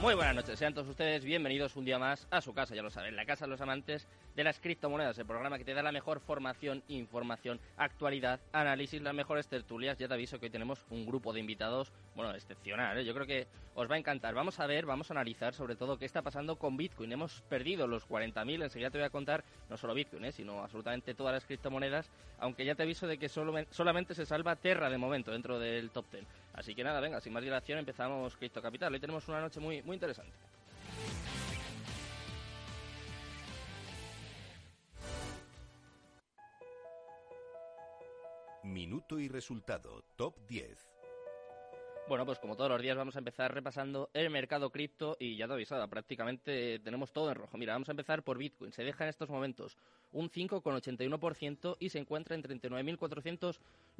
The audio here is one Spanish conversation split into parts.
Muy buenas noches, sean todos ustedes bienvenidos un día más a su casa, ya lo saben, la casa de los amantes de las criptomonedas, el programa que te da la mejor formación, información, actualidad, análisis, las mejores tertulias. Ya te aviso que hoy tenemos un grupo de invitados, bueno, excepcional, ¿eh? yo creo que os va a encantar. Vamos a ver, vamos a analizar sobre todo qué está pasando con Bitcoin. Hemos perdido los 40.000, enseguida te voy a contar no solo Bitcoin, ¿eh? sino absolutamente todas las criptomonedas, aunque ya te aviso de que solo, solamente se salva Terra de momento dentro del top 10. Así que nada, venga, sin más dilación empezamos Cripto Capital. Hoy tenemos una noche muy, muy interesante. Minuto y resultado, top 10. Bueno, pues como todos los días vamos a empezar repasando el mercado cripto y ya te avisado, prácticamente tenemos todo en rojo. Mira, vamos a empezar por Bitcoin. Se deja en estos momentos un 5,81% y se encuentra en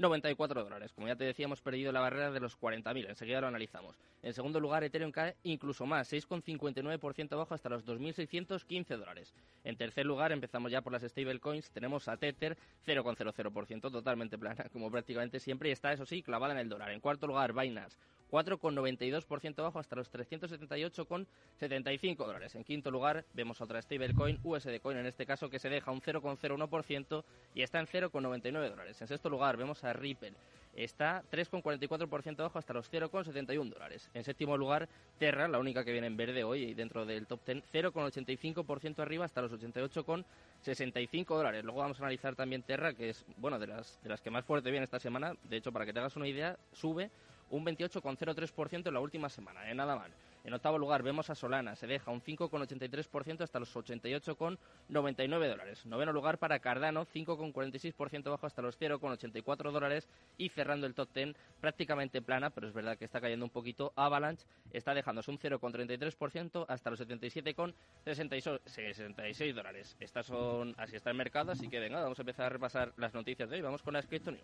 39.494 dólares. Como ya te decía, hemos perdido la barrera de los 40.000. Enseguida lo analizamos. En segundo lugar, Ethereum cae incluso más, 6,59% abajo hasta los 2.615 dólares. En tercer lugar, empezamos ya por las stablecoins. Tenemos a Tether 0,00%, totalmente plana, como prácticamente siempre, y está, eso sí, clavada en el dólar. En cuarto lugar, Binance 4,92% abajo hasta los 378,75 dólares. En quinto lugar vemos otra stablecoin, USD Coin en este caso, que se deja un 0,01% y está en 0,99 dólares. En sexto lugar vemos a Ripple, está 3,44% abajo hasta los 0,71 dólares. En séptimo lugar, Terra, la única que viene en verde hoy y dentro del top 10, 0,85% arriba hasta los 88,65 dólares. Luego vamos a analizar también Terra, que es, bueno, de las, de las que más fuerte viene esta semana. De hecho, para que te hagas una idea, sube un 28,03% en la última semana, ¿eh? nada mal. En octavo lugar vemos a Solana, se deja un 5,83% hasta los 88,99 dólares. Noveno lugar para Cardano, 5,46% bajo hasta los 0,84 dólares. Y cerrando el top 10 prácticamente plana, pero es verdad que está cayendo un poquito. Avalanche está dejándose un 0,33% hasta los 77,66 dólares. Estas son, así está el mercado, así que venga, vamos a empezar a repasar las noticias de hoy. Vamos con las Crypto News.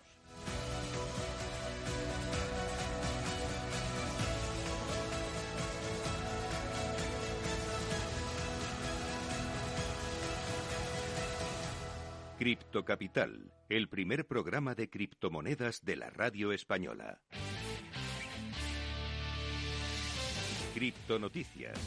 Cripto Capital, el primer programa de criptomonedas de la radio española. Cripto Noticias.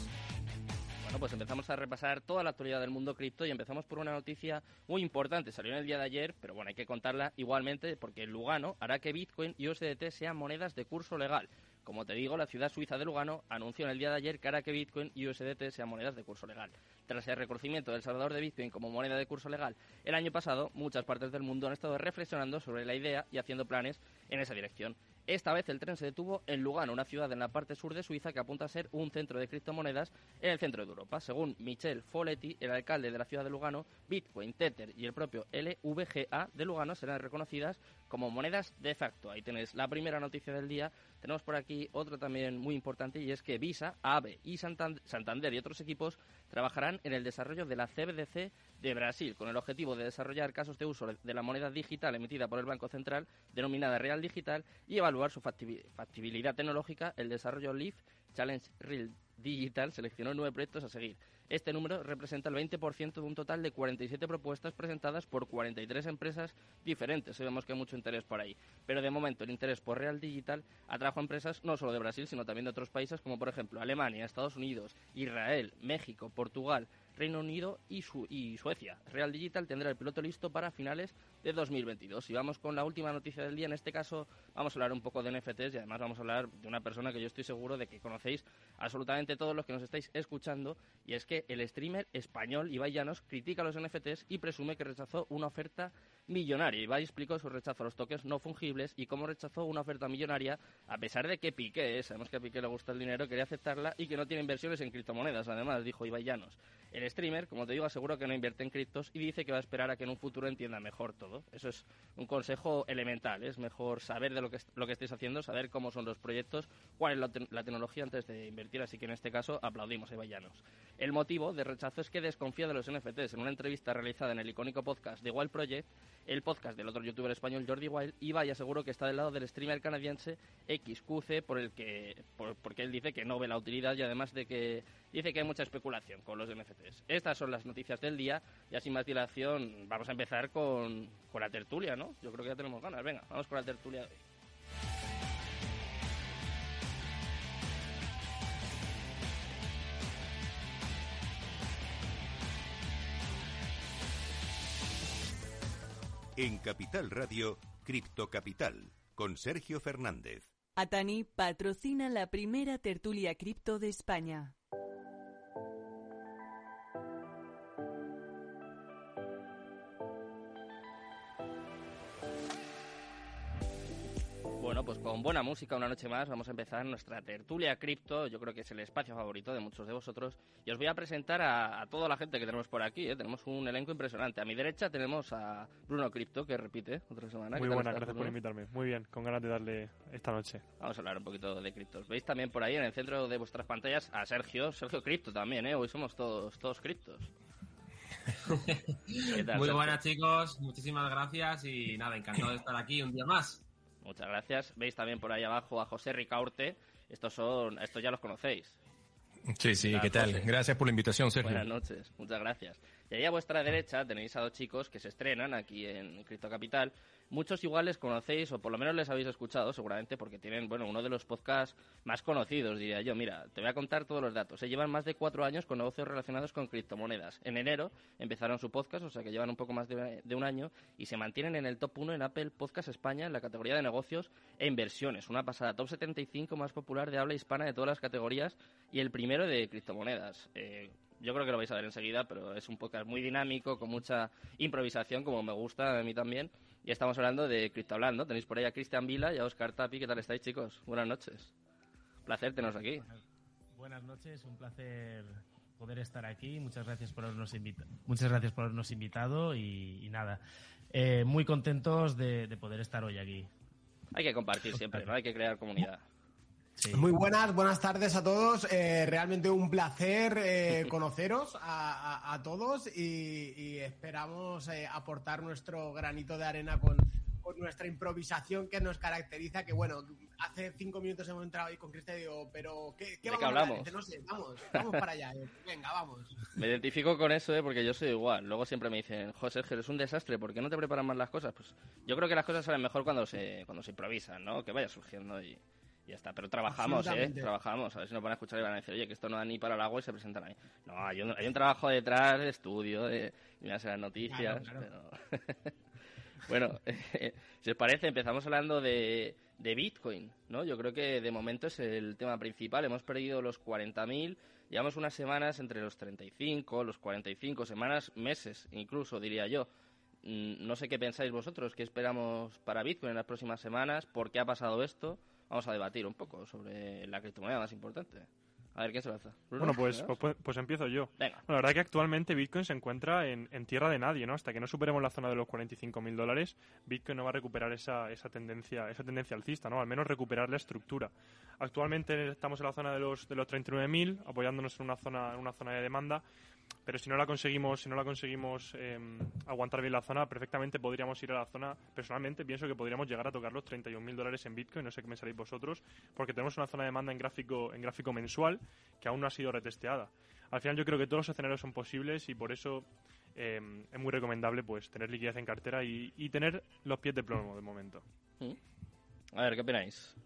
Bueno, pues empezamos a repasar toda la actualidad del mundo cripto y empezamos por una noticia muy importante. Salió en el día de ayer, pero bueno, hay que contarla igualmente porque Lugano hará que Bitcoin y USDT sean monedas de curso legal. Como te digo, la ciudad suiza de Lugano anunció en el día de ayer que hará que Bitcoin y USDT sean monedas de curso legal. Tras el reconocimiento del Salvador de Bitcoin como moneda de curso legal el año pasado, muchas partes del mundo han estado reflexionando sobre la idea y haciendo planes en esa dirección. Esta vez el tren se detuvo en Lugano, una ciudad en la parte sur de Suiza que apunta a ser un centro de criptomonedas en el centro de Europa. Según Michel Foletti, el alcalde de la ciudad de Lugano, Bitcoin, Tether y el propio LVGA de Lugano serán reconocidas como monedas de facto. Ahí tenéis la primera noticia del día. Tenemos por aquí otra también muy importante y es que Visa, AVE y Santander y otros equipos trabajarán en el desarrollo de la CBDC de Brasil con el objetivo de desarrollar casos de uso de la moneda digital emitida por el Banco Central denominada Real Digital y evaluar su factibilidad tecnológica, el desarrollo LEAF Challenge Real Digital seleccionó nueve proyectos a seguir. Este número representa el 20% de un total de 47 propuestas presentadas por 43 empresas diferentes. Sabemos que hay mucho interés por ahí. Pero de momento el interés por Real Digital atrajo a empresas no solo de Brasil, sino también de otros países como por ejemplo Alemania, Estados Unidos, Israel, México, Portugal, Reino Unido y, y, Suecia. Real Digital tendrá el piloto listo para finales de 2022. Y vamos con la última noticia del día. En este caso vamos a hablar un poco de NFTs y además vamos a hablar de una persona que yo estoy seguro de que conocéis absolutamente todos los que nos estáis escuchando. Y es que el streamer español Ibai Llanos critica los NFTs y presume que rechazó una oferta millonaria. Ibai explicó su rechazo a los toques no fungibles y cómo rechazó una oferta millonaria a pesar de que Piqué, sabemos que a Piqué le gusta el dinero, quería aceptarla y que no tiene inversiones en criptomonedas. Además, dijo Ibai Llanos. El streamer, como te digo, asegura que no invierte en criptos y dice que va a esperar a que en un futuro entienda mejor todo. Eso es un consejo elemental. Es mejor saber de lo que, lo que estáis haciendo, saber cómo son los proyectos, cuál es la, tecnología antes de invertir. Así que en este caso aplaudimos a Ibai Llanos. El motivo de rechazo es que desconfía de los NFTs. En una entrevista realizada en el icónico podcast de Wild Project, el podcast del otro youtuber español Jordi Wild y vaya seguro que está del lado del streamer canadiense XQC por el que porque él dice que no ve la utilidad y además de que dice que hay mucha especulación con los NFTs. Estas son las noticias del día y sin más dilación vamos a empezar con, con la tertulia, ¿no? Yo creo que ya tenemos ganas. Venga, vamos con la tertulia de hoy. En Capital Radio, Cripto Capital, con Sergio Fernández. Atani patrocina la primera tertulia cripto de España. Bueno, pues con buena música, una noche más, vamos a empezar nuestra tertulia cripto. Yo creo que es el espacio favorito de muchos de vosotros. Y os voy a presentar a, toda la gente que tenemos por aquí. ¿eh? Tenemos un elenco impresionante. A mi derecha tenemos a Bruno Cripto, que repite otra semana. Muy buena, gracias por invitarme. Muy bien, con ganas de darle esta noche. Vamos a hablar un poquito de criptos. Veis también por ahí en el centro de vuestras pantallas a Sergio, Sergio Cripto también, ¿eh? Hoy somos todos, todos criptos. Muy buenas chicos, muchísimas gracias y nada, encantado de estar aquí un día más. Muchas gracias. Veis también por ahí abajo a José Ricaurte. Estos son, estos ya los conocéis. Sí, sí, ¿qué tal? Gracias por la invitación, Sergio. Buenas noches, muchas gracias. Y ahí a vuestra derecha tenéis a dos chicos que se estrenan aquí en Cripto Capital. Muchos igual les conocéis, o por lo menos les habéis escuchado, seguramente, porque tienen, bueno, uno de los podcasts más conocidos, diría yo. Mira, te voy a contar todos los datos. Se llevan más de cuatro años con negocios relacionados con criptomonedas. En enero empezaron su podcast, o sea que llevan un poco más de, un año, y se mantienen en el top 1 en Apple Podcast España en la categoría de negocios e inversiones. Una pasada, top 75 más popular de habla hispana de todas las categorías, y el primero de criptomonedas. Eh, yo creo que lo vais a ver enseguida, pero es un podcast muy dinámico, con mucha improvisación, como me gusta a mí también. Y estamos hablando de Cripto Hablando. Tenéis por ahí a Cristian Vila y a Oscar Tapi. ¿Qué tal estáis, chicos? Buenas noches. Placer teneros aquí. Buenas noches, un placer poder estar aquí. Muchas gracias por habernos, Muchas gracias por habernos invitado y, nada, eh, muy contentos de, de poder estar hoy aquí. Hay que compartir siempre, ¿no? Hay que crear comunidad. Muy buenas, buenas tardes a todos. Eh, realmente un placer eh, conoceros a, todos y, esperamos eh, aportar nuestro granito de arena con, nuestra improvisación que nos caracteriza. Que bueno, hace cinco minutos hemos entrado ahí con Cristian y digo, pero ¿qué, qué vamos hablamos? A no sé, vamos, vamos para allá. Venga, vamos. Me identifico con eso, porque yo soy igual. Luego siempre me dicen, José, es un desastre, ¿por qué no te preparan más las cosas? Pues yo creo que las cosas salen mejor cuando se, cuando se improvisan, ¿no? Que vaya surgiendo y ya está. Pero trabajamos, ¿eh? Trabajamos. A ver si nos van a escuchar y van a decir, oye, que esto no da ni para el agua y se presentan ahí. No, hay un, hay un trabajo detrás de estudio, de mirarse las noticias. bueno, si os parece, empezamos hablando de, de Bitcoin, ¿no? Yo creo que de momento es el tema principal. Hemos perdido los 40.000, llevamos unas semanas entre los 35, los 45, semanas, meses incluso, diría yo. Mm, no sé qué pensáis vosotros, qué esperamos para Bitcoin en las próximas semanas, por qué ha pasado esto vamos a debatir un poco sobre la criptomoneda más importante. A ver, ¿quién se lanza? Bueno, pues, pues, pues, empiezo yo. Venga. la verdad que actualmente Bitcoin se encuentra en, en, tierra de nadie, ¿no? Hasta que no superemos la zona de los 45.000 dólares, Bitcoin no va a recuperar esa, esa, tendencia, esa tendencia alcista, ¿no? Al menos recuperar la estructura. Actualmente estamos en la zona de los, de los 39.000, apoyándonos en una zona, en una zona de demanda pero si no la conseguimos, si no la conseguimos em, aguantar bien la zona, perfectamente podríamos ir a la zona. Personalmente pienso que podríamos llegar a tocar los 31.000 dólares en Bitcoin, no sé qué me saléis vosotros, porque tenemos una zona de demanda en gráfico, en gráfico mensual que aún no ha sido retesteada. Al final yo creo que todos los escenarios son posibles y por eso em, es muy recomendable pues tener liquidez en cartera y, tener los pies de plomo de momento. Mm. A ver, ¿qué opináis?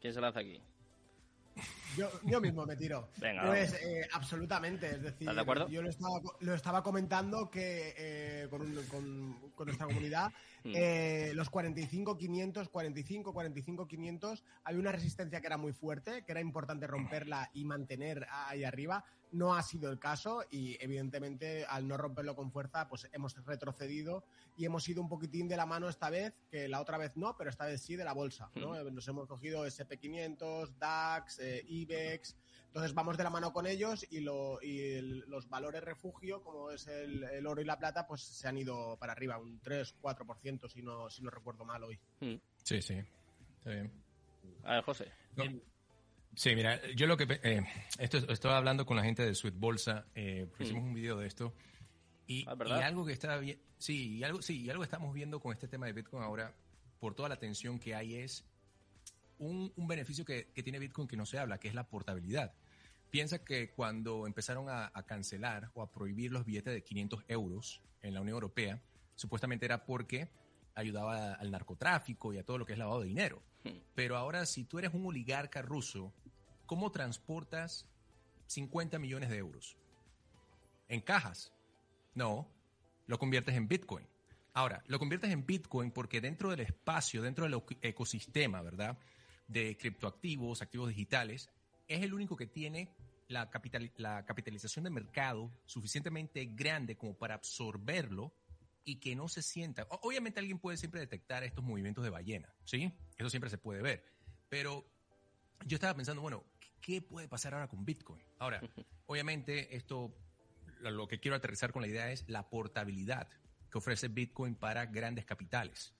¿Quién se lanza aquí? Yo, yo mismo me tiro. Venga, pues eh, absolutamente, es decir, de acuerdo? yo lo estaba, lo estaba comentando que eh, con, con, con, nuestra comunidad, hmm. eh, los 45, 500, 45, 45, 500, había una resistencia que era muy fuerte, que era importante romperla y mantener ahí arriba. No ha sido el caso y evidentemente al no romperlo con fuerza, pues hemos retrocedido y hemos ido un poquitín de la mano esta vez, que la otra vez no, pero esta vez sí de la bolsa. ¿no? Hmm. Nos hemos cogido SP500, DAX, eh, IBEX, entonces vamos de la mano con ellos y, lo, y los valores refugio, como es el, oro y la plata, pues se han ido para arriba, un 3-4% si no, si no recuerdo mal hoy. Hmm. Sí, sí. Está bien. A ver, José. Sí, mira, yo lo que... Eh, esto, estoy hablando con la gente de Sweet Bolsa, eh, hicimos hmm. un video de esto Y, Ah, y algo que está bien, sí, y algo, sí, y algo que estamos viendo con este tema de Bitcoin ahora, por toda la tensión que hay, es un, un beneficio que, que tiene Bitcoin que no se habla, que es la portabilidad. Piensa que cuando empezaron a, a cancelar o a prohibir los billetes de 500 euros en la Unión Europea, supuestamente era porque ayudaba al narcotráfico y a todo lo que es lavado de dinero. Hmm. Pero ahora, si tú eres un oligarca ruso, ¿cómo transportas 50 millones de euros? ¿En cajas? No, lo conviertes en Bitcoin. Ahora, lo conviertes en Bitcoin porque dentro del espacio, dentro del eco- ecosistema, ¿verdad? De criptoactivos, activos digitales, es el único que tiene la, capital- la capitalización de mercado suficientemente grande como para absorberlo y que no se sienta. Obviamente alguien puede siempre detectar estos movimientos de ballena, ¿sí? Eso siempre se puede ver. Pero yo estaba pensando, bueno, ¿qué puede pasar ahora con Bitcoin? Ahora, obviamente esto, lo que quiero aterrizar con la idea es la portabilidad que ofrece Bitcoin para grandes capitales.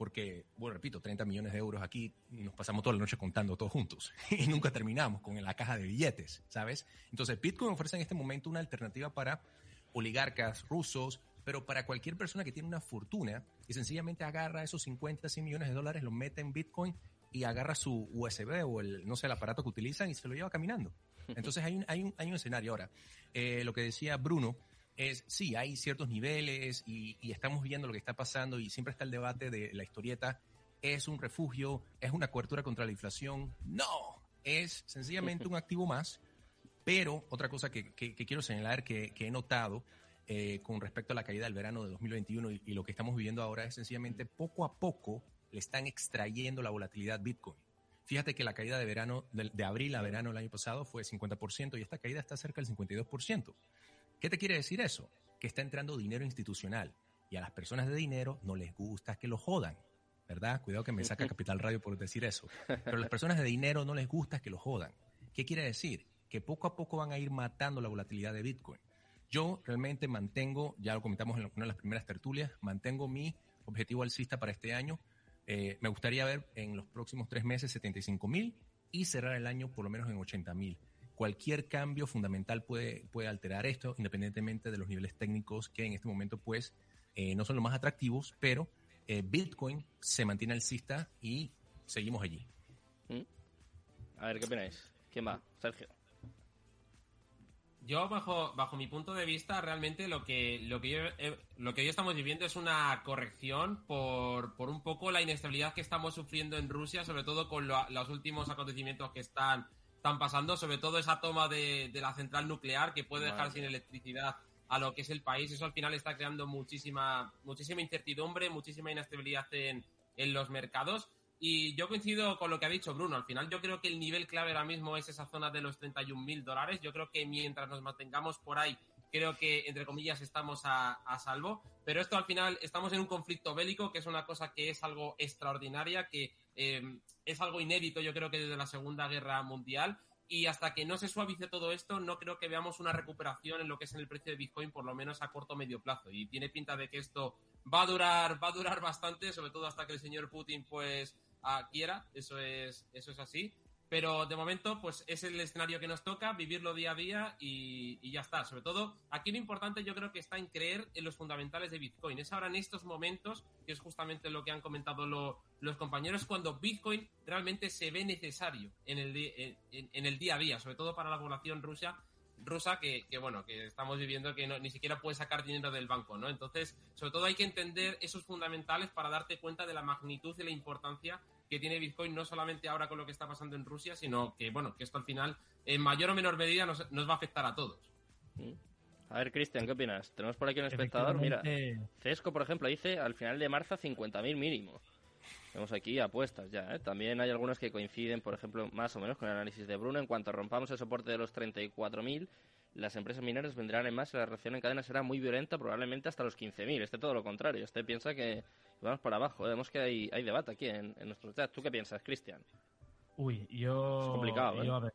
Porque, bueno, repito, 30 millones de euros aquí, nos pasamos toda la noche contando todos juntos y nunca terminamos con la caja de billetes, ¿sabes? Entonces, Bitcoin ofrece en este momento una alternativa para oligarcas rusos, pero para cualquier persona que tiene una fortuna y sencillamente agarra esos 50, 100 millones de dólares, los mete en Bitcoin y agarra su USB o el, no sé, el aparato que utilizan y se lo lleva caminando. Entonces hay un, hay un, hay un escenario. Ahora, eh, lo que decía Bruno es, sí, hay ciertos niveles y, y estamos viendo lo que está pasando y siempre está el debate de la historieta. ¿Es un refugio? ¿Es una cobertura contra la inflación? No, es sencillamente un activo más. Pero otra cosa que, que- que quiero señalar que, que he notado eh, con respecto a la caída del verano de 2021 y, y lo que estamos viviendo ahora es sencillamente poco a poco le están extrayendo la volatilidad Bitcoin. Fíjate que la caída de verano, de, de abril a verano el año pasado fue 50% y esta caída está cerca del 52%. ¿Qué te quiere decir eso? Que está entrando dinero institucional y a las personas de dinero no les gusta que lo jodan, ¿verdad? Cuidado que me saca Capital Radio por decir eso. Pero a las personas de dinero no les gusta que lo jodan. ¿Qué quiere decir? Que poco a poco van a ir matando la volatilidad de Bitcoin. Yo realmente mantengo, ya lo comentamos en una de las primeras tertulias, mantengo mi objetivo alcista para este año. Eh, me gustaría ver en los próximos tres meses 75 mil y cerrar el año por lo menos en 80 mil. Cualquier cambio fundamental puede, puede alterar esto, independientemente de los niveles técnicos que en este momento pues eh, no son los más atractivos, pero eh, Bitcoin se mantiene alcista y seguimos allí. ¿Mm? A ver, ¿qué opináis? ¿Quién va? Sergio. Yo, bajo, bajo mi punto de vista, realmente lo que, lo que, yo, eh, lo que hoy estamos viviendo es una corrección por, por un poco la inestabilidad que estamos sufriendo en Rusia, sobre todo con lo- los últimos acontecimientos que están, están pasando, sobre todo esa toma de, de la central nuclear que puede dejar Madre sin electricidad a lo que es el país. Eso al final está creando muchísima, muchísima incertidumbre, muchísima inestabilidad en, en los mercados. Y yo coincido con lo que ha dicho Bruno. Al final yo creo que el nivel clave ahora mismo es esa zona de los 31 mil dólares. Yo creo que mientras nos mantengamos por ahí, creo que, entre comillas, estamos a, a salvo. Pero esto al final estamos en un conflicto bélico, que es una cosa que es algo extraordinaria, que eh, es algo inédito, yo creo que desde la Segunda Guerra Mundial. Y hasta que no se suavice todo esto, no creo que veamos una recuperación en lo que es en el precio de Bitcoin, por lo menos a corto o medio plazo. Y tiene pinta de que esto va a durar, va a durar bastante, sobre todo hasta que el señor Putin, pues, ah, quiera. Eso es, eso es así. Pero de momento, pues es el escenario que nos toca, vivirlo día a día y, y ya está. Sobre todo, aquí lo importante yo creo que está en creer en los fundamentales de Bitcoin. Es ahora en estos momentos, que es justamente lo que han comentado lo- los compañeros, cuando Bitcoin realmente se ve necesario en el, en- en el día a día, sobre todo para la población rusa, rusa que, que, bueno, que estamos viviendo que no- ni siquiera puede sacar dinero del banco, ¿no? Entonces, sobre todo hay que entender esos fundamentales para darte cuenta de la magnitud y la importancia que tiene Bitcoin, no solamente ahora con lo que está pasando en Rusia, sino que, bueno, que esto al final, en mayor o menor medida, nos, nos va a afectar a todos. A ver, Cristian, ¿qué opinas? Tenemos por aquí un espectador. Mira, Cesco, por ejemplo, dice al final de marzo 50.000 mínimo. Vemos aquí apuestas ya. ¿eh? También hay algunos que coinciden, por ejemplo, más o menos con el análisis de Bruno. En cuanto rompamos el soporte de los 34.000, las empresas mineras vendrán en más y la reacción en cadena será muy violenta, probablemente hasta los 15.000. Este todo lo contrario. Este piensa que vamos para abajo. Vemos que hay, hay debate aquí en, en nuestro chat. ¿Tú qué piensas, Cristian? Uy, yo. Es complicado, ¿eh? yo, a ver,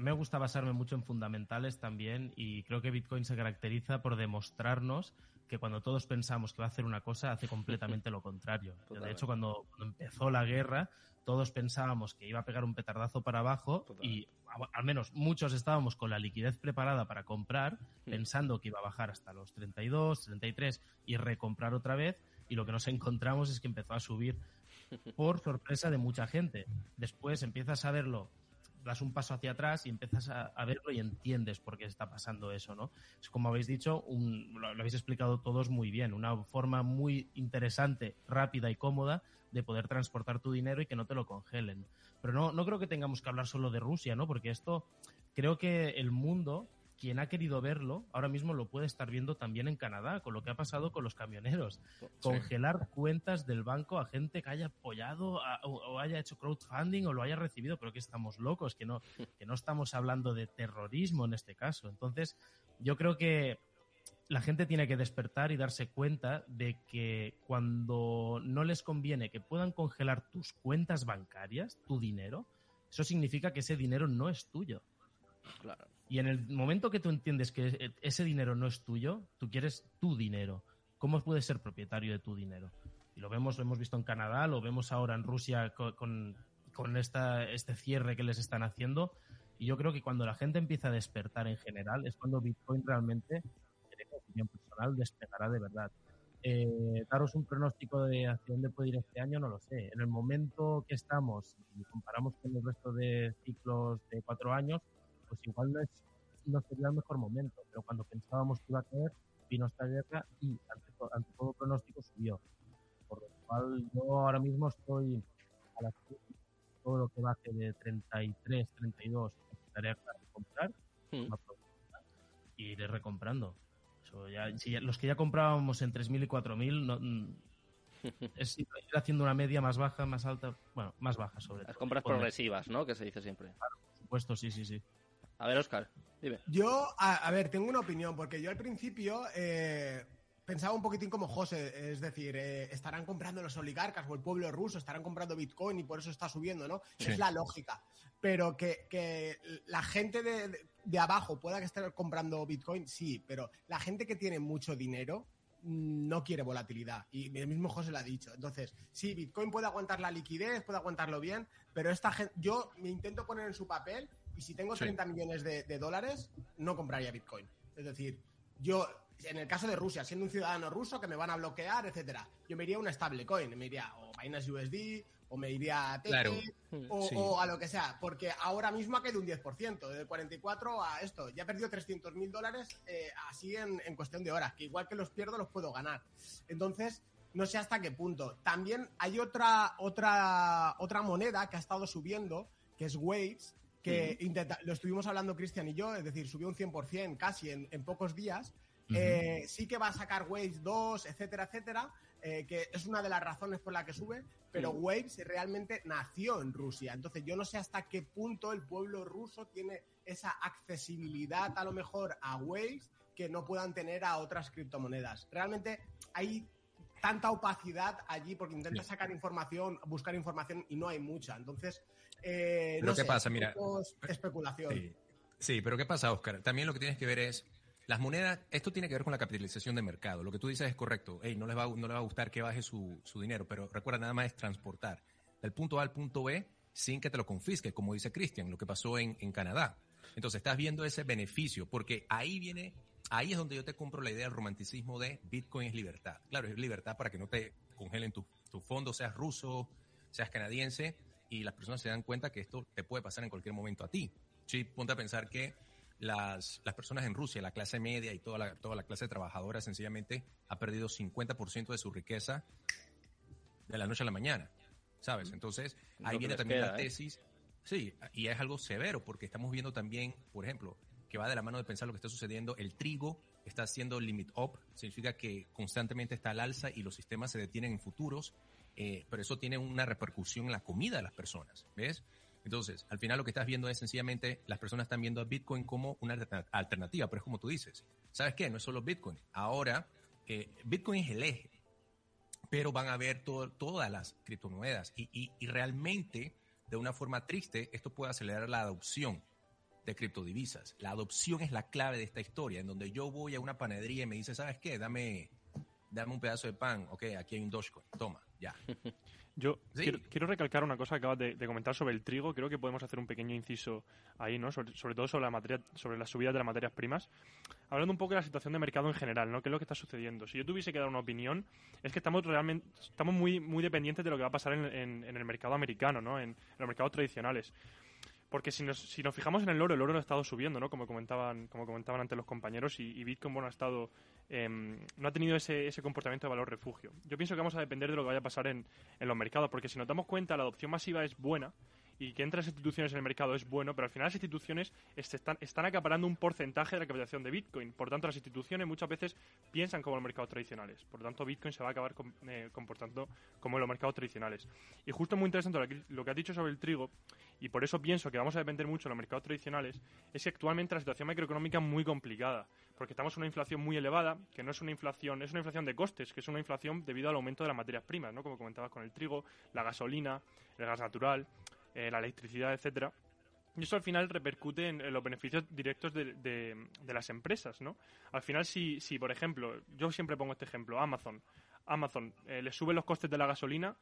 me gusta basarme mucho en fundamentales también y creo que Bitcoin se caracteriza por demostrarnos que cuando todos pensamos que va a hacer una cosa, hace completamente lo contrario. De hecho, cuando, empezó la guerra, todos pensábamos que iba a pegar un petardazo para abajo y al menos muchos estábamos con la liquidez preparada para comprar, hmm. pensando que iba a bajar hasta los 32, 33 y recomprar otra vez y lo que nos encontramos es que empezó a subir por sorpresa de mucha gente. Después empiezas a verlo, das un paso hacia atrás y empiezas a, verlo y entiendes por qué está pasando eso, ¿no? Es como habéis dicho, lo, habéis explicado todos muy bien, una forma muy interesante, rápida y cómoda de poder transportar tu dinero y que no te lo congelen. Pero no, no creo que tengamos que hablar solo de Rusia, ¿no? Porque esto, creo que el mundo quien ha querido verlo ahora mismo lo puede estar viendo también en Canadá, con lo que ha pasado con los camioneros. Congelar cuentas del banco a gente que haya apoyado o, haya hecho crowdfunding o lo haya recibido, pero que estamos locos, que no, que no estamos hablando de terrorismo en este caso. Entonces, yo creo que la gente tiene que despertar y darse cuenta de que cuando no les conviene que puedan congelar tus cuentas bancarias, tu dinero, eso significa que ese dinero no es tuyo. Claro. Y en el momento que tú entiendes que e, ese dinero no es tuyo, tú quieres tu dinero. ¿Cómo puedes ser propietario de tu dinero? Y lo vemos, lo hemos visto en Canadá, lo vemos ahora en Rusia con, con, esta, este cierre que les están haciendo. Y yo creo que cuando la gente empieza a despertar en general es cuando Bitcoin realmente, en mi opinión personal, despegará de verdad. Eh, daros un pronóstico de hacia dónde puede ir este año, no lo sé. En el momento que estamos, y comparamos con el resto de ciclos de cuatro años, pues igual no, es, no sería el mejor momento, pero cuando pensábamos que iba a caer, vino esta guerra y ante, todo pronóstico subió. Por lo cual yo ahora mismo estoy a la todo lo que baje de 33, 32, estaré a comprar hmm. y iré recomprando. ya, los que ya comprábamos en 3.000 y 4.000, no, mm, es ir haciendo una media más baja, más alta, bueno, más baja sobre Las compras progresivas, ¿no? Que se dice siempre. Claro, por supuesto, sí, sí, sí. A ver, Oscar, dime. Yo, a, ver, tengo una opinión, porque yo al principio eh, pensaba un poquitín como José, es decir, eh, estarán comprando los oligarcas o el pueblo ruso, estarán comprando Bitcoin y por eso está subiendo, ¿no? Es la lógica. Pero que, la gente de, abajo pueda que esté comprando Bitcoin, sí, pero la gente que tiene mucho dinero mm, no quiere volatilidad. Y el mismo José lo ha dicho. Entonces, sí, Bitcoin puede aguantar la liquidez, puede aguantarlo bien, pero esta gente, yo me intento poner en su papel y si tengo 30 millones de, dólares, no compraría Bitcoin. Es decir, yo, en el caso de Rusia, siendo un ciudadano ruso que me van a bloquear, etcétera, yo me iría a una stablecoin, me iría o Binance USD, o me iría a TT, o, a lo que sea, porque ahora mismo ha caído un 10%, de 44 a esto, ya he perdido 300 mil dólares eh, así en, en, cuestión de horas, que igual que los pierdo los puedo ganar. Entonces, no sé hasta qué punto. También hay otra, otra, otra moneda que ha estado subiendo, que es Waves, que lo estuvimos hablando Cristian y yo, es decir, subió un 100% casi en, pocos días. Eh, sí que va a sacar Waves 2, etcétera, etcétera, eh, que es una de las razones por la que sube, pero Waves realmente nació en Rusia. Entonces yo no sé hasta qué punto el pueblo ruso tiene esa accesibilidad a lo mejor a Waves que no puedan tener a otras criptomonedas. Realmente hay tanta opacidad allí porque intenta sacar información, buscar información y no hay mucha. Entonces, eh, pero ¿qué pasa? Mira. Especulación. Sí. pero ¿qué pasa, Oscar? También lo que tienes que ver es. Las monedas, esto tiene que ver con la capitalización de mercado. Lo que tú dices es correcto. Hey, no les va, no les va a gustar que baje su, su dinero, pero recuerda, nada más es transportar del punto A al punto B sin que te lo confisque, como dice Cristian, lo que pasó en, en Canadá. Entonces estás viendo ese beneficio, porque ahí viene, ahí es donde yo te compro la idea del romanticismo de Bitcoin es libertad. Claro, es libertad para que no te congelen tus tu fondos, seas ruso, seas canadiense, y las personas se dan cuenta que esto te puede pasar en cualquier momento a ti. Sí, ponte a pensar que las, las personas en Rusia, la clase media y toda la, toda la clase trabajadora sencillamente ha perdido 50% de su riqueza de la noche a la mañana, ¿sabes? Entonces, ahí viene también la ¿eh? tesis. Sí, y es algo severo porque estamos viendo también, por ejemplo, que va de la mano de pensar lo que está sucediendo, el trigo está haciendo limit up, significa que constantemente está al alza y los sistemas se detienen en futuros eh, pero eso tiene una repercusión en la comida de las personas, ¿ves? Entonces, al final lo que estás viendo es sencillamente las personas están viendo a Bitcoin como una alternativa, pero es como tú dices, ¿sabes qué? No es solo Bitcoin. Ahora, Bitcoin es el eje, pero van a haber todas las criptomonedas y, y, realmente, de una forma triste, esto puede acelerar la adopción de criptodivisas. La adopción es la clave de esta historia, en donde yo voy a una panadería y me dice, ¿sabes qué? Dame, dame un pedazo de pan. Ok, aquí hay un Dogecoin. Toma, ya. Yo quiero, recalcar una cosa que acabas de, comentar sobre el trigo. Creo que podemos hacer un pequeño inciso ahí, ¿no? Sobre, todo sobre la materia, sobre las subidas de las materias primas. Hablando un poco de la situación de mercado en general, ¿no? ¿Qué es lo que está sucediendo? Si yo tuviese que dar una opinión, es que estamos realmente estamos muy, muy dependientes de lo que va a pasar en, el mercado americano, ¿no? en los mercados tradicionales. Porque si nos, si nos fijamos en el oro, el oro ha estado subiendo, ¿no? Como comentaban, como comentaban antes los compañeros, y, Bitcoin, bueno, ha estado, em, no ha tenido ese, ese comportamiento de valor refugio. Yo pienso que vamos a depender de lo que vaya a pasar en, en los mercados, porque si nos damos cuenta, la adopción masiva es buena, y que entren las instituciones en el mercado es bueno, pero al final las instituciones están, están acaparando un porcentaje de la capitalización de Bitcoin. Por tanto, las instituciones muchas veces piensan como los mercados tradicionales. Por lo tanto, Bitcoin se va a acabar eh, comportando como los mercados tradicionales. Y justo muy interesante lo que, has dicho sobre el trigo, y por eso pienso que vamos a depender mucho de los mercados tradicionales, es que actualmente la situación macroeconómica es muy complicada, porque estamos en una inflación muy elevada, que no es una inflación, es una inflación de costes, que es una inflación debido al aumento de las materias primas, ¿no? como comentabas con el trigo, la gasolina, el gas natural. Eh, la electricidad, etcétera. Y eso al final repercute en, los beneficios directos de, de, las empresas, ¿no? Al final, si, si, por ejemplo, yo siempre pongo este ejemplo, Amazon, Amazon eh, le sube los costes de la gasolina,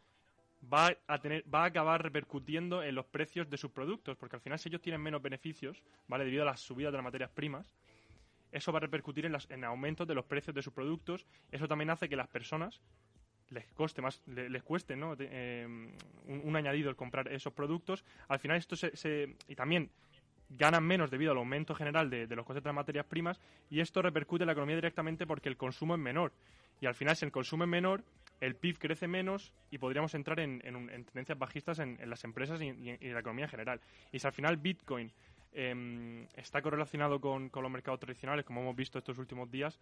va a tener, va a acabar repercutiendo en los precios de sus productos, porque al final si ellos tienen menos beneficios, ¿vale? Debido a las subidas de las materias primas, eso va a repercutir en, las, en aumentos de los precios de sus productos. Eso también hace que las personas les coste más, les, cueste ¿no? Eh, un, añadido el comprar esos productos, al final esto se, y también ganan menos debido al aumento general de, los costes de las materias primas y esto repercute en la economía directamente porque el consumo es menor. Y al final si el consumo es menor el PIB crece menos y podríamos entrar en, tendencias bajistas en, las empresas y, en la economía en general. Y si al final Bitcoin em, está correlacionado con, con los mercados tradicionales como hemos visto estos últimos días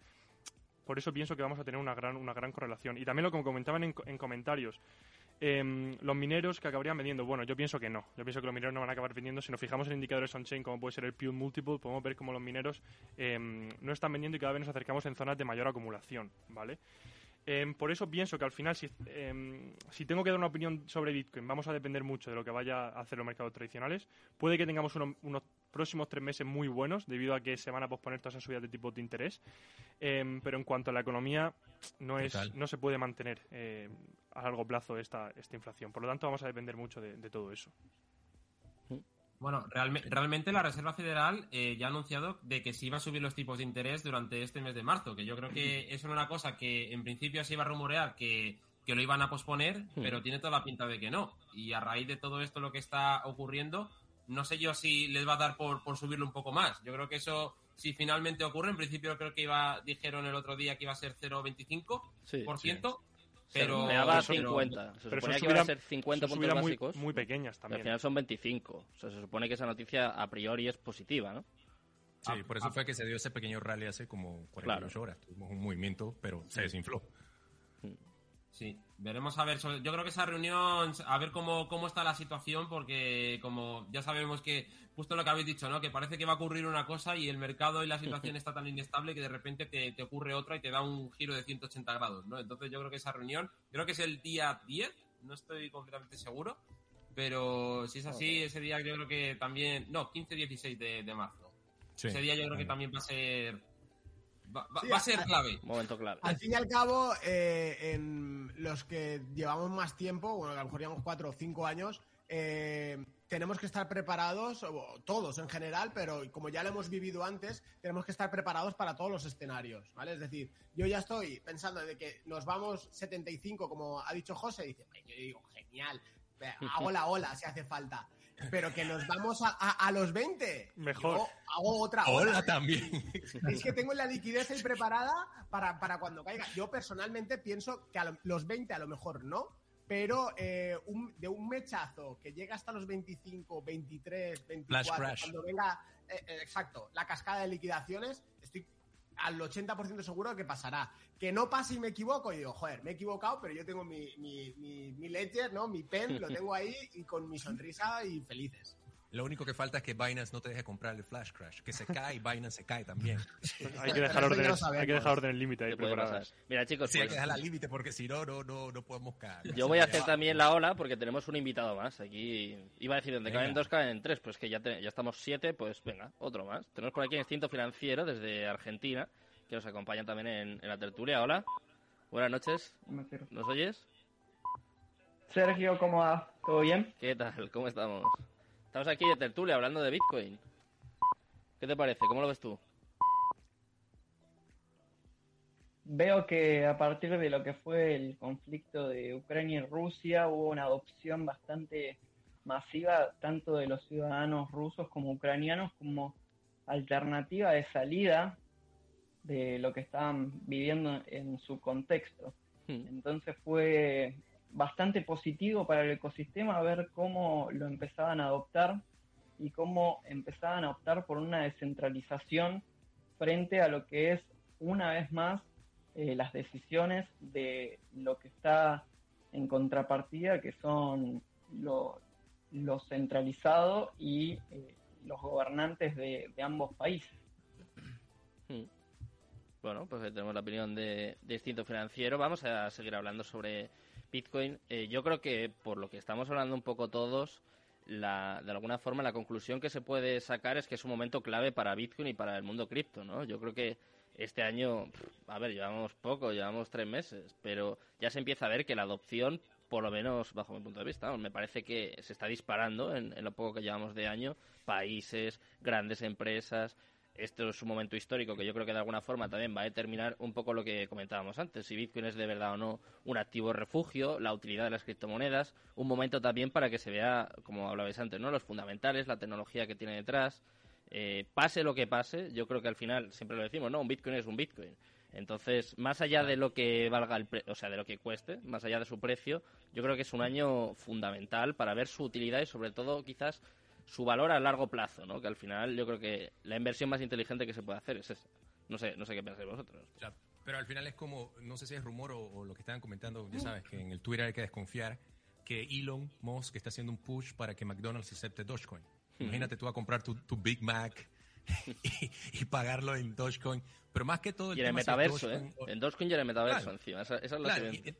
por eso pienso que vamos a tener una gran, una gran correlación. Y también lo que comentaban en, comentarios, em, los mineros que acabarían vendiendo, bueno, yo pienso que no. Yo pienso que los mineros no van a acabar vendiendo. Si nos fijamos en indicadores on-chain, como puede ser el Pew Multiple, podemos ver cómo los mineros em, no están vendiendo y cada vez nos acercamos en zonas de mayor acumulación, ¿vale? Em, por eso pienso que al final, si, si, tengo que dar una opinión sobre Bitcoin, vamos a depender mucho de lo que vaya a hacer los mercados tradicionales. Puede que tengamos unos próximos tres meses muy buenos, debido a que se van a posponer todas esas subidas de tipo de interés. Em, pero en cuanto a la economía, no, es, no se puede mantener a largo plazo esta, esta inflación. Por lo tanto, vamos a depender mucho de todo eso. Bueno, realmente la Reserva Federal eh, ya ha anunciado de que se iba a subir los tipos de interés durante este mes de marzo, que yo creo que eso era una cosa que en principio se iba a rumorear que, lo iban a posponer, pero tiene toda la pinta de que no. Y a raíz de todo esto lo que está ocurriendo, no sé yo si les va a dar por, por subirlo un poco más. Yo creo que eso, si finalmente ocurre, en principio creo que iba, dijeron el otro día que iba a ser 0,25%. Pero, se 50. Se pero suponía que iba a ser 50 puntos muy, básicos. Muy pequeñas también. al final son 25. O sea, se supone que esa noticia a priori es positiva, ¿no? Sí, por eso fue que se dio ese pequeño rally hace como 48 horas. Tuvimos un movimiento, pero se desinfló. Sí, veremos a ver. Yo creo que esa reunión, a ver cómo, cómo está la situación, porque como ya sabemos que, justo lo que habéis dicho, ¿no? Que parece que va a ocurrir una cosa y el mercado y la situación está tan inestable que de repente te, te ocurre otra y te da un giro de 180 grados, ¿no? Entonces yo creo que esa reunión, creo que es el día 10, no estoy completamente seguro, pero si es así, ese día yo creo que también, no, 15-16 de, de marzo. Ese día yo creo que también va a ser Va, a ser clave. Momento clave. Al fin y al cabo, eh, en los que llevamos más tiempo, bueno, a lo mejor llevamos cuatro o cinco años, eh, tenemos que estar preparados, todos en general, pero como ya lo hemos vivido antes, tenemos que estar preparados para todos los escenarios, ¿vale? Es decir, yo ya estoy pensando de que nos vamos 75, como ha dicho José, dice, yo digo, genial, hago la ola si hace falta pero que nos vamos a, a, los 20. Mejor. Yo hago otra Hola también. Es que tengo la liquidez ahí preparada para, para cuando caiga. Yo personalmente pienso que a los 20 a lo mejor no, pero eh, de un mechazo que llega hasta los 25, 23, 24, cuando venga, eh, eh, exacto, la cascada de liquidaciones, estoy al 80% seguro que pasará. Que no pase y me equivoco, y digo, joder, me he equivocado, pero yo tengo mi, mi, mi, ledger, ¿no? Mi pen, lo tengo ahí y con mi sonrisa y felices. Lo único que falta es que Binance no te deje comprar el Flash Crash. Que se cae y Binance se cae también. hay que dejar orden, hay que dejar orden el límite ahí preparadas. Mira, chicos, sí, hay pues que dejar el límite porque si no, no, no, no podemos caer. Yo voy a hacer también la ola porque tenemos un invitado más. Aquí iba a decir, donde caen dos, caen tres. Pues que ya, ya estamos siete, pues venga, otro más. Tenemos por aquí Instinto Financiero desde Argentina, que nos acompaña también en, en la tertulia. Hola, buenas noches. ¿Nos oyes? Sergio, ¿cómo va? ¿Todo bien? ¿Qué tal? ¿Cómo estamos? Estamos aquí de tertulia hablando de Bitcoin. ¿Qué te parece? ¿Cómo lo ves tú? Veo que a partir de lo que fue el conflicto de Ucrania y Rusia hubo una adopción bastante masiva tanto de los ciudadanos rusos como ucranianos como alternativa de salida de lo que estaban viviendo en su contexto. Hmm. Entonces fue bastante positivo para el ecosistema ver cómo lo empezaban a adoptar y cómo empezaban a optar por una descentralización frente a lo que es una vez más eh, las decisiones de lo que está en contrapartida, que son lo, centralizado y eh, los gobernantes de, ambos países. Hmm. Bueno, pues tenemos la opinión de, de Instinto Financiero. Vamos a seguir hablando sobre Bitcoin, eh, yo creo que por lo que estamos hablando un poco todos, la, de alguna forma la conclusión que se puede sacar es que es un momento clave para Bitcoin y para el mundo cripto, ¿no? Yo creo que este año, a ver, llevamos poco, llevamos tres meses, pero ya se empieza a ver que la adopción, por lo menos bajo mi punto de vista, me parece que se está disparando en, en lo poco que llevamos de año, países, grandes empresas, esto es un momento histórico que yo creo que de alguna forma también va a determinar un poco lo que comentábamos antes, si Bitcoin es de verdad o no un activo refugio, la utilidad de las criptomonedas, un momento también para que se vea, como hablabais antes, ¿no? los fundamentales, la tecnología que tiene detrás. Eh, pase lo que pase, yo creo que al final siempre lo decimos, ¿no? Un Bitcoin es un Bitcoin. Entonces, más allá de lo que valga el o sea, de lo que cueste, más allá de su precio, yo creo que es un año fundamental para ver su utilidad y sobre todo quizás su valor a largo plazo, ¿no? Que al final yo creo que la inversión más inteligente que se puede hacer es esa. No sé, no sé qué pensáis vosotros. pero al final es como, no sé si es rumor o, lo que estaban comentando, ya sabes, que en el Twitter hay que desconfiar que Elon Musk está haciendo un push para que McDonald's acepte Dogecoin. Imagínate tú a comprar tu, Big Mac y, pagarlo en Dogecoin. Pero más que todo el y en el metaverso, ¿eh? En Dogecoin y en el metaverso encima. Esa, es la eh,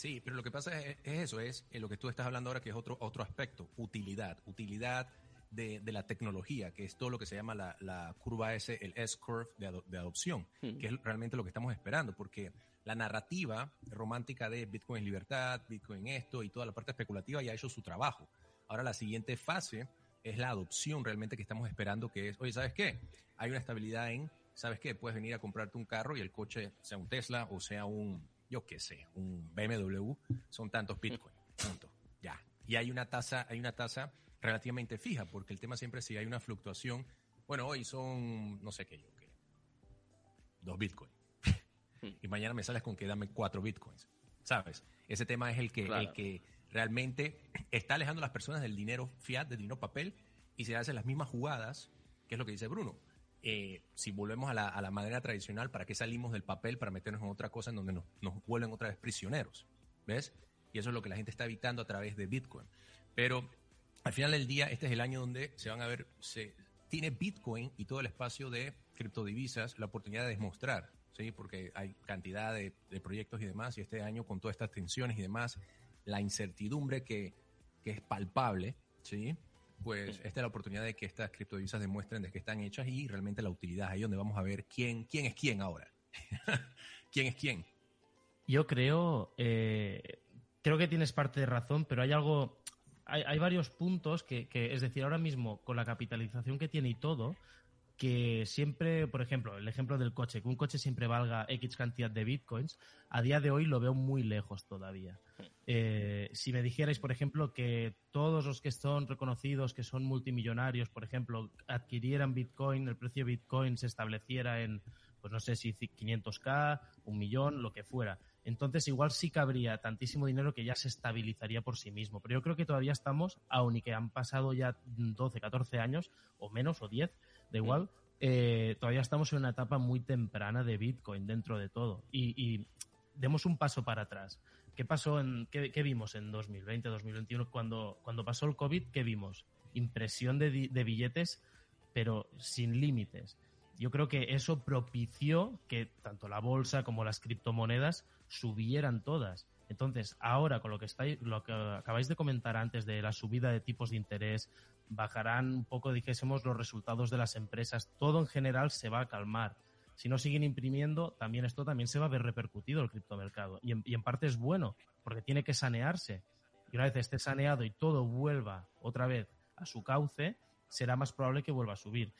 Sí, pero lo que pasa es, eso, es lo que tú estás hablando ahora, que es otro, otro aspecto, utilidad. Utilidad de, la tecnología, que es todo lo que se llama la, curva S, el S-curve de, adopción, hmm. que es realmente lo que estamos esperando, porque la narrativa romántica de Bitcoin libertad, Bitcoin esto y toda la parte especulativa ya ha hecho su trabajo. Ahora la siguiente fase es la adopción realmente que estamos esperando, que es, oye, ¿sabes qué? Hay una estabilidad en, ¿sabes qué? Puedes venir a comprarte un carro y el coche, sea un Tesla o sea un, yo qué sé, un BMW, son tantos Bitcoin, punto, ya. Y hay una tasa, hay una tasa relativamente fija, porque el tema siempre es si hay una fluctuación, bueno, hoy son, no sé qué, yo qué, dos bitcoins. y mañana me sales con que dame cuatro bitcoins. ¿Sabes? Ese tema es el que, el que realmente está alejando a las personas del dinero fiat, del dinero papel, y se hacen las mismas jugadas, que es lo que dice Bruno. Eh, si volvemos a la, a la, manera tradicional, ¿para qué salimos del papel para meternos en otra cosa en donde nos, nos vuelven otra vez prisioneros? ¿Ves? Y eso es lo que la gente está evitando a través de Bitcoin. Pero al final del día, este es el año donde se van a ver, se, tiene Bitcoin y todo el espacio de criptodivisas la oportunidad de demostrar, ¿sí? porque hay cantidad de, proyectos y demás, y este año con todas estas tensiones y demás, la incertidumbre que, que es palpable, ¿sí? Pues esta es la oportunidad de que estas criptodivisas demuestren de que están hechas y realmente la utilidad, ahí donde vamos a ver quién, quién es quién ahora. ¿Quién es quién? Yo creo, eh, creo que tienes parte de razón, pero hay algo hay, varios puntos que, es decir, ahora mismo con la capitalización que tiene y todo, que siempre, por ejemplo, el ejemplo del coche, que un coche siempre valga X cantidad de bitcoins, a día de hoy lo veo muy lejos todavía. Eh, si me dijerais, por ejemplo, que todos los que son reconocidos, que son multimillonarios, por ejemplo, adquirieran bitcoin, el precio de bitcoin se estableciera en, pues no sé si 500k, un millón, lo que fuera entonces igual sí cabría tantísimo dinero que ya se estabilizaría por sí mismo. Pero yo creo que todavía estamos, aun y que han pasado ya 12, 14 años, o menos, o 10, da igual, eh, todavía estamos en una etapa muy temprana de Bitcoin dentro de todo. Y, demos un paso para atrás. ¿Qué pasó en, qué, vimos en 2020, 2021? Cuando, cuando pasó el COVID, ¿qué vimos? impresión de, de billetes, pero sin límites. Yo creo que eso propició que tanto la bolsa como las criptomonedas subieran todas. Entonces, ahora con lo que estáis, lo que acabáis de comentar antes de la subida de tipos de interés, bajarán un poco, dijésemos, los resultados de las empresas, todo en general se va a calmar. Si no siguen imprimiendo, también esto también se va a ver repercutido el criptomercado. Y en, y en parte es bueno, porque tiene que sanearse. Y una vez esté saneado y todo vuelva otra vez a su cauce, será más probable que vuelva a subir.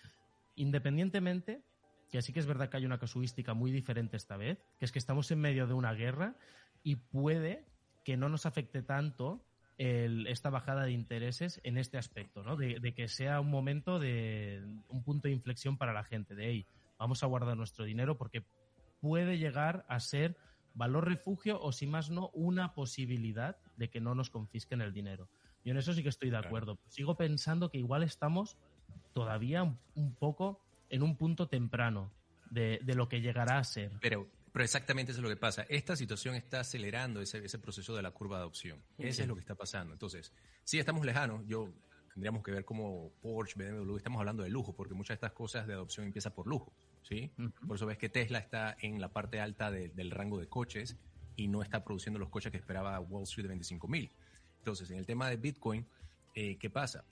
Independientemente, que sí que es verdad que hay una casuística muy diferente esta vez, que es que estamos en medio de una guerra y puede que no nos afecte tanto el, esta bajada de intereses en este aspecto, ¿no? De, de, que sea un momento de un punto de inflexión para la gente, de hey, vamos a guardar nuestro dinero porque puede llegar a ser valor refugio o si más no una posibilidad de que no nos confisquen el dinero. Yo en eso sí que estoy de acuerdo. Claro. Sigo pensando que igual estamos todavía un, un poco en un punto temprano de, de, lo que llegará a ser. Pero, pero exactamente eso es lo que pasa. Esta situación está acelerando ese, ese proceso de la curva de adopción. Sí. Eso es lo que está pasando. Entonces, sí estamos lejanos. Yo tendríamos que ver cómo Porsche, BMW, estamos hablando de lujo, porque muchas de estas cosas de adopción empiezan por lujo. ¿sí? Uh -huh. Por eso ves que Tesla está en la parte alta de, del rango de coches y no está produciendo los coches que esperaba Wall Street de 25 mil. Entonces, en el tema de Bitcoin, eh, ¿qué pasa?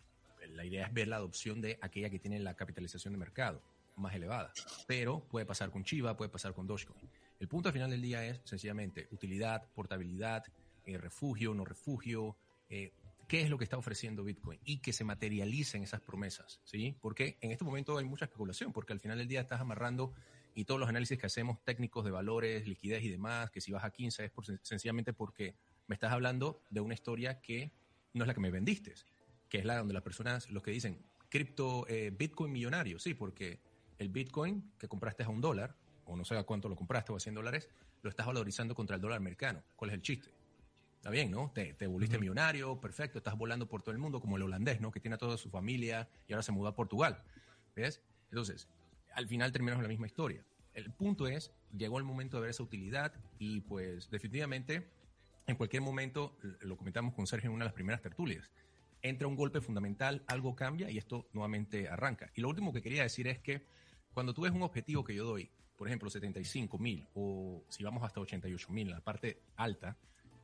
La idea es ver la adopción de aquella que tiene la capitalización de mercado más elevada. Pero puede pasar con Chiva, puede pasar con Dogecoin. El punto al final del día es sencillamente utilidad, portabilidad, eh, refugio, no refugio, eh, qué es lo que está ofreciendo Bitcoin y que se materialicen esas promesas, ¿sí? Porque en este momento hay mucha especulación, porque al final del día estás amarrando y todos los análisis que hacemos técnicos de valores, liquidez y demás, que si vas a 15 es sencillamente porque me estás hablando de una historia que no es la que me vendiste, que es la donde las personas, los que dicen, cripto, eh, Bitcoin millonario, sí, porque el Bitcoin que compraste a un dólar, o no sé a cuánto lo compraste o a 100 dólares, lo estás valorizando contra el dólar americano. ¿Cuál es el chiste? Está bien, ¿no? Te, te volviste uh -huh. millonario, perfecto, estás volando por todo el mundo, como el holandés, ¿no? Que tiene a toda su familia y ahora se mudó a Portugal. ¿Ves? Entonces, al final terminamos la misma historia. El punto es, llegó el momento de ver esa utilidad y pues definitivamente en cualquier momento, lo comentamos con Sergio en una de las primeras tertulias, entra un golpe fundamental, algo cambia y esto nuevamente arranca. Y lo último que quería decir es que cuando tú ves un objetivo que yo doy, por ejemplo, 75 mil o si vamos hasta 88 mil en la parte alta,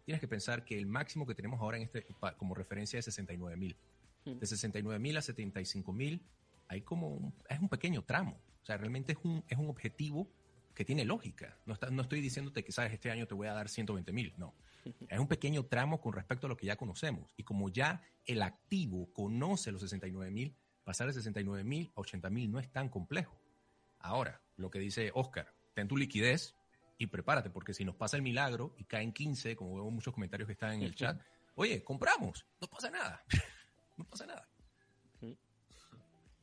tienes que pensar que el máximo que tenemos ahora en este como referencia es 69 mil. De 69 mil a 75 mil hay como un, es un pequeño tramo. O sea, realmente es un, es un objetivo que tiene lógica. No, está, no estoy diciéndote que, sabes, este año te voy a dar 120 mil. No. Es un pequeño tramo con respecto a lo que ya conocemos. Y como ya el activo conoce los 69 mil, pasar de 69 mil a 80 mil no es tan complejo. Ahora, lo que dice Oscar, ten tu liquidez y prepárate, porque si nos pasa el milagro y caen 15, como veo muchos comentarios que están en el chat, oye, compramos, no pasa nada. no pasa nada.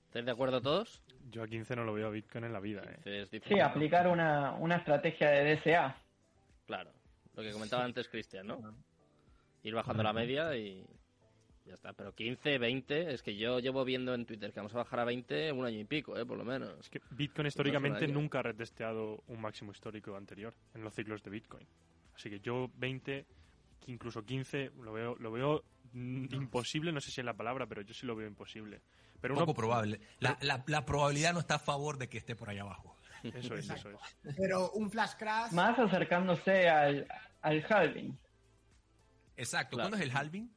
¿Estáis de acuerdo todos? Yo a 15 no lo veo a Bitcoin en la vida. ¿eh? sí, aplicar una, una estrategia de DCA. Claro, lo que comentaba sí. antes Cristian, ¿no? Ir bajando la media y ya está. Pero 15, 20, es que yo llevo viendo en Twitter que vamos a bajar a 20 un año y pico, ¿eh? por lo menos. Es que Bitcoin históricamente nunca ha retesteado un máximo histórico anterior en los ciclos de Bitcoin. Así que yo 20, incluso 15, lo veo, lo veo imposible, no sé si es la palabra, pero yo sí lo veo imposible. Pero Poco uno, probable. La, la, la, probabilidad no está a favor de que esté por ahí abajo. Eso es, eso es. Pero un flash crash. Más acercándose al, al halving. Exacto. Claro. ¿Cuándo es el halving?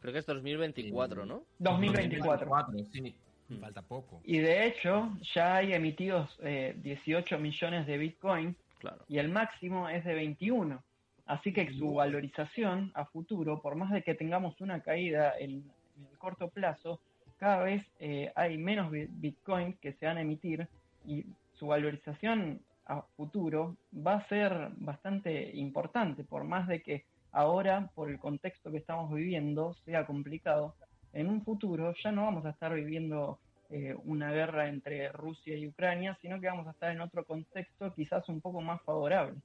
Creo que es 2024, ¿no? 2024. 2024 sí. Mm. Falta poco. Y de hecho, ya hay emitidos eh, 18 millones de Bitcoin claro. y el máximo es de 21. Así que su valorización a futuro, por más de que tengamos una caída en, en el corto plazo, cada vez eh, hay menos Bitcoin que se van a emitir y su valorización a futuro va a ser bastante importante, por más de que ahora, por el contexto que estamos viviendo, sea complicado. En un futuro ya no vamos a estar viviendo eh, una guerra entre Rusia y Ucrania, sino que vamos a estar en otro contexto quizás un poco más favorable.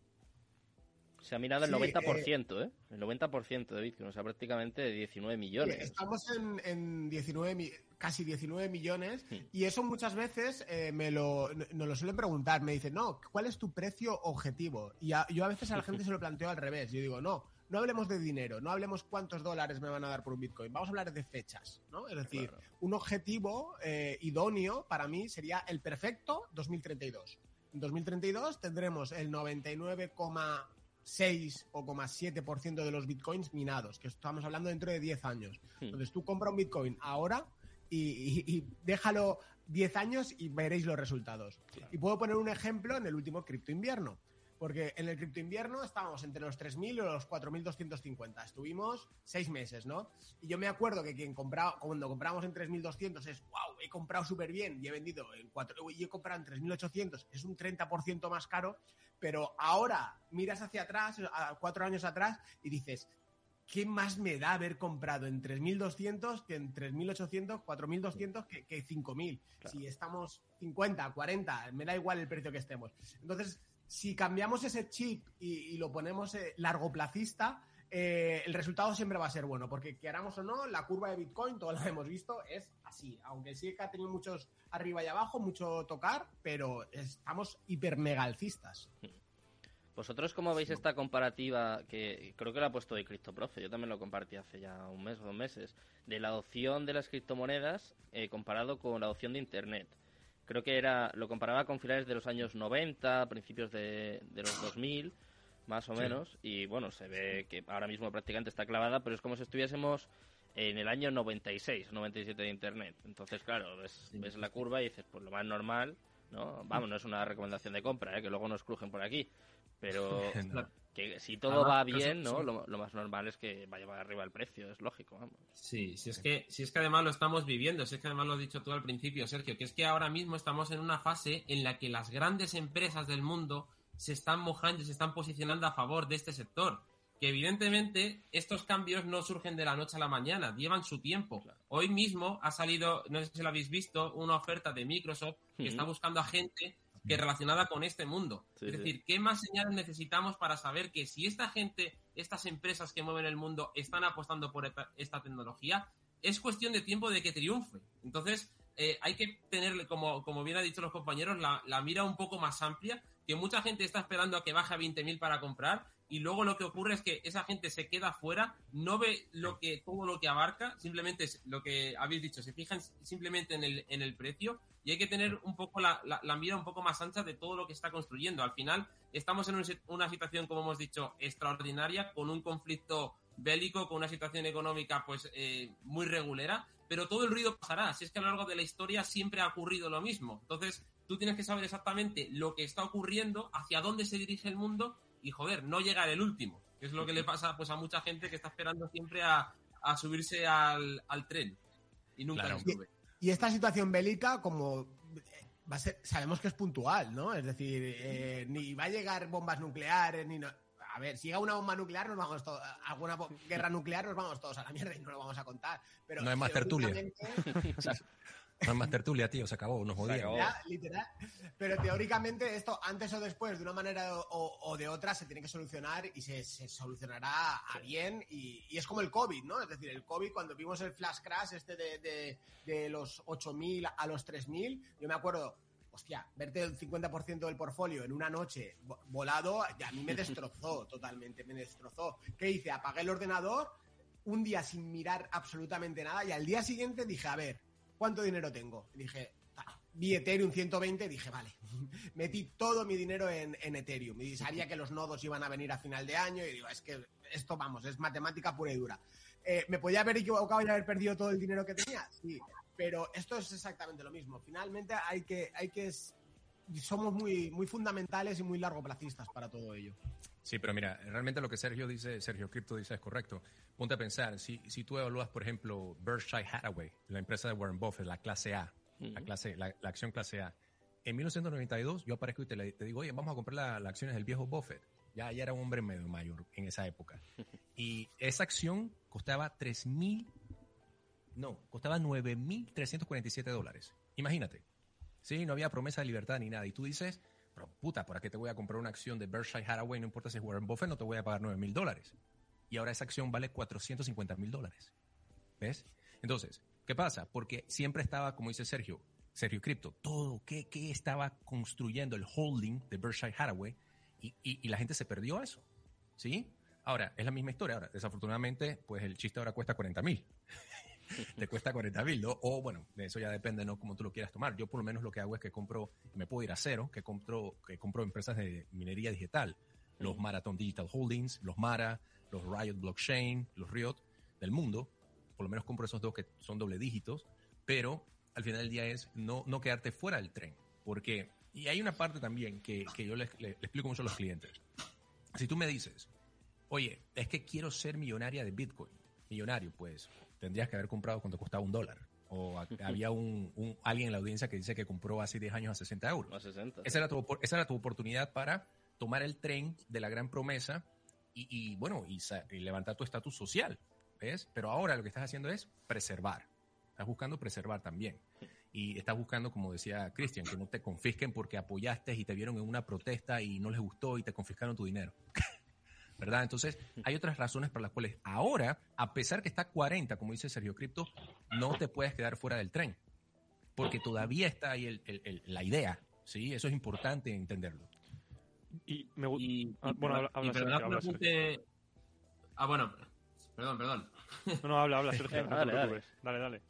Se ha mirado el sí, 90%, ¿eh? El 90% de Bitcoin, o sea, prácticamente 19 millones. Estamos en, en 19, casi 19 millones sí. y eso muchas veces eh, me lo, nos lo suelen preguntar. Me dicen, no, ¿cuál es tu precio objetivo? Y a, yo a veces a la gente se lo planteo al revés. Yo digo, no, no hablemos de dinero, no hablemos cuántos dólares me van a dar por un Bitcoin, vamos a hablar de fechas, ¿no? Es decir, un objetivo eh, idóneo para mí sería el perfecto 2032. En 2032 tendremos el 99,6 o 7% de los bitcoins minados, que estamos hablando dentro de 10 años. Hmm. Entonces tú compra un bitcoin ahora y, y- y déjalo 10 años y veréis los resultados. Y puedo poner un ejemplo en el último cripto invierno. Porque en el cripto invierno estábamos entre los 3.000 y los 4.250. Estuvimos seis meses, ¿no? Y yo me acuerdo que quien compraba, cuando compramos en 3.200 es, wow, he comprado súper bien y he vendido en 4, y he comprado en 3.800, es un 30% más caro, pero ahora miras hacia atrás, a cuatro años atrás, y dices, ¿qué más me da haber comprado en 3.200 que en 3.800, 4.200 que, que 5.000? Si estamos 50, 40, me da igual el precio que estemos. Entonces, si cambiamos ese chip y, y lo ponemos eh, largoplacista, eh, el resultado siempre va a ser bueno, porque queramos o no, la curva de Bitcoin, todos la hemos visto, es así. Aunque sí que ha tenido muchos arriba y abajo, mucho tocar, pero estamos hiper mega alcistas. ¿Vosotros cómo veis esta comparativa que creo que lo ha puesto hoy CryptoProfe? Yo también lo compartí hace ya un mes o dos meses, de la adopción de las criptomonedas eh, comparado con la adopción de Internet. Creo que era lo comparaba con finales de los años 90, principios de, de los 2000, más o Sí. menos, y bueno, se ve que ahora mismo prácticamente está clavada, pero es como si estuviésemos en el año 96, 97 de Internet. Entonces, claro, ves, ves la curva y dices, pues lo más normal, ¿no? Vamos, no es una recomendación de compra, ¿eh? que luego nos crujen por aquí, pero No. que si todo va bien, ¿no? sí. Lo, lo más normal es que vaya para arriba el precio, es lógico, vamos. Sí, si es que, si es que además lo estamos viviendo, si es que además lo has dicho tú al principio, Sergio, que es que ahora mismo estamos en una fase en la que las grandes empresas del mundo se están mojando y se están posicionando a favor de este sector. Que evidentemente estos cambios no surgen de la noche a la mañana, llevan su tiempo. Hoy mismo ha salido, no sé si lo habéis visto, una oferta de Microsoft que está buscando a gente que relacionada con este mundo. Sí, es decir, ¿qué más señales necesitamos para saber que si esta gente, estas empresas que mueven el mundo están apostando por esta, tecnología, es cuestión de tiempo de que triunfe? Entonces, eh, hay que tener, como, como bien han dicho los compañeros, la, la mira un poco más amplia, que mucha gente está esperando a que baje a 20.000 para comprar y luego lo que ocurre es que esa gente se queda fuera, no ve lo que todo lo que abarca, simplemente es lo que habéis dicho, se fijan simplemente en el, en el precio y hay que tener un poco la, la- la mira un poco más ancha de todo lo que está construyendo. Al final estamos en un una situación, como hemos dicho, extraordinaria, con un conflicto bélico, con una situación económica pues eh, muy regulera, pero todo el ruido pasará. Si es que a lo largo de la historia siempre ha ocurrido lo mismo. Entonces, tú tienes que saber exactamente lo que está ocurriendo, hacia dónde se dirige el mundo y, joder, no llegar el último. Que es lo que le pasa pues a mucha gente que está esperando siempre a, a subirse al, al tren y nunca Claro. se sube. Y esta situación bélica, como eh, va a ser, sabemos que es puntual, ¿no? Es decir, eh, ni va a llegar bombas nucleares, ni no. A ver, si llega una bomba nuclear, nos vamos todos, alguna guerra nuclear, nos vamos todos a la mierda y no lo vamos a contar. Pero No hay más tertulia. No hay más tertulia, tío, se acabó, nos. Ya, literal. Pero teóricamente esto, antes o después, de una manera o, o de otra, se tiene que solucionar y se, se solucionará a bien. Y, y es como el COVID, ¿no? Es decir, el COVID, cuando vimos el flash crash este de, de, de los 8.000 a los 3.000, yo me acuerdo, hostia, verte el 50% del portfolio en una noche vo- volado, ya a mí me destrozó totalmente, me destrozó. ¿Qué hice? Apagué el ordenador un día sin mirar absolutamente nada y al día siguiente dije, a ver, ¿cuánto dinero tengo? Dije, "Ta". vi Ethereum 120 y dije, vale, metí todo mi dinero en, Ethereum y sabía que los nodos iban a venir a final de año y digo, es que esto, vamos, es matemática pura y dura. Eh, ¿Me podía haber equivocado y haber perdido todo el dinero que tenía? Sí, pero esto es exactamente lo mismo. Finalmente hay que, hay que, somos muy, muy fundamentales y muy largoplacistas para todo ello. Sí, pero mira, realmente lo que Sergio dice, Sergio Crypto dice es correcto. Ponte a pensar, si, si tú evalúas, por ejemplo, Berkshire Hathaway, la empresa de Warren Buffett, la clase A, la, clase, la, la acción clase A, en 1992 yo aparezco y te, te digo, oye, vamos a comprar la- las acciones del viejo Buffett. Ya, ya era un hombre medio mayor en esa época. Y esa acción costaba 3 mil, no, costaba 9.347 dólares. Imagínate. Sí, no había promesa de libertad ni nada. Y tú dices, pero puta, ¿para qué te voy a comprar una acción de Berkshire Hathaway? No importa si es Warren Buffett, no te voy a pagar 9 mil dólares. Y ahora esa acción vale 450 mil dólares. ¿Ves? Entonces, ¿qué pasa? Porque siempre estaba, como dice Sergio, Sergio Crypto, todo, ¿qué, qué estaba construyendo el holding de Berkshire Hathaway? Y, y- y la gente se perdió eso. ¿Sí? Ahora, es la misma historia. Ahora, desafortunadamente, pues el chiste ahora cuesta 40 mil. te cuesta 40 mil, ¿no? O bueno, de eso ya depende, ¿no? Como tú lo quieras tomar. Yo por lo menos lo que hago es que compro, me puedo ir a cero, que compro, que compro empresas de minería digital. Los Marathon Digital Holdings, los Mara, los Riot Blockchain, los Riot del mundo. Por lo menos compro esos dos que son doble dígitos. Pero al final del día es no, no quedarte fuera del tren. Porque, y hay una parte también que, que yo le, le explico mucho a los clientes. Si tú me dices, oye, es que quiero ser millonaria de Bitcoin. Millonario, pues tendrías que haber comprado cuando costaba un dólar. O había un, un, alguien en la audiencia que dice que compró hace 10 años a 60 euros. A 60. Esa era, tu, esa era tu oportunidad para tomar el tren de la gran promesa y, y bueno, y, y, levantar tu estatus social. ¿Ves? Pero ahora lo que estás haciendo es preservar. Estás buscando preservar también. Y estás buscando, como decía Cristian, que no te confisquen porque apoyaste y te vieron en una protesta y no les gustó y te confiscaron tu dinero. ¿verdad? Entonces, hay otras razones por las cuales ahora, a pesar que está 40, como dice Sergio Cripto, no te puedes quedar fuera del tren, porque todavía está ahí el, el, el, la idea, ¿sí? Eso es importante entenderlo. Y me y, ah, bueno, habla, habla, Sergio, habla Sergio. Ah, bueno, perdón, perdón. No, no, habla, habla, Sergio, no dale, te preocupes. Dale, dale.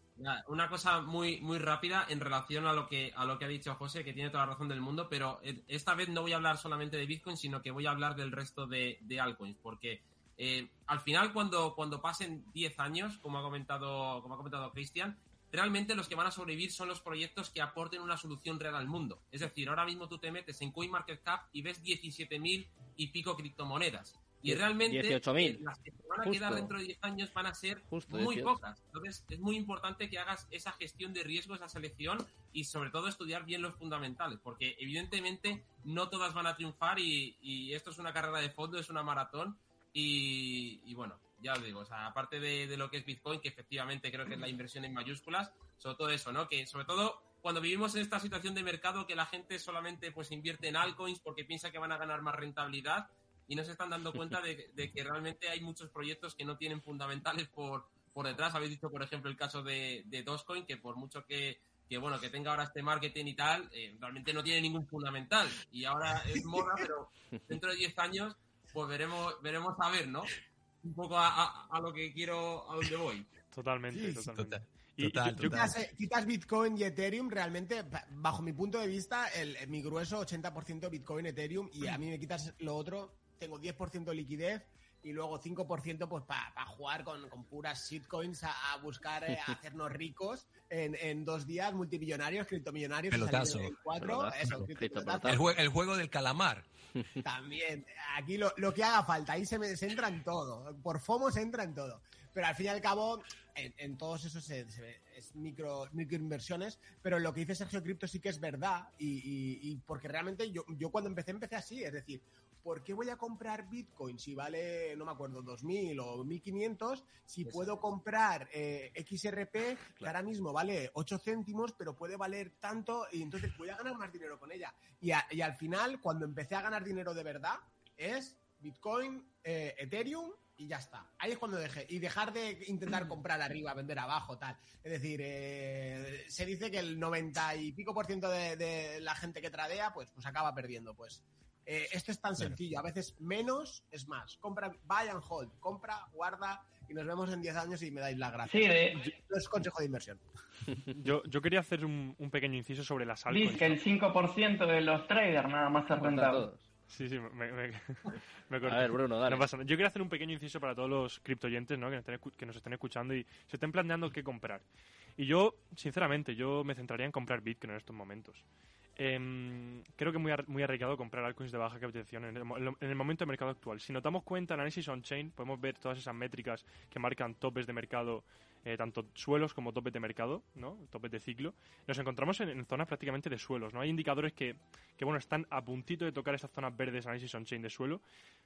Una cosa muy, muy rápida en relación a lo, que, a lo que ha dicho José, que tiene toda la razón del mundo, pero esta vez no voy a hablar solamente de Bitcoin, sino que voy a hablar del resto de, de altcoins, porque eh, al final cuando, cuando pasen 10 años, como ha comentado, como ha comentado Cristian, realmente los que van a sobrevivir son los proyectos que aporten una solución real al mundo. Es decir, ahora mismo tú te metes en CoinMarketCap y ves 17.000 y pico criptomonedas. Y realmente 18.000. las que van a Justo. quedar dentro de 10 años van a ser Justo, muy 18. pocas. Entonces es muy importante que hagas esa gestión de riesgo, esa selección y sobre todo estudiar bien los fundamentales, porque evidentemente no todas van a triunfar y, y esto es una carrera de fondo, es una maratón y, y bueno, ya os digo, o sea, aparte de, de, lo que es Bitcoin, que efectivamente creo que es la inversión en mayúsculas, sobre todo eso, ¿no? Que sobre todo cuando vivimos en esta situación de mercado que la gente solamente pues invierte en altcoins porque piensa que van a ganar más rentabilidad y no se están dando cuenta de, de, que realmente hay muchos proyectos que no tienen fundamentales por, por detrás. Habéis dicho, por ejemplo, el caso de, de Dogecoin, que por mucho que, que, bueno, que tenga ahora este marketing y tal, eh, realmente no tiene ningún fundamental. Y ahora es moda, pero dentro de 10 años, pues veremos, veremos a ver, ¿no? Un poco a, a, a lo que quiero, a dónde voy. Totalmente, totalmente. Total. Y, total, y, total. Quitas, quitas, Bitcoin y Ethereum, realmente, bajo mi punto de vista, el, mi grueso 80% Bitcoin, Ethereum, y a mí me quitas lo otro, tengo 10% de liquidez y luego 5% pues para pa jugar con, con, puras shitcoins a, a buscar eh, a hacernos ricos en, en, dos días, multimillonarios, criptomillonarios. Pelotazo. Cuatro, pelotazo. Eso. El, juego, el, juego del calamar. También, aquí lo, lo, que haga falta, ahí se, me, se entra en todo, por FOMO se entra en todo. Pero al fin y al cabo, en, en todos esos se, se, es micro, microinversiones, pero lo que dice Sergio Cripto sí que es verdad y, y, y porque realmente yo, yo cuando empecé, empecé así, es decir, ¿por qué voy a comprar Bitcoin si vale, no me acuerdo, 2.000 o 1.500 si Exacto. puedo comprar eh, XRP claro. que ahora mismo vale 8 céntimos pero puede valer tanto y entonces voy a ganar más dinero con ella? Y, a, y al final, cuando empecé a ganar dinero de verdad, es Bitcoin, eh, Ethereum y ya está. Ahí es cuando dejé. Y dejar de intentar comprar arriba, vender abajo, tal. Es decir, eh, se dice que el 90 y pico por ciento de, de, la gente que tradea, pues, pues acaba perdiendo. Pues eh, esto es tan sencillo. A veces menos es más. Compra, buy and hold. Compra, guarda y nos vemos en 10 años y me dais la gracia. Sí, de... No es consejo de inversión. Yo, yo quería hacer un, un, pequeño inciso sobre las altcoins. Dice que el 5% de los traders nada más es rentable. Sí, sí, me, me. A ver, Bruno, dale. No pasa nada. Yo quería hacer un pequeño inciso para todos los criptoyentes ¿no? que, nos estén, que nos estén escuchando y se estén planteando qué comprar. Y yo, sinceramente, yo me centraría en comprar Bitcoin en estos momentos. Eh, creo que muy, ar muy arriesgado comprar altcoins de baja capitalización en el, en el, momento de mercado actual. Si notamos cuenta análisis on-chain, podemos ver todas esas métricas que marcan topes de mercado, eh, tanto suelos como topes de mercado, ¿no? topes de ciclo. Nos encontramos en, en, zonas prácticamente de suelos. ¿no? Hay indicadores que, que bueno, están a puntito de tocar esas zonas verdes análisis on-chain de suelo.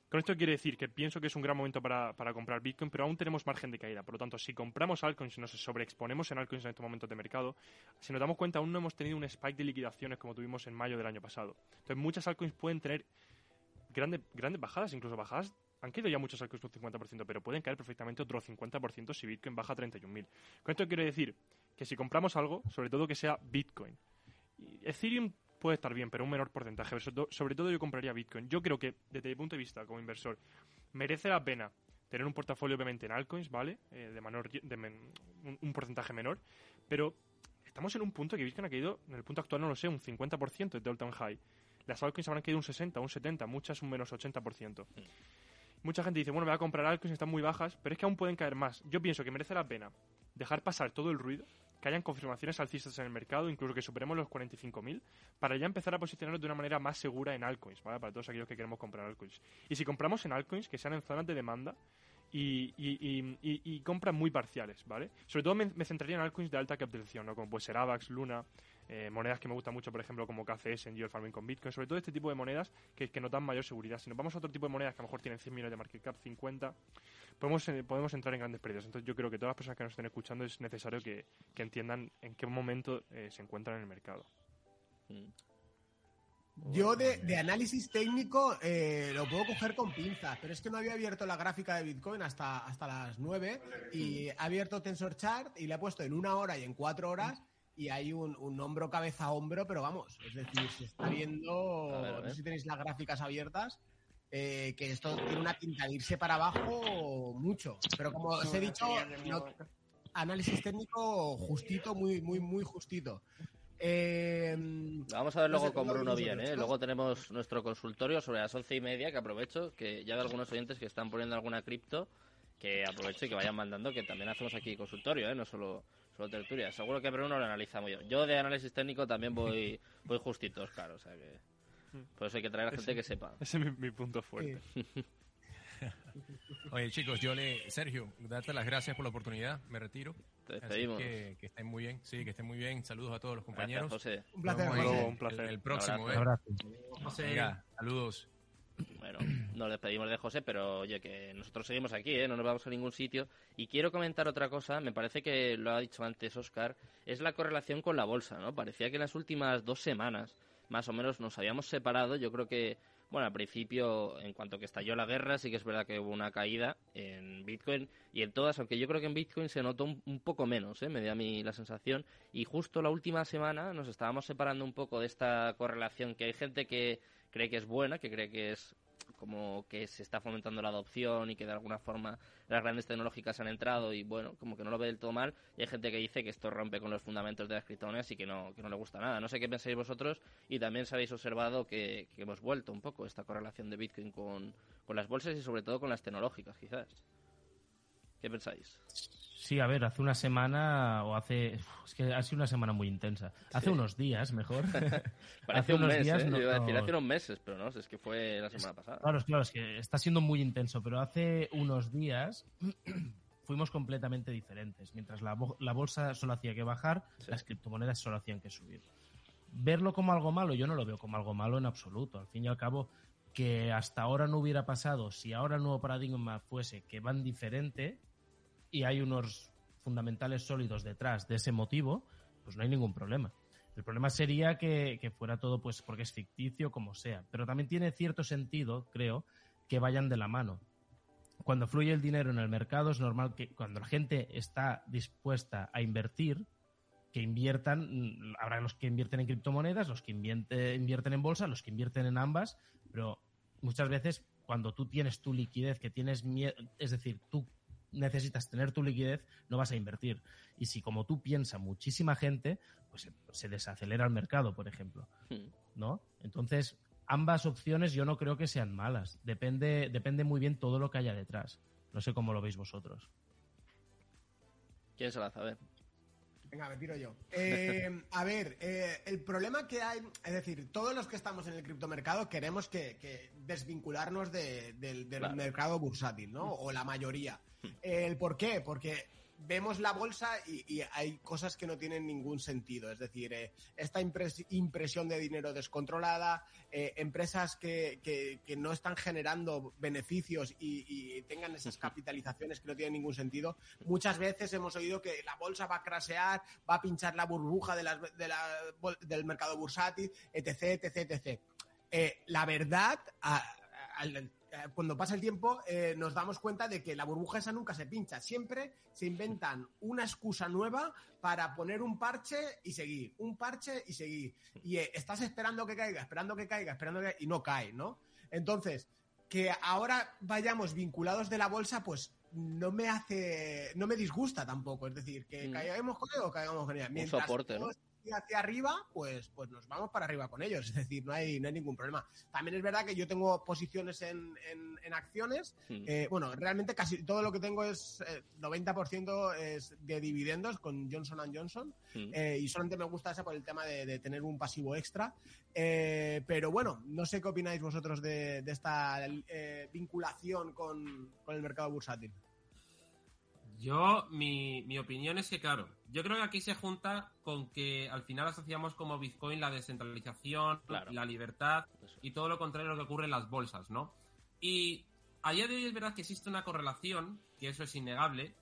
Con esto quiere decir que pienso que es un gran momento para, para, comprar Bitcoin, pero aún tenemos margen de caída. Por lo tanto, si compramos altcoins nos sobreexponemos en altcoins en estos momentos de mercado, si nos damos cuenta, aún no hemos tenido un spike de liquidaciones como tuvimos en mayo del año pasado. Entonces, muchas altcoins pueden tener grandes, grandes bajadas, incluso bajadas. Han caído ya muchas altcoins un 50%, pero pueden caer perfectamente otro 50% si Bitcoin baja a 31.000. Con esto quiero decir que si compramos algo, sobre todo que sea Bitcoin. Ethereum puede estar bien, pero un menor porcentaje. Sobre todo yo compraría Bitcoin. Yo creo que, desde mi punto de vista como inversor, merece la pena tener un portafolio obviamente en altcoins, ¿vale? Eh, de, menor, de un, porcentaje menor, pero estamos en un punto que Bitcoin ha caído, en el punto actual no lo sé, un 50% de all time high. Las altcoins habrán caído un 60, un 70, muchas un menos 80%. Mm. Mucha gente dice, bueno, me voy a comprar altcoins, están muy bajas, pero es que aún pueden caer más. Yo pienso que merece la pena dejar pasar todo el ruido, que hayan confirmaciones alcistas en el mercado, incluso que superemos los 45.000, para ya empezar a posicionarnos de una manera más segura en altcoins, ¿vale? Para todos aquellos que queremos comprar altcoins. Y si compramos en altcoins, que sean en zonas de demanda, y, y, y, compras muy parciales, ¿vale? Sobre todo me, centraría en altcoins de alta capitalización, ¿no? Como puede ser AVAX, Luna, eh, monedas que me gustan mucho, por ejemplo, como KCS en Yield Farming con Bitcoin, sobre todo este tipo de monedas que, que, nos dan mayor seguridad. Si nos vamos a otro tipo de monedas que a lo mejor tienen 100 millones de market cap, 50, podemos, eh, podemos entrar en grandes pérdidas. Entonces yo creo que todas las personas que nos estén escuchando es necesario que, que entiendan en qué momento eh, se encuentran en el mercado. Mm. Yo de, análisis técnico lo puedo coger con pinzas, pero es que no había abierto la gráfica de Bitcoin hasta, hasta las 9 y he abierto TensorChart y le he puesto en una hora y en cuatro horas y hay un, hombro cabeza a hombro, pero vamos, es decir, se está viendo, no sé si tenéis las gráficas abiertas, eh, que esto tiene una pinta de irse para abajo mucho, pero como os he dicho, análisis técnico justito, muy, muy, muy justito. Eh, Vamos a ver luego con Bruno bien, ¿eh? Luego tenemos nuestro consultorio sobre las once y media, que aprovecho, que ya hay algunos oyentes que están poniendo alguna cripto, que aprovecho y que vayan mandando, que también hacemos aquí consultorio, ¿eh? No solo, solo tertulia. Seguro que Bruno lo analiza muy bien. Yo de análisis técnico también voy, voy justito, claro, o sea que... Por eso hay que traer a gente que sepa. Ese es mi, punto fuerte. Oye, chicos, yo le. Sergio, darte las gracias por la oportunidad. Me retiro. Te despedimos. que, estén muy bien. Sí, que estén muy bien. Saludos a todos los compañeros. José. Un placer, un placer. El, próximo, ¿eh? José. saludos. Bueno, nos despedimos de José, pero oye, que nosotros seguimos aquí, ¿eh? no nos vamos a ningún sitio. Y quiero comentar otra cosa, me parece que lo ha dicho antes Oscar, es la correlación con la bolsa, ¿no? Parecía que en las últimas dos semanas más o menos nos habíamos separado. Yo creo que bueno, al principio, en cuanto que estalló la guerra, sí que es verdad que hubo una caída en Bitcoin y en todas, aunque yo creo que en Bitcoin se notó un, poco menos, ¿eh? me dio a mí la sensación. Y justo la última semana nos estábamos separando un poco de esta correlación que hay gente que cree que es buena, que cree que es como que se está fomentando la adopción y que de alguna forma las grandes tecnológicas han entrado y bueno, como que no lo ve del todo mal. Y hay gente que dice que esto rompe con los fundamentos de las criptomonedas y que no, que no le gusta nada. No sé qué pensáis vosotros y también se habéis observado que, hemos vuelto un poco esta correlación de Bitcoin con, con las bolsas y sobre todo con las tecnológicas, quizás. ¿Qué pensáis? Sí, a ver, hace una semana o hace. Es que ha sido una semana muy intensa. Hace unos días, mejor. hace unos días. ¿eh? Yo iba a decir hace unos meses, pero no, es que fue la semana pasada. Claro, claro, es que está siendo muy intenso, pero hace unos días fuimos completamente diferentes. Mientras la, la bolsa solo hacía que bajar, las criptomonedas solo hacían que subir. Verlo como algo malo, yo no lo veo como algo malo en absoluto. Al fin y al cabo, que hasta ahora no hubiera pasado, si ahora el nuevo paradigma fuese que van diferente, y hay unos fundamentales sólidos detrás de ese motivo, pues no hay ningún problema. El problema sería que, fuera todo pues porque es ficticio, como sea. Pero también tiene cierto sentido, creo, que vayan de la mano. Cuando fluye el dinero en el mercado es normal que cuando la gente está dispuesta a invertir, que inviertan, habrá los que invierten en criptomonedas, los que invierten en bolsa, los que invierten en ambas, pero muchas veces cuando tú tienes tu liquidez, que tienes miedo, es decir, tú necesitas tener tu liquidez, no vas a invertir. Y si como tú piensa muchísima gente, pues se desacelera el mercado, por ejemplo. Hmm. ¿No? Entonces, ambas opciones yo no creo que sean malas. Depende, depende muy bien todo lo que haya detrás. No sé cómo lo veis vosotros. ¿Quién se va a saber? Venga, me tiro yo. Eh, a ver, eh, el problema que hay, es decir, todos los que estamos en el criptomercado queremos que, desvincularnos del, mercado bursátil, ¿no? O la mayoría. ¿El por qué? Porque vemos la bolsa y, hay cosas que no tienen ningún sentido. Es decir, eh, esta impresión de dinero descontrolada, eh, empresas que, que, no están generando beneficios y, tengan esas capitalizaciones que no tienen ningún sentido. Muchas veces hemos oído que la bolsa va a crasear, va a pinchar la burbuja de del mercado bursátil, etc., etc., etc. Eh, la verdad, al, cuando pasa el tiempo eh, nos damos cuenta de que la burbuja esa nunca se pincha. Siempre se inventan una excusa nueva para poner un parche y seguir, un parche y seguir. Y eh, estás esperando que caiga, esperando que caiga, esperando que y no cae, ¿no? Entonces, que ahora vayamos vinculados de la bolsa, pues no me hace, no me disgusta tampoco. Es decir, que Mm. caigamos con él o caigamos con ella. Mientras soporte, todo ¿no? Hacia arriba, pues, pues nos vamos para arriba con ellos. Es decir, no hay, no hay ningún problema. También es verdad que yo tengo posiciones en, en- en acciones. Mm. Eh, bueno, realmente casi todo lo que tengo es eh, 90% es de dividendos con Johnson Johnson. Mm. Eh, y solamente me gusta esa por el tema de, de tener un pasivo extra. Eh, pero bueno, no sé qué opináis vosotros de, de esta vinculación con, con el mercado bursátil. Yo, mi, mi opinión es que, claro, yo creo que aquí se junta con que al final asociamos como Bitcoin la descentralización, Claro. la libertad y todo lo contrario a lo que ocurre en las bolsas, ¿no? Y a día de hoy es verdad que existe una correlación, que eso es innegable,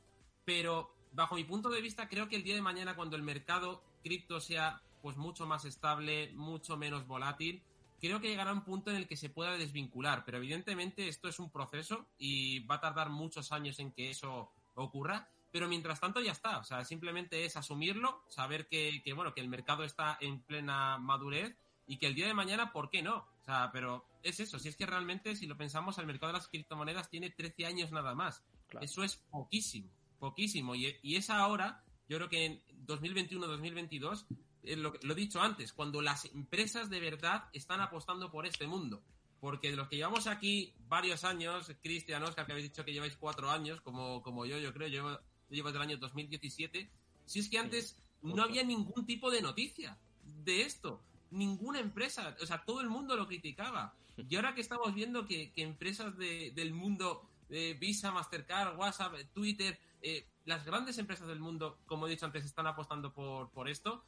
pero bajo mi punto de vista creo que el día de mañana cuando el mercado cripto sea pues mucho más estable, mucho menos volátil, creo que llegará un punto en el que se pueda desvincular, pero evidentemente esto es un proceso y va a tardar muchos años en que eso ocurra, pero mientras tanto ya está, o sea, simplemente es asumirlo, saber que, que, bueno, que el mercado está en plena madurez y que el día de mañana, ¿por qué no? O sea, pero es eso, si es que realmente, si lo pensamos, el mercado de las criptomonedas tiene 13 años nada más. Claro. Eso es poquísimo, poquísimo. Y, y es ahora, yo creo que en 2021-2022, eh, lo, lo he dicho antes, cuando las empresas de verdad están apostando por este mundo. Porque de los que llevamos aquí varios años, Cristian, Oscar, que habéis dicho que lleváis cuatro años, como, como yo, yo creo, yo, yo llevo desde el año 2017, si es que antes no había ningún tipo de noticia de esto. Ninguna empresa, o sea, todo el mundo lo criticaba. Y ahora que estamos viendo que, que empresas de- del mundo, eh, Visa, Mastercard, WhatsApp, Twitter, eh, las grandes empresas del mundo, como he dicho antes, están apostando por, por esto,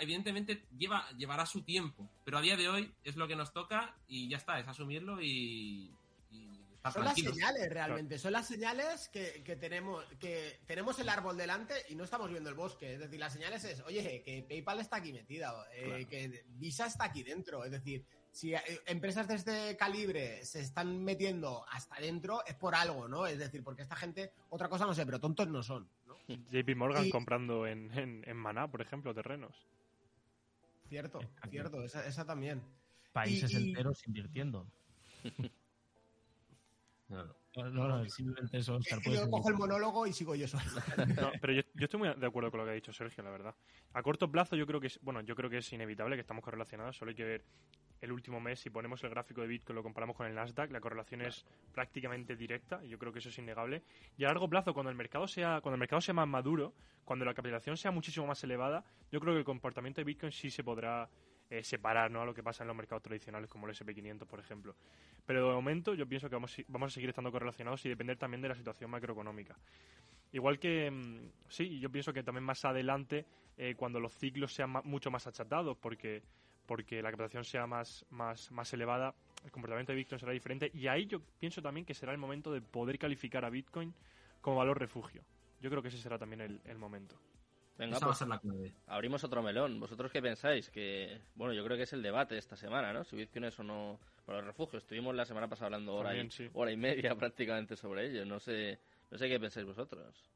evidentemente lleva, llevará su tiempo. Pero a día de hoy es lo que nos toca y ya está, es asumirlo y, y estar Son las señales realmente, son las señales que, que tenemos, que tenemos el árbol delante y no estamos viendo el bosque. Es decir, las señales es, oye, que PayPal está aquí metida, eh, Claro. que Visa está aquí dentro. Es decir, si eh, empresas de este calibre se están metiendo hasta dentro, es por algo, ¿no? Es decir, porque esta gente, otra cosa no sé, pero tontos no son, ¿no? JP Morgan Y- comprando en, en, en Maná, por ejemplo, terrenos. Cierto, cierto, esa, esa también. Países Y- y- enteros invirtiendo. No, no, no, simplemente eso, Oscar. Yo cojo el monólogo y sigo yo solo. No, pero yo, yo estoy muy de acuerdo con lo que ha dicho Sergio, la verdad. A corto plazo yo creo que es, bueno, yo creo que es inevitable que estamos correlacionados, solo hay que ver el último mes, si ponemos el gráfico de Bitcoin lo comparamos con el Nasdaq, la correlación es prácticamente directa, y yo creo que eso es innegable. Y a largo plazo, cuando el mercado sea, cuando el mercado sea más maduro, cuando la capitalización sea muchísimo más elevada, yo creo que el comportamiento de Bitcoin sí se podrá eh, separar ¿no? a lo que pasa en los mercados tradicionales como el SP500, por ejemplo. Pero de momento yo pienso que vamos, vamos a seguir estando correlacionados y depender también de la situación macroeconómica. Igual que, mm, sí, yo pienso que también más adelante, eh, cuando los ciclos sean ma- mucho más achatados, porque, porque la captación sea más, más, más elevada, el comportamiento de Bitcoin será diferente. Y ahí yo pienso también que será el momento de poder calificar a Bitcoin como valor refugio. Yo creo que ese será también el, el momento. Venga, Esa va a pues ser la clave. abrimos otro melón. ¿Vosotros qué pensáis? Que, bueno, yo creo que es el debate de esta semana, ¿no? Si Bitcoin es o no por los refugios. Estuvimos la semana pasada hablando hora, También, y, sí. hora y media prácticamente sobre ello. No sé, no sé qué pensáis vosotros.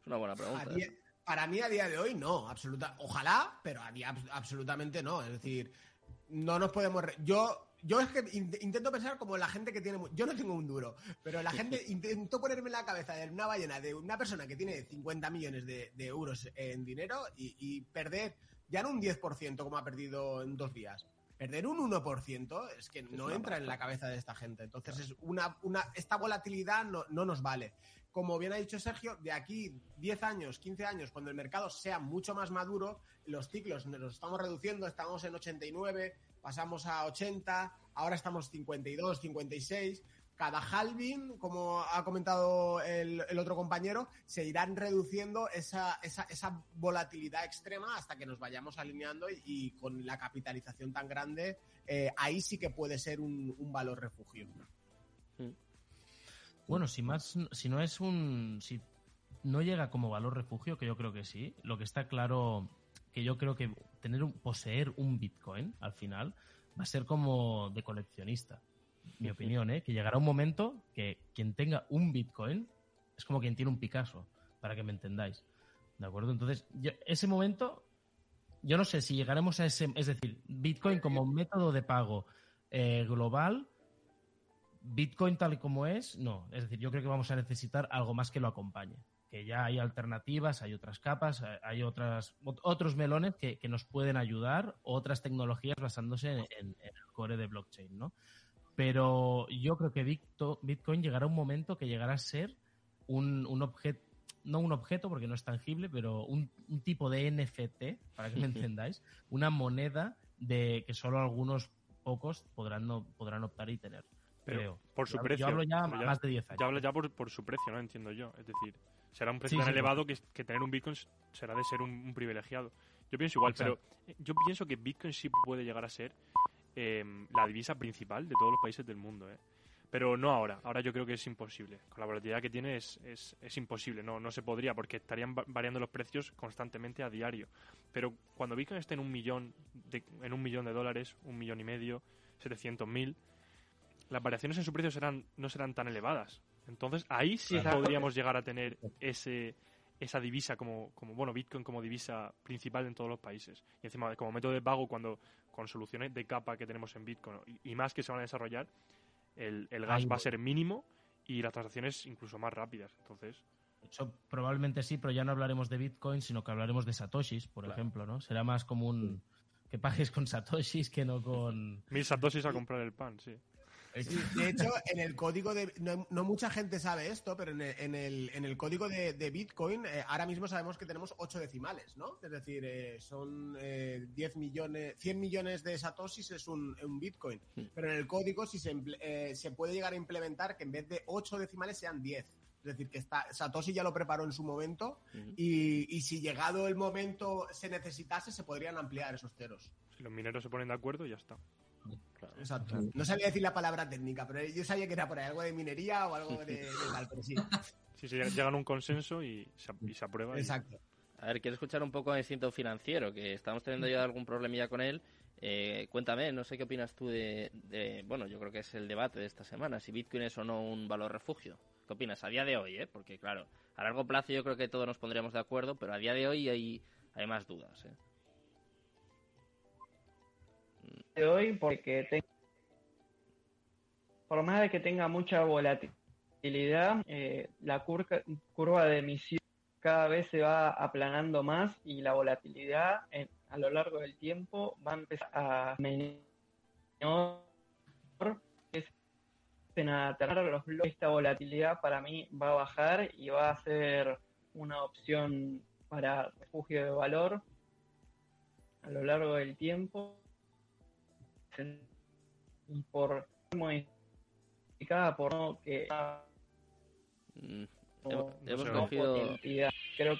Es una buena A pregunta. día- ¿eh? Para mí a día de hoy no, absoluta, ojalá, pero a día abs- absolutamente no. Es decir, no nos podemos. re- Yo, yo es que in- intento pensar como la gente que tiene. Yo no tengo un duro, pero la gente intento ponerme en la cabeza de una ballena de una persona que tiene 50 millones de, de euros en dinero y, y perder ya no un 10% como ha perdido en dos días. Perder un 1% es que no entra en la cabeza de esta gente. Entonces, es una, una, esta volatilidad no, no nos vale como bien ha dicho Sergio, de aquí 10 años, 15 años, cuando el mercado sea mucho más maduro, los ciclos nos estamos reduciendo, estamos en 89, pasamos a 80, ahora estamos 52, 56. Cada halving, como ha comentado el, el otro compañero, se irán reduciendo esa, esa, volatilidad extrema hasta que nos vayamos alineando y, y con la capitalización tan grande, eh, ahí sí que puede ser un, un valor refugio. Bueno, si más, si no es un, si no llega como valor refugio, que yo creo que sí, lo que está claro, que yo creo que tener un, poseer un Bitcoin al final va a ser como de coleccionista. Mi opinión, ¿eh? Que llegará un momento que quien tenga un Bitcoin es como quien tiene un Picasso, para que me entendáis. ¿De acuerdo? Entonces, yo- ese momento, yo no sé si llegaremos a ese, es decir, Bitcoin como método de pago eh, global, Bitcoin tal y como es, no. Es decir, yo creo que vamos a necesitar algo más que lo acompañe. Que ya hay alternativas, hay otras capas, hay otras, otros melones que, nos pueden ayudar, otras tecnologías basándose en, el core de blockchain, ¿no? Pero yo creo que Bitcoin llegará un momento que llegará a ser un, un objeto, no un objeto porque no es tangible, pero un, un tipo de NFT, para que me entendáis, una moneda de que solo algunos pocos podrán, no, podrán optar y tener. Pero por su precio. Yo hablo ya, más de 10 años. Ya hablo ya por, su precio, ¿no? Entiendo yo. Es decir, será un precio tan elevado que, que, tener un Bitcoin será de ser un, privilegiado. Yo pienso igual, pero yo pienso que Bitcoin sí puede llegar a ser em, la divisa principal de todos los países del mundo, ¿eh? Pero no ahora. Ahora yo creo que es imposible. Con la volatilidad que tiene es, es, es imposible. No, no se podría porque estarían variando los precios constantemente a diario. Pero cuando Bitcoin esté en un millón de, en un millón de dólares, un millón y medio, 700 mil las variaciones en su precio serán, no serán tan elevadas. Entonces ahí sí podríamos llegar a tener ese, esa divisa como, como, bueno, Bitcoin como divisa principal en todos los países. Y encima, como método de pago, cuando con soluciones de capa que tenemos en Bitcoin y, más que se van a desarrollar, el, el gas va a ser mínimo y las transacciones incluso más rápidas. Entonces. Eso probablemente sí, pero ya no hablaremos de Bitcoin, sino que hablaremos de Satoshis, por ejemplo, ¿no? Será más como un que pagues con Satoshis que no con. Mil Satoshis a comprar el pan, sí de hecho, en el código de. No, mucha gente sabe esto, pero en el, en el, código de, Bitcoin, eh, ahora mismo sabemos que tenemos 8 decimales, ¿no? Es decir, eh, son 10 eh, millones. 100 millones de Satoshis es un, Bitcoin. Pero en el código si se, se puede llegar a implementar que en vez de 8 decimales sean 10. Es decir, que está, Satoshi ya lo preparó en su momento y, y si llegado el momento se necesitase, se podrían ampliar esos ceros. Si los mineros se ponen de acuerdo, ya está. Exacto. No sabía decir la palabra técnica, pero yo sabía que era por ahí algo de minería o algo de, tal, pero sí. Sí, sí, llegan a un consenso y se, aprueba. Exacto. A ver, quiero escuchar un poco de instinto financiero, que estamos teniendo ya algún problemilla con él. Eh, cuéntame, no sé qué opinas tú de, bueno, yo creo que es el debate de esta semana, si Bitcoin es o no un valor refugio. ¿Qué opinas a día de hoy? Eh? Porque claro, a largo plazo yo creo que todos nos pondríamos de acuerdo, pero a día de hoy hay, hay más dudas. ¿eh? De hoy, porque por más de que tenga mucha volatilidad, eh, la curva de emisión cada vez se va aplanando más y la volatilidad a lo largo del tiempo va a empezar a menor esta volatilidad para mí va a bajar y va a ser una opción para refugio de valor a lo largo del tiempo por modificada por no que mm, creo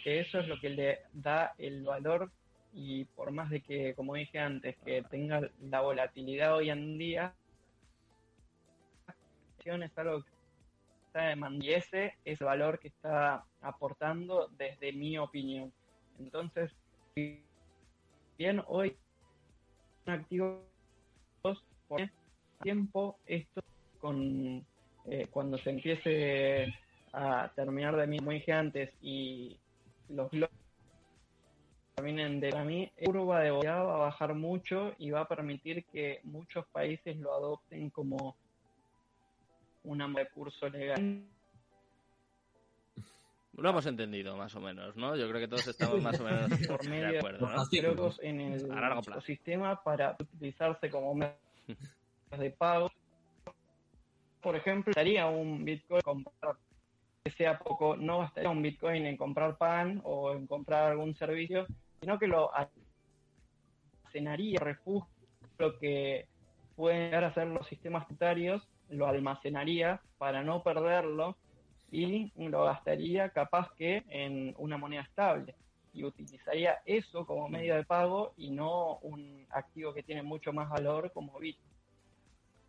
que eso es lo que le da el valor y por más de que como dije antes que tenga la volatilidad hoy en día es algo que está demandando y ese es el valor que está aportando desde mi opinión. Entonces bien hoy un activo por tiempo esto con eh, cuando se empiece a terminar de mí, dije antes, y los globos terminen de mí, la curva de volatilidad va a bajar mucho y va a permitir que muchos países lo adopten como un recurso legal. Lo hemos entendido más o menos, ¿no? Yo creo que todos estamos más o menos de acuerdo, ¿no? en el ecosistema para utilizarse como de pago. Por ejemplo, daría un Bitcoin comprar que sea poco, no bastaría un Bitcoin en comprar pan o en comprar algún servicio, sino que lo almacenaría, refugio, lo que pueden llegar a ser los sistemas monetarios, lo almacenaría para no perderlo y lo gastaría capaz que en una moneda estable y utilizaría eso como medio de pago y no un activo que tiene mucho más valor como Bitcoin.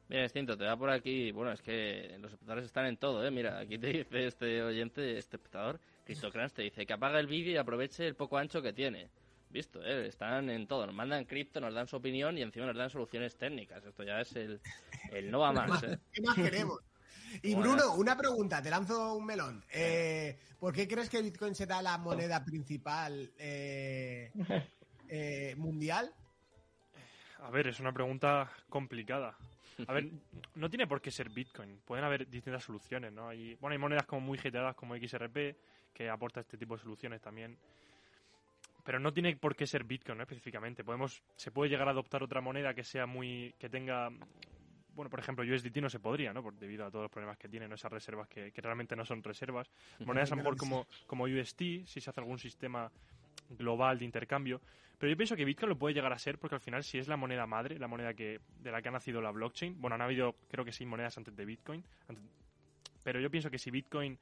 Mira, distinto, te va por aquí. Bueno, es que los espectadores están en todo, ¿eh? Mira, aquí te dice este oyente, este espectador, Cristocrans, te dice que apaga el vídeo y aproveche el poco ancho que tiene. Visto, ¿eh? Están en todo. Nos mandan cripto, nos dan su opinión y encima nos dan soluciones técnicas. Esto ya es el, el no va más, ¿eh? ¿Qué más queremos? Y Bruno, una pregunta, te lanzo un melón. Eh, ¿Por qué crees que Bitcoin será la moneda principal eh, eh, mundial? A ver, es una pregunta complicada. A ver, no tiene por qué ser Bitcoin. Pueden haber distintas soluciones, ¿no? Hay, bueno, hay monedas como muy hateadas como XRP que aporta este tipo de soluciones también. Pero no tiene por qué ser Bitcoin, ¿no? Específicamente. Podemos, se puede llegar a adoptar otra moneda que sea muy, que tenga, bueno, por ejemplo, USDT no se podría, ¿no? Por, debido a todos los problemas que tienen esas reservas que, que realmente no son reservas. Monedas a lo mejor como, como UST, si se hace algún sistema global de intercambio. Pero yo pienso que Bitcoin lo puede llegar a ser porque al final si es la moneda madre, la moneda que de la que ha nacido la blockchain, bueno, han habido creo que seis monedas antes de Bitcoin, pero yo pienso que si Bitcoin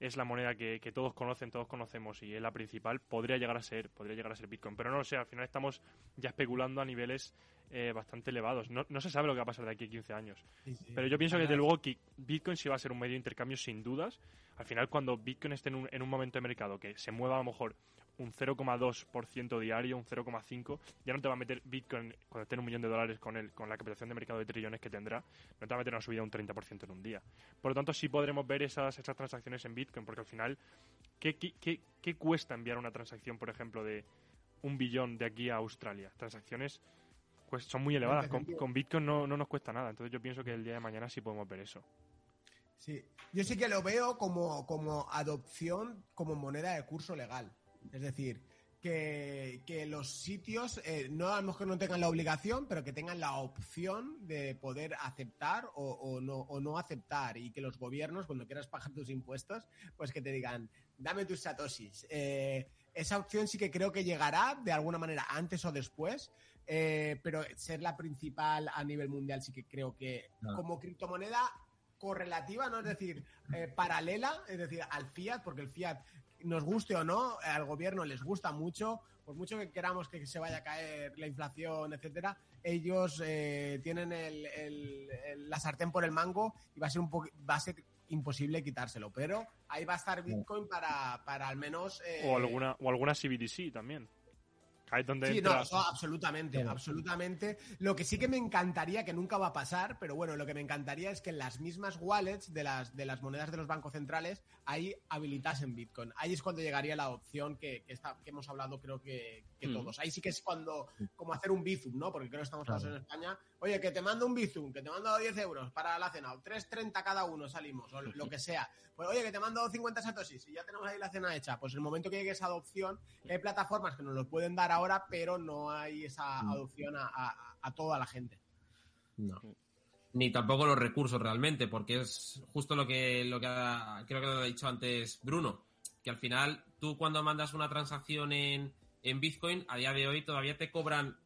es la moneda que, que, todos conocen, todos conocemos y es la principal, podría llegar a ser, podría llegar a ser Bitcoin. Pero no lo sé, al final estamos ya especulando a niveles eh, bastante elevados. No, no, se sabe lo que va a pasar de aquí a 15 años. Sí, sí. Pero yo pienso que desde luego que Bitcoin sí va a ser un medio de intercambio sin dudas. Al final, cuando Bitcoin esté en un, en un momento de mercado que se mueva a lo mejor un 0,2% diario, un 0,5%, ya no te va a meter Bitcoin cuando esté en un millón de dólares con el, con la capitalización de mercado de trillones que tendrá, no te va a meter una subida de un 30% en un día. Por lo tanto, sí podremos ver esas, esas transacciones en Bitcoin, porque al final, ¿qué, qué, qué, qué cuesta enviar una transacción, por ejemplo, de un billón de aquí a Australia? Transacciones pues, son muy elevadas. Con, con Bitcoin no, no nos cuesta nada. Entonces yo pienso que el día de mañana sí podemos ver eso. Sí, yo sí que lo veo como, como adopción como moneda de curso legal. Es decir, que, que los sitios, eh, no a lo mejor no tengan la obligación, pero que tengan la opción de poder aceptar o, o, no, o no aceptar y que los gobiernos, cuando quieras pagar tus impuestos, pues que te digan, dame tus satoshis. Eh, esa opción sí que creo que llegará de alguna manera antes o después, eh, pero ser la principal a nivel mundial sí que creo que no. como criptomoneda correlativa, ¿no? Es decir, eh, paralela, es decir, al fiat, porque el fiat nos guste o no, al gobierno les gusta mucho, por mucho que queramos que se vaya a caer la inflación, etcétera, ellos eh, tienen el, el, el, la sartén por el mango y va a ser un va a ser imposible quitárselo, pero ahí va a estar Bitcoin para, para al menos eh... o alguna o alguna CBDC también. Ahí es donde sí, entra... no, eso absolutamente, sí. absolutamente. Lo que sí que me encantaría, que nunca va a pasar, pero bueno, lo que me encantaría es que en las mismas wallets de las, de las monedas de los bancos centrales, ahí habilitasen Bitcoin. Ahí es cuando llegaría la opción que, que, está, que hemos hablado, creo que, que mm. todos. Ahí sí que es cuando, como hacer un Bizum, ¿no? Porque creo que estamos claro. todos en España. Oye, que te mando un Bizum, que te mando 10 euros para la cena, o 3.30 cada uno salimos, o lo que sea. Pues oye, que te mando 50 satoshis y ya tenemos ahí la cena hecha. Pues el momento que llegue esa adopción, hay plataformas que nos lo pueden dar ahora, pero no hay esa Mm. adopción a, a, a toda la gente. No ni tampoco los recursos realmente, porque es justo lo que, lo que ha, creo que lo ha dicho antes Bruno, que al final tú cuando mandas una transacción en, en Bitcoin, a día de hoy todavía te cobran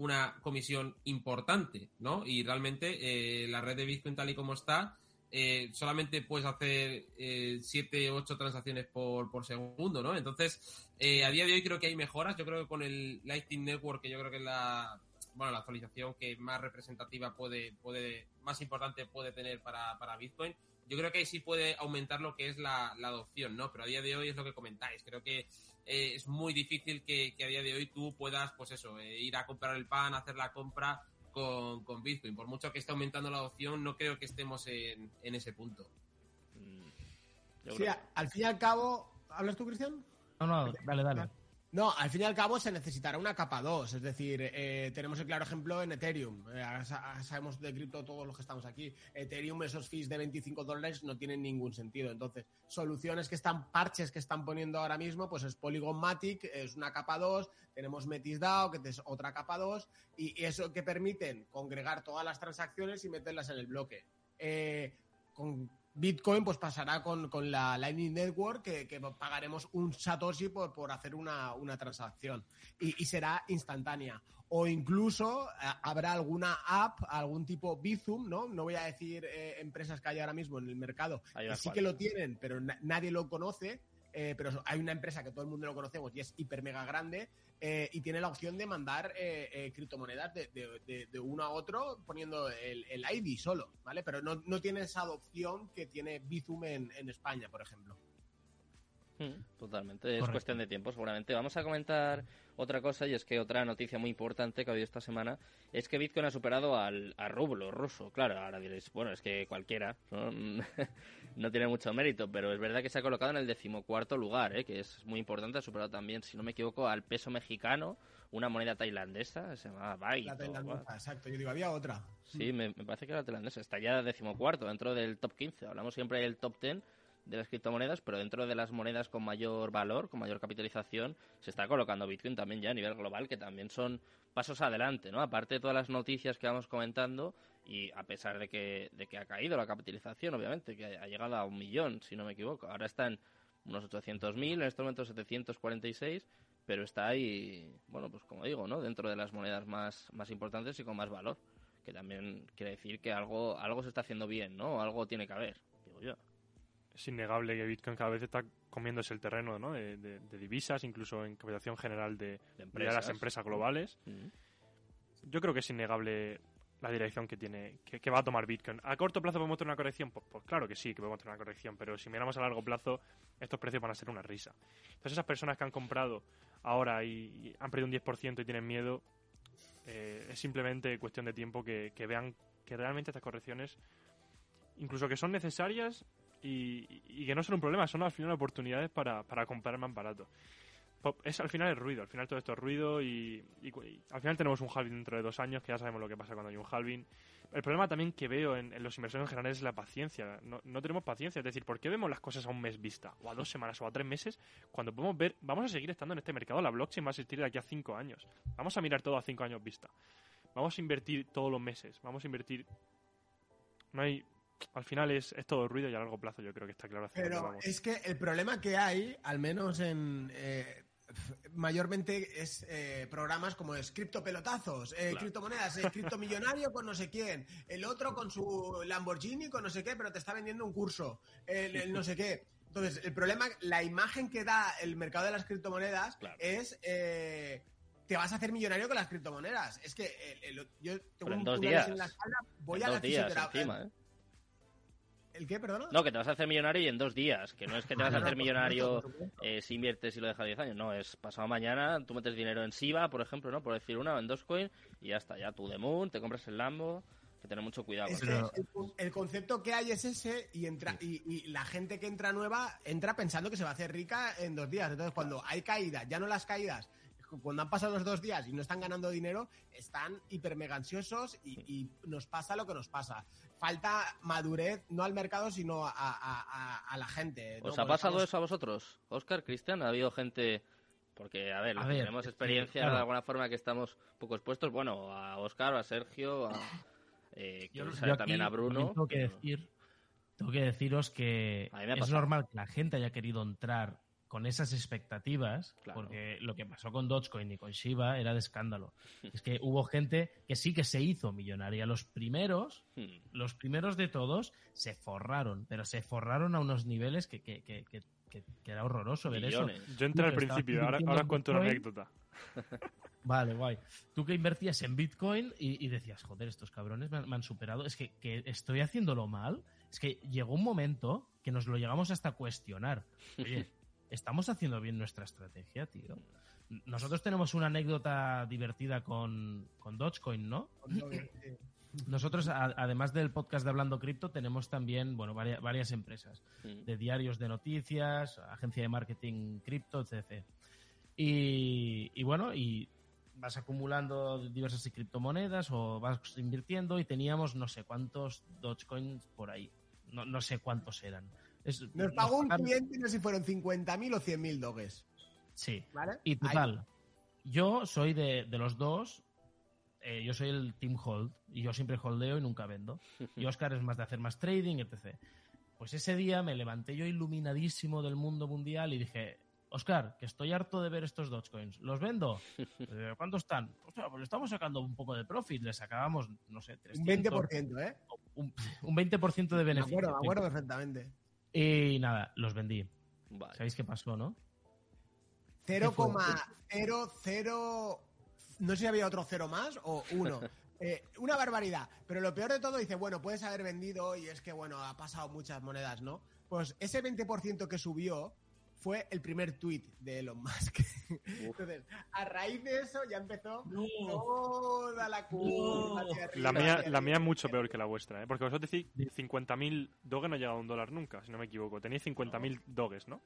una comisión importante, ¿no? Y realmente eh, la red de Bitcoin tal y como está, eh, solamente puedes hacer eh, siete, ocho transacciones por, por segundo, ¿no? Entonces, eh, a día de hoy creo que hay mejoras. Yo creo que con el Lightning Network, que yo creo que es la, bueno, la actualización que más representativa puede, puede más importante puede tener para, para Bitcoin, yo creo que ahí sí puede aumentar lo que es la, la, adopción, ¿no? Pero a día de hoy es lo que comentáis. Creo que eh, es muy difícil que, que, a día de hoy tú puedas, pues eso, eh, ir a comprar el pan, hacer la compra con, con, Bitcoin. Por mucho que esté aumentando la adopción, no creo que estemos en, en ese punto. Mm, sí, al fin y al cabo, ¿hablas tú, Cristian? No, no, dale, dale. No, al fin y al cabo se necesitará una capa 2, es decir, eh, tenemos el claro ejemplo en Ethereum, eh, sabemos de cripto todos los que estamos aquí, Ethereum esos fees de 25 dólares no tienen ningún sentido, entonces soluciones que están, parches que están poniendo ahora mismo, pues es Polygon Matic, es una capa 2, tenemos MetisDAO, que es otra capa 2, y, eso que permiten congregar todas las transacciones y meterlas en el bloque. Eh, con Bitcoin pues pasará con, con la Lightning Network que, que, pagaremos un Satoshi por, por hacer una, una transacción y, y, será instantánea. O incluso eh, habrá alguna app, algún tipo Bizum, ¿no? No voy a decir eh, empresas que hay ahora mismo en el mercado, que sí que lo tienen, pero na nadie lo conoce. Eh, pero hay una empresa que todo el mundo lo conocemos y es hiper mega grande eh, y tiene la opción de mandar eh, eh criptomonedas de, de, de, uno a otro poniendo el, el ID solo, ¿vale? Pero no, no, tiene esa adopción que tiene Bizum en, en España, por ejemplo. Hmm, totalmente, es cuestión de tiempo seguramente. Vamos a comentar otra cosa y es que otra noticia muy importante que ha habido esta semana es que Bitcoin ha superado al a rublo ruso. Claro, ahora diréis, bueno, es que cualquiera no, no tiene mucho mérito, pero es verdad que se ha colocado en el decimocuarto lugar, ¿eh? que es muy importante. Ha superado también, si no me equivoco, al peso mexicano una moneda tailandesa, se llama Byte. La o- tailandesa, exacto. Yo digo, había otra. Sí, me, me parece que era tailandesa. Está ya decimocuarto dentro del top 15. Hablamos siempre del top 10 de las criptomonedas, pero dentro de las monedas con mayor valor, con mayor capitalización, se está colocando Bitcoin también ya a nivel global, que también son pasos adelante, ¿no? Aparte de todas las noticias que vamos comentando, y a pesar de que, de que ha caído la capitalización, obviamente, que ha llegado a un millón, si no me equivoco. Ahora está en unos 800.000, en este momento 746, pero está ahí, bueno, pues como digo, ¿no? Dentro de las monedas más, más importantes y con más valor que también quiere decir que algo algo se está haciendo bien, ¿no? Algo tiene que haber, digo yo. Es innegable que Bitcoin cada vez está comiéndose el terreno ¿no? de, de- de divisas, incluso en capitalización general de, de empresas. las empresas globales. Mm. Yo creo que es innegable la dirección que tiene que, que va a tomar Bitcoin. ¿A corto plazo podemos tener una corrección? Pues, pues claro que sí, que podemos tener una corrección, pero si miramos a largo plazo, estos precios van a ser una risa. Entonces esas personas que han comprado ahora y, y han perdido un 10% y tienen miedo, eh, es simplemente cuestión de tiempo que, que vean que realmente estas correcciones, incluso que son necesarias y, y que no son un problema, son al final oportunidades para, para comprar más barato. Es al final el ruido, al final todo esto es ruido y, y y al final tenemos un halving dentro de dos años, que ya sabemos lo que pasa cuando hay un halving. El problema también que veo en, en los inversores en general es la paciencia. No, no tenemos paciencia, es decir, ¿por qué vemos las cosas a un mes vista? O a dos semanas o a tres meses, cuando podemos ver, vamos a seguir estando en este mercado, la blockchain va a existir de aquí a cinco años. Vamos a mirar todo a cinco años vista. Vamos a invertir todos los meses, vamos a invertir... No hay... Al final es, es todo ruido y a largo plazo yo creo que está claro hacia Pero vamos. es que el problema que hay, al menos en. eh, mayormente es eh, programas como es criptopelotazos, eh, criptomonedas, eh, criptomillonario con no sé quién, el otro con su Lamborghini con no sé qué, pero te está vendiendo un curso, el, el no sé qué. Entonces, el problema, la imagen que da el mercado de las criptomonedas es. eh, te vas a hacer millonario con las criptomonedas. Es que el- el- yo tengo Pero en un dos días. en la espalda, voy En a la fisioterapia. encima, ¿eh? ¿El qué, perdona? No, que te vas a hacer millonario y en dos días. Que no es que te Ah, vas a no, hacer por millonario eh, si inviertes y lo dejas 10 años. No, es pasado mañana, tú metes dinero en SIBA, por ejemplo, ¿no? Por decir una, o en Dogecoin, y ya está. Ya tú de Moon, te compras el Lambo. Que tener mucho cuidado. Es que el, el concepto que hay es ese y entra y, y la gente que entra nueva entra pensando que se va a hacer rica en dos días. Entonces, cuando hay caídas, ya no las caídas, cuando han pasado los dos días y no están ganando dinero, están hiper mega ansiosos y, y nos pasa lo que nos pasa. Falta madurez, no al mercado, sino a, a- a- a la gente. ¿no? ¿Os ha pasado estamos- eso a vosotros? Oscar, Cristian, ¿ha habido gente...? Porque, a ver, tenemos experiencia claro. de alguna forma que estamos poco expuestos, bueno, a Oscar, a Sergio, a... Eh, Yo, aquí también a Bruno. tengo que pero- decir, tengo que deciros que es pasado. normal que la gente haya querido entrar con esas expectativas, Claro. porque lo que pasó con Dogecoin y con Shiba era de escándalo. es que hubo gente que sí que se hizo millonaria. Los primeros, Hmm. los primeros de todos, se forraron, pero se forraron a unos niveles que, que, que, que- que- que era horroroso ver eso. Yo entré al principio, ahora, cuento una Bitcoin, anécdota. Vale, guay. Tú que invertías en Bitcoin y, y decías, joder, estos cabrones me han, me han superado, es que, que estoy haciéndolo mal. Es que llegó un momento que nos lo llegamos hasta a cuestionar. Oye, ¿estamos haciendo bien nuestra estrategia, tío? Nosotros tenemos una anécdota divertida con, con Dogecoin, ¿no? Nosotros, a- además del podcast de Hablando Cripto, tenemos también, bueno, varias, varias empresas Mm. de diarios de noticias, agencia de marketing cripto, etc. Y, y bueno, y vas acumulando diversas criptomonedas o vas invirtiendo y teníamos no sé cuántos Dogecoins por ahí. No, no sé cuántos eran. Es- Nos pagó un cliente, no sé si fueron 50.000 o 100.000 doges. Sí. ¿Vale? Y total, yo soy de, de los dos, eh, yo soy el team hold y yo siempre holdeo y nunca vendo. Y Oscar es más de hacer más trading, etc. Pues ese día me levanté yo iluminadísimo del mundo mundial y dije, Oscar, que estoy harto de ver estos Dogecoins, ¿los vendo? Eh, ¿Cuánto están? Hostia, pues le estamos sacando un poco de profit, le sacábamos, no sé, 300, Un 20%, ¿eh? un, un 20% de Me beneficio. acuerdo, me acuerdo perfectamente. Y nada, los vendí. Vale. ¿Sabéis qué pasó, no? 0,00. No sé si había otro cero más o uno. Eh, una barbaridad. Pero lo peor de todo dice, bueno, puedes haber vendido y es que, bueno, ha pasado muchas monedas, ¿no? Pues ese 20% que subió fue el primer tweet de Elon Musk. Entonces, a raíz de eso ya empezó toda la curva arriba, La mía, la mía es mucho peor que la vuestra, ¿eh? Porque vosotros decís 50.000 doges no ha llegado a un dólar nunca, si no me equivoco. Tenéis 50.000 doges, ¿no?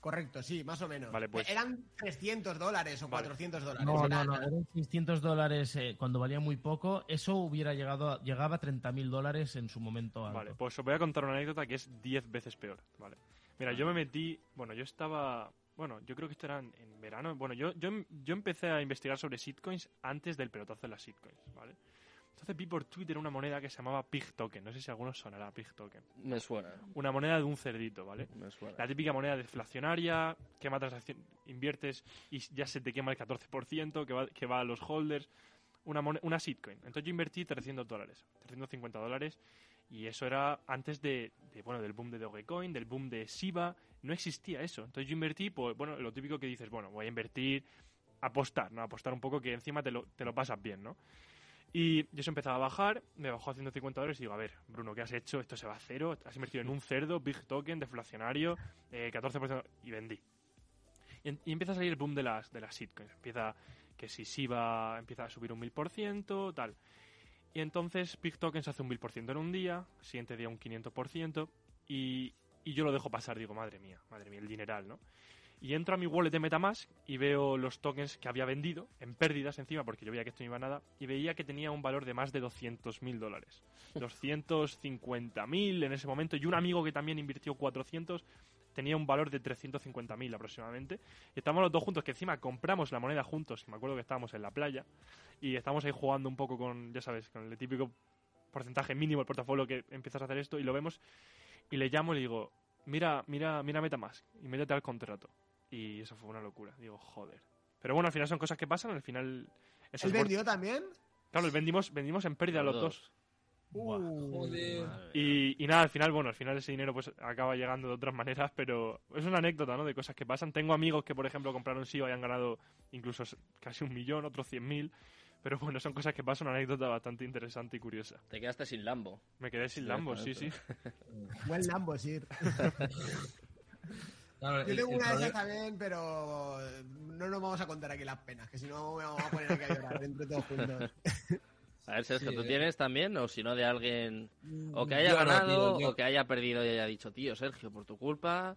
Correcto, sí, más o menos. Vale, pues- Eran 300 dólares o Vale. 400 dólares. No, no, no, eran 600 dólares eh, cuando valía muy poco. Eso hubiera llegado a, llegaba a 30.000 dólares en su momento alto. Vale, pues os voy a contar una anécdota que es 10 veces peor, ¿vale? Mira, yo me metí, bueno, yo estaba, bueno, yo creo que esto era en, en verano, bueno, yo, yo, yo empecé a investigar sobre shitcoins antes del pelotazo de las shitcoins, ¿vale? Entonces vi por Twitter una moneda que se llamaba Pig Token, no sé si algunos sonará Pig Token. Me suena, Una moneda de un cerdito, ¿vale? me suena. La típica moneda deflacionaria, quema transacción, inviertes y ya se te quema el 14%, que va, que va a los holders. Una, mone- una shitcoin. Entonces yo invertí 300 dólares, 350 dólares, y eso era antes de, de, bueno, del boom de Dogecoin, del boom de Shiba. No existía eso. Entonces yo invertí, pues, bueno, lo típico que dices, bueno, voy a invertir, apostar, ¿no? Apostar un poco que encima te lo, te lo pasas bien, ¿no? Y eso empezaba a bajar, me bajó a 150 dólares y digo, a ver, Bruno, ¿qué has hecho? Esto se va a cero, has invertido en un cerdo, big token, deflacionario, eh, 14%, y vendí. Y, y empieza a salir el boom de las, de las shitcoins. Empieza que si SIBA empieza a subir un 1000%, tal. Y entonces Big Token se hace un 1000% en un día, siguiente día un 500%, y, y yo lo dejo pasar, digo, madre mía, madre mía, el dineral, ¿no? Y entro a mi wallet de Metamask y veo los tokens que había vendido, en pérdidas encima, porque yo veía que esto no iba a nada, y veía que tenía un valor de más de 200.000 dólares. 250.000 en ese momento, y un amigo que también invirtió 400 tenía un valor de 350.000 aproximadamente. Y estamos los dos juntos, que encima compramos la moneda juntos, me acuerdo que estábamos en la playa, y estamos ahí jugando un poco con, ya sabes, con el típico porcentaje mínimo del portafolio que empiezas a hacer esto, y lo vemos, y le llamo y le digo, mira, mira, mira Metamask, y métete al contrato. Y eso fue una locura, digo, joder. Pero bueno, al final son cosas que pasan, al final... ¿Él por- vendió también? Claro, vendimos, vendimos en pérdida los Los dos. dos. Uh, Joder. Y, y nada, al final, bueno, al final ese dinero pues acaba llegando de otras maneras, pero es una anécdota, ¿no? De cosas que pasan. Tengo amigos que, por ejemplo, compraron SIO y han ganado incluso casi un millón, otros cien mil. Pero bueno, son cosas que pasan, una anécdota bastante interesante y curiosa. Te quedaste sin Lambo. Me quedé sin Sí, Lambo, sí, sí. Buen Lambo, Sir. Claro, Yo tengo el una de esas problema- también, pero no nos vamos a contar aquí las penas, que si no me vamos a poner aquí a llorar entre todos juntos. A ver, Sergio, Sí, ¿tú eh. tienes también? O si no, de alguien. O que haya no, ganado, tío, o que haya perdido y haya dicho, tío, Sergio, por tu culpa.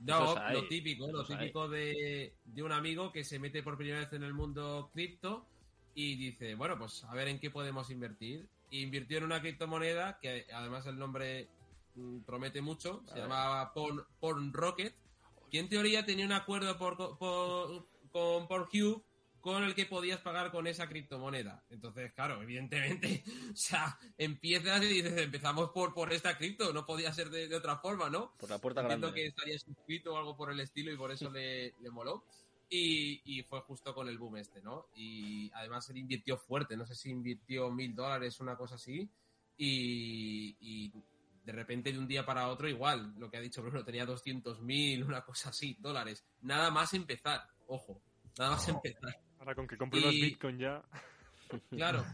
No, lo típico, lo típico de, de un amigo que se mete por primera vez en el mundo cripto y dice, bueno, pues a ver en qué podemos invertir. Y invirtió en una criptomoneda que además el nombre mm, promete mucho, se llamaba Porn, Porn Rocket, que en teoría tenía un acuerdo por, por- con Pornhub con el que podías pagar con esa criptomoneda. Entonces, claro, evidentemente, o sea, empiezas y dices, empezamos por, por esta cripto, no podía ser de, de otra forma, ¿no? Por la puerta Entiendo grande. que estaría suscrito o algo por el estilo y por eso le, le moló. Y, y fue justo con el boom este, ¿no? Y además él invirtió fuerte, no sé si invirtió mil dólares, una cosa así. Y, y de repente de un día para otro igual, lo que ha dicho Bruno, tenía 200 mil, una cosa así, dólares. Nada más empezar, ojo, nada más empezar. Ahora con que compre los Y- Bitcoin ya... Claro.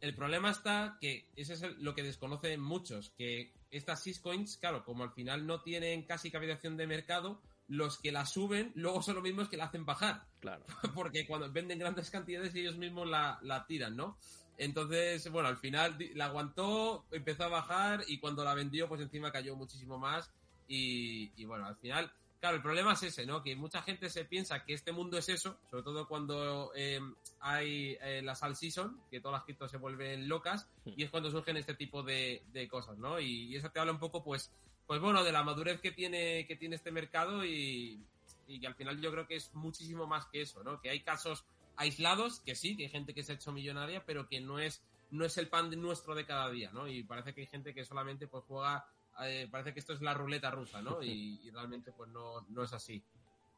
El problema está que ese es lo que desconocen muchos, que estas shitcoins, claro, como al final no tienen casi capitalización de mercado, los que la suben luego son los mismos que la hacen bajar, Claro. porque cuando venden grandes cantidades ellos mismos la, la tiran, ¿no? Entonces, bueno, al final la aguantó, empezó a bajar y cuando la vendió, pues encima cayó muchísimo más y, y bueno, al final, claro, el problema es ese, ¿no? Que mucha gente se piensa que este mundo es eso, sobre todo cuando eh, hay eh, la sal season, que todas las criptos se vuelven locas y es cuando surgen este tipo de, de cosas, ¿no? Y, y eso te habla un poco, pues, pues bueno, de la madurez que tiene, que tiene este mercado y, y que al final yo creo que es muchísimo más que eso, ¿no? Que hay casos aislados, que sí, que hay gente que se ha hecho millonaria, pero que no es, no es el pan de nuestro de cada día, ¿no? Y parece que hay gente que solamente pues juega, eh, parece que esto es la ruleta rusa, ¿no? Y, y realmente pues no, no es así.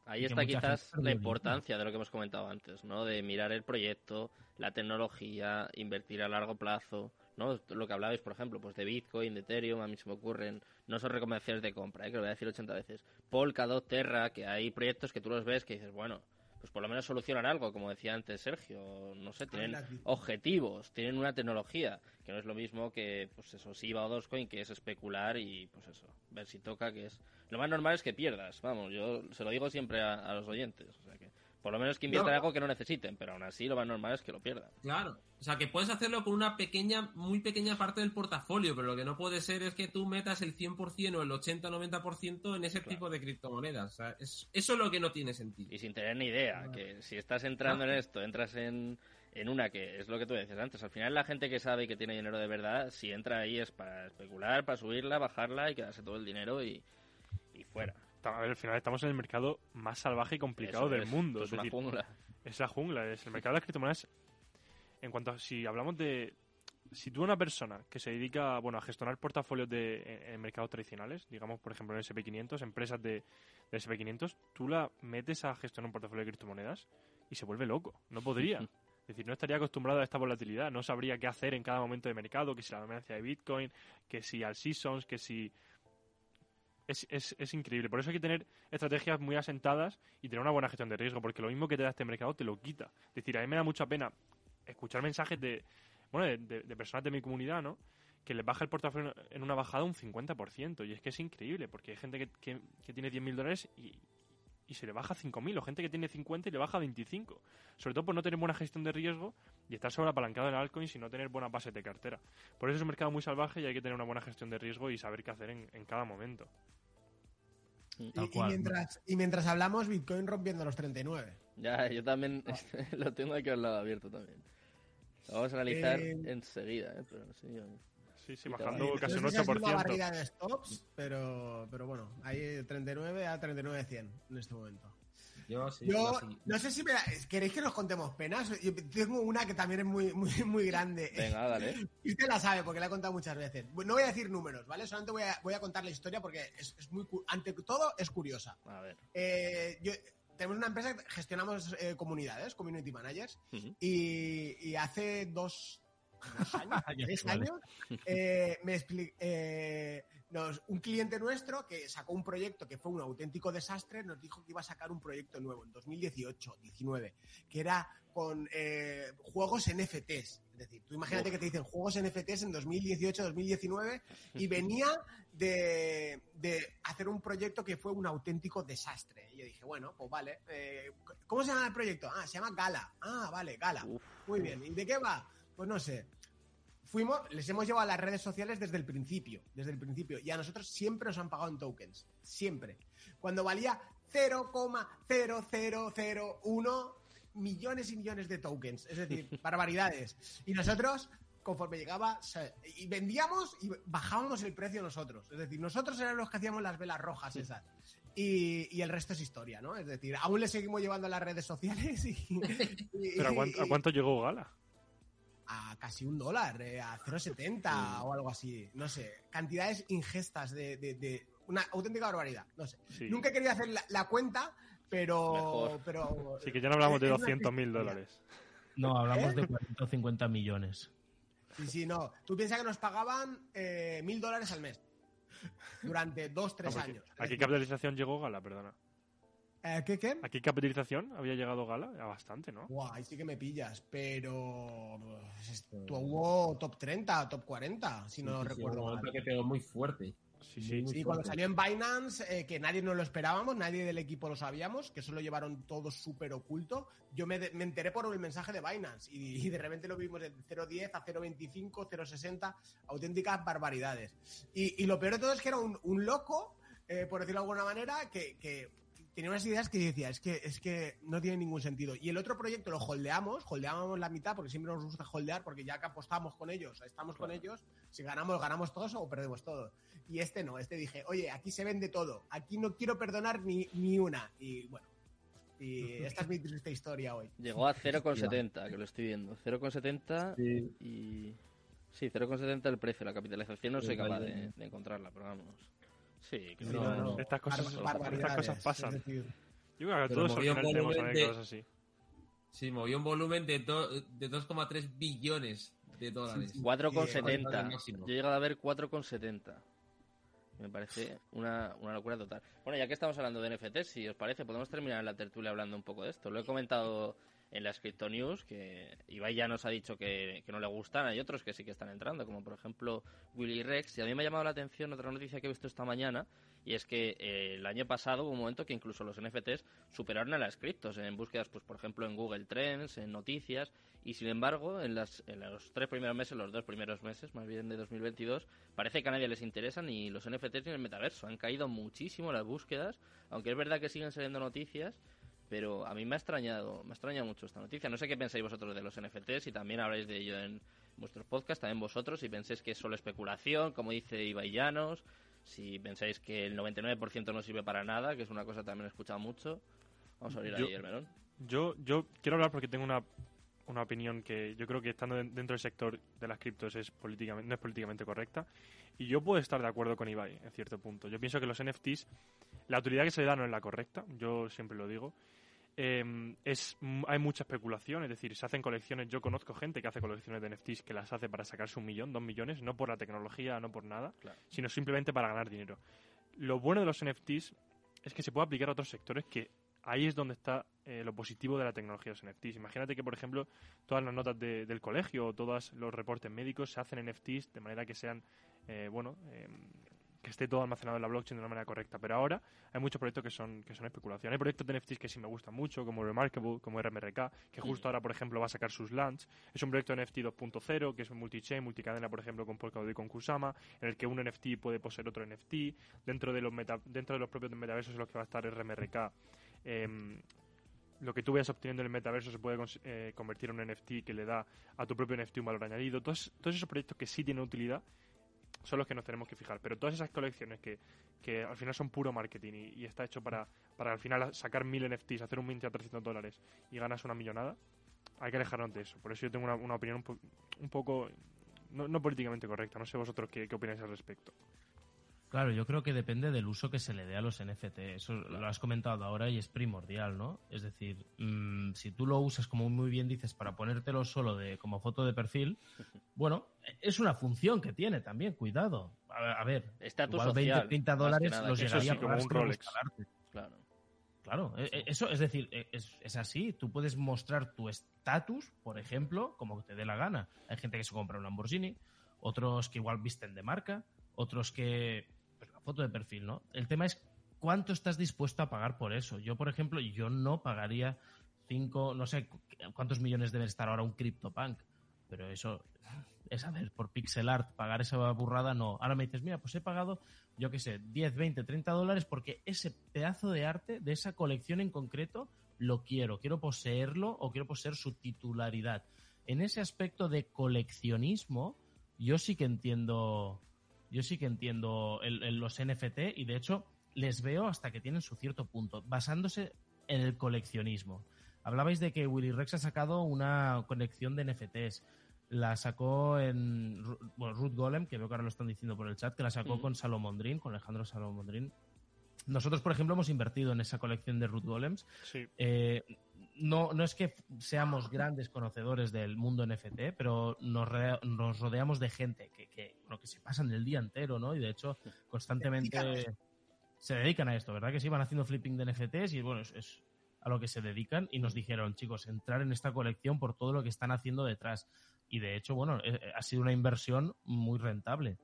Ahí está quizás la importancia de lo que hemos comentado antes, ¿no? De mirar el proyecto, la tecnología, invertir a largo plazo, ¿no? Lo que hablabais, por ejemplo, pues de Bitcoin, de Ethereum, a mí se me ocurren, no son recomendaciones de compra, ¿eh? que lo voy a decir 80 veces. Polkadot, Terra, que hay proyectos que tú los ves que dices, bueno, pues por lo menos solucionan algo, como decía antes Sergio, no sé, tienen objetivos, tienen una tecnología, que no es lo mismo que, pues eso, SIBA o Dogecoin, que es especular y, pues eso, ver si toca, que es... Lo más normal es que pierdas, vamos, yo se lo digo siempre a, a los oyentes, o sea que Por lo menos que inviertan algo que no necesiten, pero aún así lo más normal es que lo pierdan. Claro. O sea, que puedes hacerlo con una pequeña, muy pequeña parte del portafolio, pero lo que no puede ser es que tú metas el 100% o el 80-90% en ese tipo de criptomonedas. O sea, es, eso es lo que no tiene sentido. Y sin tener ni idea, que si estás entrando en esto, entras en, en una que es lo que tú decías antes. Al final la gente que sabe y que tiene dinero de verdad, si entra ahí es para especular, para subirla, bajarla y quedarse todo el dinero y, y fuera. A ver, al final estamos en el mercado más salvaje y complicado Eso del es, mundo. es Es una decir, jungla. es la jungla, es el mercado de las criptomonedas. En cuanto a si hablamos de. Si tú una persona que se dedica bueno, a gestionar portafolios de, en, en mercados tradicionales, digamos, por ejemplo, en SP500, empresas de, de SP500, tú la metes a gestionar un portafolio de criptomonedas y se vuelve loco. No podría. Es decir, no estaría acostumbrado a esta volatilidad, no sabría qué hacer en cada momento de mercado, que si la dominancia de Bitcoin, que si al Seasons, que si... Es, es, es increíble. Por eso hay que tener estrategias muy asentadas y tener una buena gestión de riesgo, porque lo mismo que te da este mercado te lo quita. Es decir, a mí me da mucha pena escuchar mensajes de, bueno, de, de- de personas de mi comunidad, ¿no? Que les baja el portafolio en una bajada un 50%. Y es que es increíble, porque hay gente que, que, que tiene 10.000 dólares y, y se le baja 5.000, o gente que tiene 50 y le baja 25. Sobre todo por no tener buena gestión de riesgo y estar sobreapalancado en altcoins y no tener buena base de cartera. Por eso es un mercado muy salvaje y hay que tener una buena gestión de riesgo y saber qué hacer en, en cada momento. Y, y mientras, y mientras hablamos, Bitcoin rompiendo los 39. Ya, yo también lo tengo aquí al lado abierto también. Lo vamos a analizar Eh, enseguida, ¿eh? pero no sé yo. Sí, sí, Y bajando tal. casi un no sé si una 8%. barrida de stops, pero, pero bueno, hay 39 a 39.100 en este momento. Yo sí. Yo no sé si me, queréis que nos contemos penas. Yo tengo una que también es muy, muy, muy grande. Venga, dale. Y usted la sabe porque la he contado muchas veces. No voy a decir números, ¿vale? Solamente voy a, voy a contar la historia porque es, es muy, cu- ante todo es curiosa. A ver. Eh, yo- tenemos una empresa que gestionamos eh, comunidades, community managers, y, y hace dos, dos años, tres años, eh, me expli- eh, nos- un cliente nuestro que sacó un proyecto que fue un auténtico desastre, nos dijo que iba a sacar un proyecto nuevo en 2018-19, que era con eh, juegos NFTs. Es decir, tú imagínate Uf. que te dicen juegos NFTs en 2018-2019 y venía de, de hacer un proyecto que fue un auténtico desastre. Y yo dije, bueno, pues vale. eh, ¿Cómo se llama el proyecto? Ah, se llama Gala. Ah, vale, Gala. Uf. Muy bien. ¿Y de qué va? Pues no sé. Fuimos, les hemos llevado a las redes sociales desde el principio, desde el principio. Y a nosotros siempre nos han pagado en tokens. Siempre. Cuando valía 0,0001 millones y millones de tokens. Es decir, barbaridades. Y nosotros, conforme llegaba, y vendíamos y bajábamos el precio nosotros. Es decir, nosotros éramos los que hacíamos las velas rojas esas. Y, y el resto es historia, ¿no? Es decir, aún le seguimos llevando a las redes sociales y... y- ¿Pero a cuánto, a y- cuánto llegó Gala? A casi un dólar, eh, a 0,70 o algo así. No sé, cantidades ingestas de, de- de- una auténtica barbaridad. No sé. Sí. Nunca he querido hacer la, la cuenta, pero, Mejor. pero. Sí, que ya no hablamos de es una 200 mil dólares. No, hablamos de 40 o 50 millones. Sí, sí, no. Tú piensas que nos pagaban eh, mil dólares al mes durante dos, tres años. ¿A qué capitalización llegó Gala? Perdona. Eh, ¿Qué, qué? ¿A qué capitalización había llegado Gala? A bastante, ¿no? Ahí sí que me pillas, pero pues, estuvo top 30, top 40, si no Sí, sí, recuerdo un mal. momento que pegó muy fuerte. Sí, sí. Muy Sí, cuando fuerte. salió en Binance, eh, que nadie nos lo esperábamos, nadie del equipo lo sabíamos, que eso lo llevaron todo súper oculto. Yo me, me enteré por el mensaje de Binance y, y de repente lo vimos de 0.10 a 0.25, 0.60, auténticas barbaridades. Y, y lo peor de todo es que era un, un loco, eh, por decirlo de alguna manera, que, que tenía unas ideas que decía, es que, es que no tiene ningún sentido. Y el otro proyecto lo holdeamos, holdeábamos la mitad, porque siempre nos gusta holdear, porque ya que apostamos con ellos, estamos con ellos, si ganamos, ganamos todos o perdemos todo. Y este no, este dije, oye, aquí se vende todo, aquí no quiero perdonar ni, ni una. Y bueno, y esta es mi triste historia hoy. Llegó a 0,70, que lo estoy viendo. 0,70 Sí. y... Sí, 0,70 el precio. La capitalización no soy capaz de, de encontrarla, pero vamos. Sí, que Sí, no, no, no. Estas cosas, Bar- estas cosas pasan. es decir, Yo creo que todos al final tenemos volumen de- anécdotas así. Sí, movió un volumen de, de 2,3 billones de dólares. Sí, sí. 4,70. el máximo. Yo he llegado a ver 4,70. Me parece una, una locura total. Bueno, ya que estamos hablando de NFTs, si os parece, podemos terminar la tertulia hablando un poco de esto. Lo he comentado en las Crypto News, que Ibai ya nos ha dicho que, que, no le gustan, hay otros que sí que están entrando, como por ejemplo Willy Rex. Y a mí me ha llamado la atención otra noticia que he visto esta mañana, y es que eh, el año pasado hubo un momento que incluso los NFTs superaron a las criptos en búsquedas, pues por ejemplo en Google Trends, en noticias, y sin embargo en, las, en los tres primeros meses, los dos primeros meses más bien de 2022, parece que a nadie les interesa ni los NFTs ni el metaverso. Han caído muchísimo las búsquedas, aunque es verdad que siguen saliendo noticias pero a mí me ha extrañado, me ha extrañado mucho esta noticia. No sé qué pensáis vosotros de los NFTs, y también habláis de ello en vuestros podcasts, también vosotros, si pensáis que es solo especulación, como dice Ibai Llanos, si pensáis que el 99% no sirve para nada, que es una cosa que también he escuchado mucho. Vamos a abrir ahí el melón. Yo, yo quiero hablar porque tengo una, una opinión que yo creo que estando dentro del sector de las criptos es políticamente, no es políticamente correcta. Y yo puedo estar de acuerdo con Ibai en cierto punto. Yo pienso que los NFTs, la utilidad que se le da no es la correcta, yo siempre lo digo. Em, es, hay mucha especulación, es decir, se hacen colecciones. Yo conozco gente que hace colecciones de NFTs que las hace para sacarse un millón, dos millones, no por la tecnología, no por nada, sino simplemente para ganar dinero. Lo bueno de los NFTs es que se puede aplicar a otros sectores que ahí es donde está eh, lo positivo de la tecnología de los NFTs. Imagínate que, por ejemplo, todas las notas del colegio o todos los reportes médicos se hacen NFTs de manera que sean, eh, bueno, em, que esté todo almacenado en la blockchain de una manera correcta. Pero ahora hay muchos proyectos que son, que son especulación. Hay proyectos de NFTs que sí me gustan mucho, como Remarkable, como RMRK, que justo ahora, por ejemplo, va a sacar sus launch. Es un proyecto NFT 2.0, que es multi-chain, multicadena, por ejemplo, con Polkadot y con Kusama, en el que un NFT puede poseer otro NFT. Dentro de los, meta, dentro de los propios metaversos en los que va a estar RMRK, em, lo que tú vayas obteniendo en el metaverso se puede eh, convertir en un NFT que le da a tu propio NFT un valor añadido. Todos, todos esos proyectos que sí tienen utilidad son los que nos tenemos que fijar. Pero todas esas colecciones que, que al final son puro marketing y, está hecho para, para al final sacar mil NFTs, hacer un mint a 300 dólares y ganas una millonada, hay que alejarnos de eso. Por eso yo tengo una, una opinión un, poco, no, no, políticamente correcta. No sé vosotros qué, qué opináis al respecto. Claro, yo creo que depende del uso que se le dé a los NFT. Eso lo has comentado ahora y es primordial, ¿no? Es decir, mmm, si tú lo usas, como muy bien dices, para ponértelo solo de como foto de perfil, bueno, es una función que tiene también, cuidado. A, a ver, Estatus igual social, 20, 30 dólares nada, los llegaría sí, como a un Rolex. Claro. Claro, e- e- eso es decir, e- es, es así. Tú puedes mostrar tu estatus, por ejemplo, como te dé la gana. Hay gente que se compra un Lamborghini, otros que igual visten de marca, otros que foto de perfil, ¿no? El tema es cuánto estás dispuesto a pagar por eso. Yo, por ejemplo, yo no pagaría cinco, no sé cu- cuántos millones debe estar ahora un CryptoPunk, pero eso es a ver, por pixel art pagar esa burrada no. Ahora me dices, mira, pues he pagado, yo qué sé, 10, 20, 30 dólares porque ese pedazo de arte de esa colección en concreto lo quiero, quiero poseerlo o quiero poseer su titularidad. En ese aspecto de coleccionismo, yo sí que entiendo, yo sí que entiendo el- el- los NFT y de hecho les veo hasta que tienen su cierto punto, basándose en el coleccionismo. Hablabais de que Willy Rex ha sacado una colección de NFTs. La sacó en bueno, Ruth Golem, que veo que ahora lo están diciendo por el chat, que la sacó con Salomondrín, con Alejandro Salomondrín. Nosotros, por ejemplo, hemos invertido en esa colección de Ruth Golems. Sí. Eh, no, no es que seamos grandes conocedores del mundo NFT, pero nos, rodeamos de gente que, que, bueno, que se pasan el día entero, ¿no? Y de hecho, constantemente Dedican se dedican a esto, ¿verdad? Que sí van haciendo flipping de NFTs y bueno, es, es a lo que se dedican y nos dijeron, chicos, entrar en esta colección por todo lo que están haciendo detrás. Y de hecho, bueno, eh, ha sido una inversión muy rentable.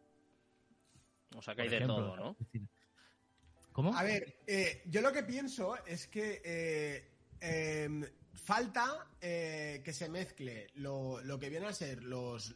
O sea, por que hay de todo, ¿no? Decir, ¿Cómo? A ver, eh, yo lo que pienso es que eh, em, falta eh, que se mezcle lo, lo que viene a ser los...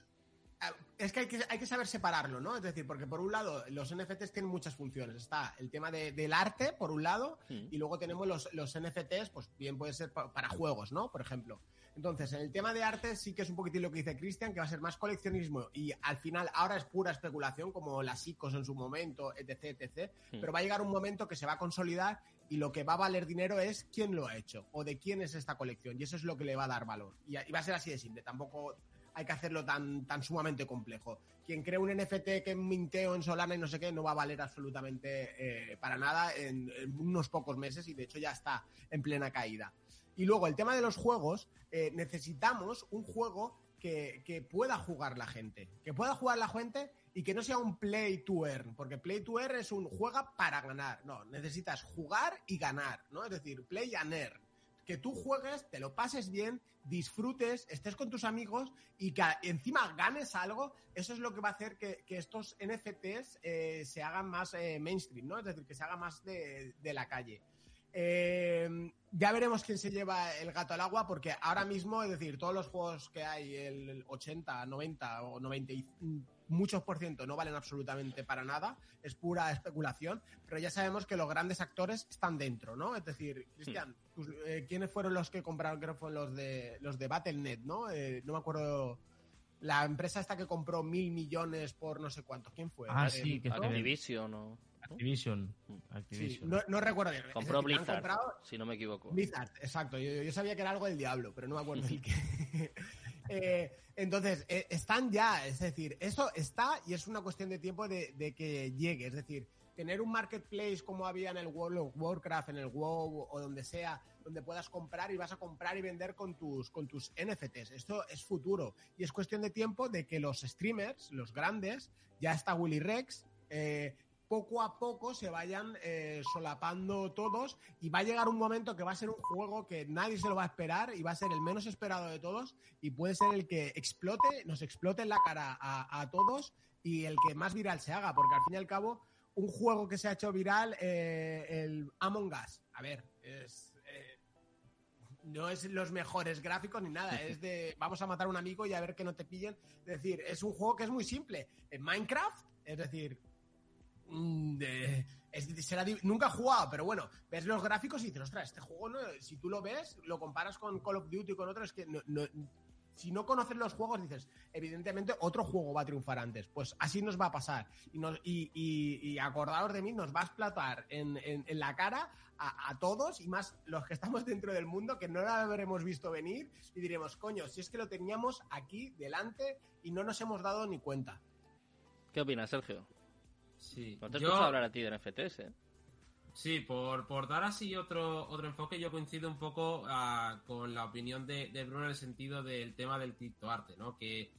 ah, Es que hay, que hay que saber separarlo, ¿no? Es decir, porque por un lado los NFTs tienen muchas funciones. Está el tema de- del arte, por un lado, Mm. y luego tenemos los, los NFTs, pues bien puede ser pa- para juegos, ¿no? Por ejemplo. Entonces, en el tema de arte sí que es un poquitín lo que dice Cristian, que va a ser más coleccionismo y al final ahora es pura especulación, como las ICOs en su momento, etc, etc. Mm. Pero va a llegar un momento que se va a consolidar y lo que va a valer dinero es quién lo ha hecho o de quién es esta colección y eso es lo que le va a dar valor. Y, va a ser así de simple, tampoco hay que hacerlo tan, tan sumamente complejo. Quien cree un NFT que minteo en Solana y no sé qué no va a valer absolutamente eh, para nada en, en unos pocos meses y de hecho ya está en plena caída. Y luego el tema de los juegos, eh, necesitamos un juego que, que pueda jugar la gente. Que pueda jugar la gente y que no sea un play to earn. Porque play to earn es un juega para ganar. No, necesitas jugar y ganar, ¿no? Es decir, play and earn. que tú juegues, te lo pases bien, disfrutes, estés con tus amigos y que encima ganes algo, eso es lo que va a hacer que, estos NFTs eh, se hagan más eh, mainstream, ¿no? Es decir, que se haga más de, la calle. Eh, ya veremos quién se lleva el gato al agua, porque ahora mismo, es decir, todos los juegos que hay, el 80, 90 o 90 muchos por ciento no valen absolutamente para nada, es pura especulación, pero ya sabemos que los grandes actores están dentro, ¿no? Es decir, Cristian, eh, ¿quiénes fueron los que compraron? Creo que fueron los de los de Battle.net, ¿no? Eh, no me acuerdo. La empresa esta que compró mil millones por no sé cuánto. ¿Quién fue? Ah, sí, que Activision o... Activision. Activision. no, recuerdo bien. Compró Blizzard, si no me equivoco. Blizzard, exacto. Yo, sabía que era algo del diablo, pero no me acuerdo el que. Eh, entonces, eh, están ya, es decir, eso está y es una cuestión de tiempo de, que llegue. Es decir, tener un marketplace como había en el World of Warcraft, en el WoW o donde sea, donde puedas comprar y vas a comprar y vender con tus, con tus NFTs. Esto es futuro y es cuestión de tiempo de que los streamers, los grandes, ya está Willy Rex, eh, poco a poco se vayan eh, solapando todos y va a llegar un momento que va a ser un juego que nadie se lo va a esperar y va a ser el menos esperado de todos y puede ser el que explote, nos explote en la cara a, todos y el que más viral se haga, porque al fin y al cabo un juego que se ha hecho viral, eh, el Among Us, a ver, es, eh, no es los mejores gráficos ni nada, es de vamos a matar a un amigo y a ver que no te pillen. Es decir, es un juego que es muy simple. En Minecraft, es decir, Mm, nunca he jugado, pero bueno, ves los gráficos y dices, ostras, este juego, no, si tú lo ves, lo comparas con Call of Duty y con otros, es que si no conoces los juegos, dices, evidentemente otro juego va a triunfar antes. Pues así nos va a pasar. Y, nos, y, acordaos de mí, nos va a explotar en, la cara a, a, todos y más los que estamos dentro del mundo que no lo habremos visto venir y diremos, coño, si es que lo teníamos aquí delante y no nos hemos dado ni cuenta. ¿Qué opinas, Sergio? Sí. No te escucho hablar a ti de NFTs, ¿eh? Sí, por, por dar así otro, otro enfoque, yo coincido un poco ah, con la opinión de, Bruno en el sentido del tema del criptoarte, ¿no? Que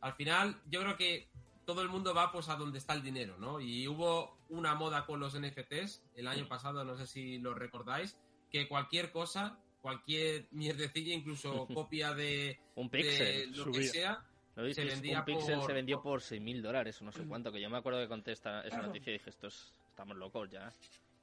al final yo creo que todo el mundo va pues a donde está el dinero, ¿no? Y hubo una moda con los NFTs el año pasado, no sé si lo recordáis, que cualquier cosa, cualquier mierdecilla, incluso copia de, un pixel, de lo que sea, se vendía un Pixel se vendió por 6.000 dólares o no sé cuánto, que yo me acuerdo que contesta esa noticia y dije, estos estamos locos ya.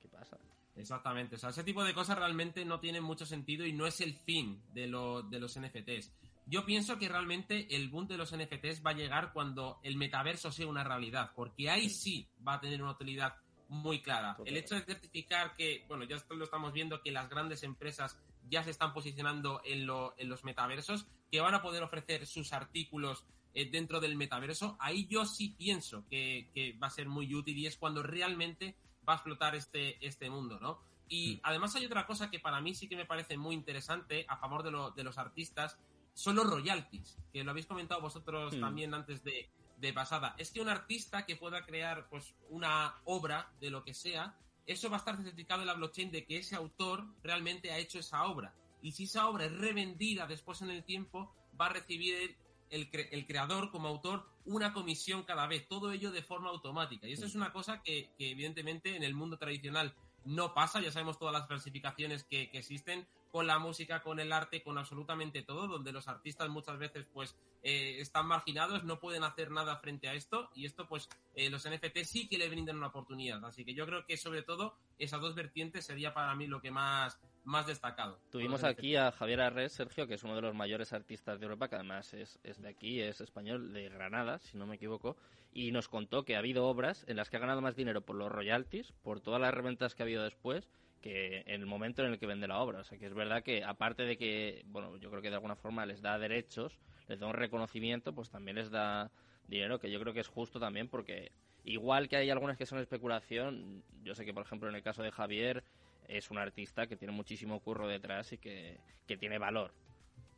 ¿Qué pasa? Exactamente, o sea, ese tipo de cosas realmente no tienen mucho sentido y no es el fin de, de los NFTs. Yo pienso que realmente el boom de los NFTs va a llegar cuando el metaverso sea una realidad, porque ahí sí va a tener una utilidad muy clara. El hecho de certificar que, bueno, ya lo estamos viendo que las grandes empresas ya se están posicionando en, en los metaversos, que van a poder ofrecer sus artículos eh, dentro del metaverso, ahí yo sí pienso que, va a ser muy útil y es cuando realmente va a explotar este, este mundo, ¿no? Y mm. además hay otra cosa que para mí sí que me parece muy interesante a favor de, de los artistas, son los royalties, que lo habéis comentado vosotros mm. también antes de, de pasada. Es que un artista que pueda crear pues una obra de lo que sea, eso va a estar certificado en la blockchain de que ese autor realmente ha hecho esa obra. Y si esa obra es revendida después en el tiempo, va a recibir el, creador como autor una comisión cada vez, todo ello de forma automática. Y eso es una cosa que, evidentemente en el mundo tradicional no pasa, ya sabemos todas las clasificaciones que, existen con la música, con el arte, con absolutamente todo, donde los artistas muchas veces pues eh, están marginados, no pueden hacer nada frente a esto y esto pues eh, los NFT sí que le brindan una oportunidad. Así que yo creo que sobre todo esas dos vertientes sería para mí lo que más más destacado. Tuvimos aquí a Javier Arres, Sergio, que es uno de los mayores artistas de Europa, que además es, de aquí, es español, de Granada, si no me equivoco, y nos contó que ha habido obras en las que ha ganado más dinero por los royalties, por todas las reventas que ha habido después, que en el momento en el que vende la obra. O sea, que es verdad que aparte de que, bueno, yo creo que de alguna forma les da derechos, les da un reconocimiento, pues también les da dinero, que yo creo que es justo también porque igual que hay algunas que son especulación, yo sé que por ejemplo en el caso de Javier es un artista que tiene muchísimo curro detrás y que, tiene valor.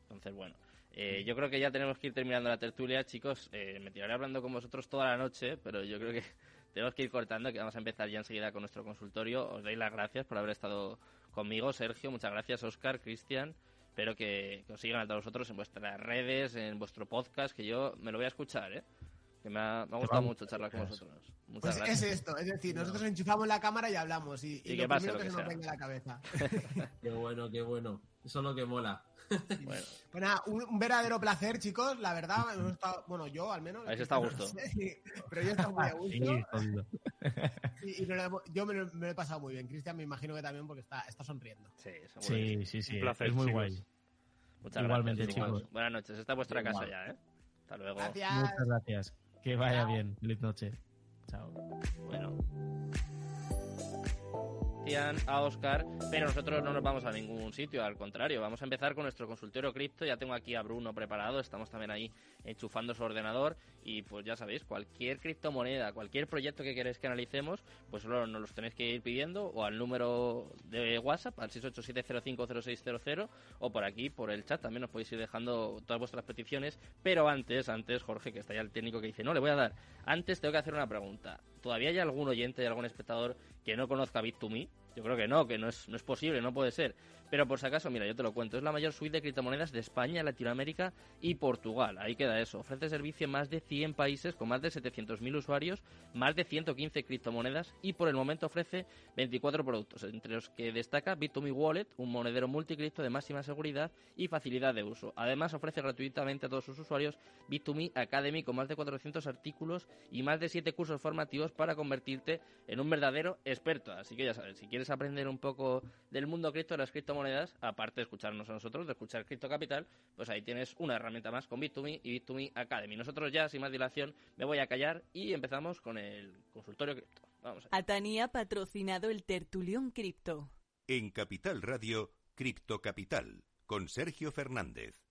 Entonces, bueno, eh, yo creo que ya tenemos que ir terminando la tertulia, chicos. Eh, me tiraré hablando con vosotros toda la noche, pero yo creo que tenemos que ir cortando, que vamos a empezar ya enseguida con nuestro consultorio. Os doy las gracias por haber estado conmigo, Sergio. Muchas gracias, Oscar, Cristian. Espero que, que os sigan a todos vosotros en vuestras redes, en vuestro podcast, que yo me lo voy a escuchar, ¿eh? Que me ha, gustado mucho charlar con vosotros. Muchas pues es esto, es decir, nosotros enchufamos la cámara y hablamos y, lo primero que, se nos venga a la cabeza. qué bueno, qué bueno. Eso es lo que mola. Bueno, pues nada, un, un verdadero placer, chicos. La verdad, hemos estado- bueno, yo al menos. Habéis estado a gusto. Pero yo he estado muy a gusto. Sí. Y, y lo hemos- yo me lo, me lo he pasado muy bien. Cristian, me imagino que también porque está, está sonriendo. Sí, que sí. Sí, sí, sí. Un placer, es muy chicos. guay. Muchas Igualmente, gracias, chicos. Buenas noches. Esta es vuestra Igual. casa ya, ¿eh? Hasta luego. Gracias. Muchas gracias. Que vaya bien. Feliz noche. Chao. Bueno. A Oscar, pero nosotros no nos vamos a ningún sitio, al contrario, vamos a empezar con nuestro consultorio cripto, ya tengo aquí a Bruno preparado, estamos también ahí enchufando su ordenador. Y pues ya sabéis, cualquier criptomoneda, cualquier proyecto que queréis que analicemos, pues solo nos los tenéis que ir pidiendo o al número de WhatsApp, al 687050600 o por aquí, por el chat, también nos podéis ir dejando todas vuestras peticiones, pero antes, antes Jorge, que está ya el técnico que dice, no, le voy a dar, antes tengo que hacer una pregunta, ¿todavía hay algún oyente, algún espectador que no conozca Bit2Me? Yo creo que no, que no es, no es posible, no puede ser. Pero por si acaso, mira, yo te lo cuento. Es la mayor suite de criptomonedas de España, Latinoamérica y Portugal. Ahí queda eso. Ofrece servicio en más de 100 países con más de 700.000 usuarios, más de 115 criptomonedas y por el momento ofrece 24 productos, entre los que destaca Bit2Me Wallet, un monedero multicripto de máxima seguridad y facilidad de uso. Además, ofrece gratuitamente a todos sus usuarios Bit2Me Academy con más de 400 artículos y más de 7 cursos formativos para convertirte en un verdadero experto. Así que ya sabes, si quieres aprender un poco del mundo cripto, las criptomonedas, aparte de escucharnos a nosotros, de escuchar Cripto Capital, pues ahí tienes una herramienta más con Bit2Me y Bit2Me Academy. Nosotros ya, sin más dilación, me voy a callar y empezamos con el consultorio cripto. Vamos allá. Atani ha patrocinado el Tertulión Cripto. En Capital Radio, Cripto Capital, con Sergio Fernández.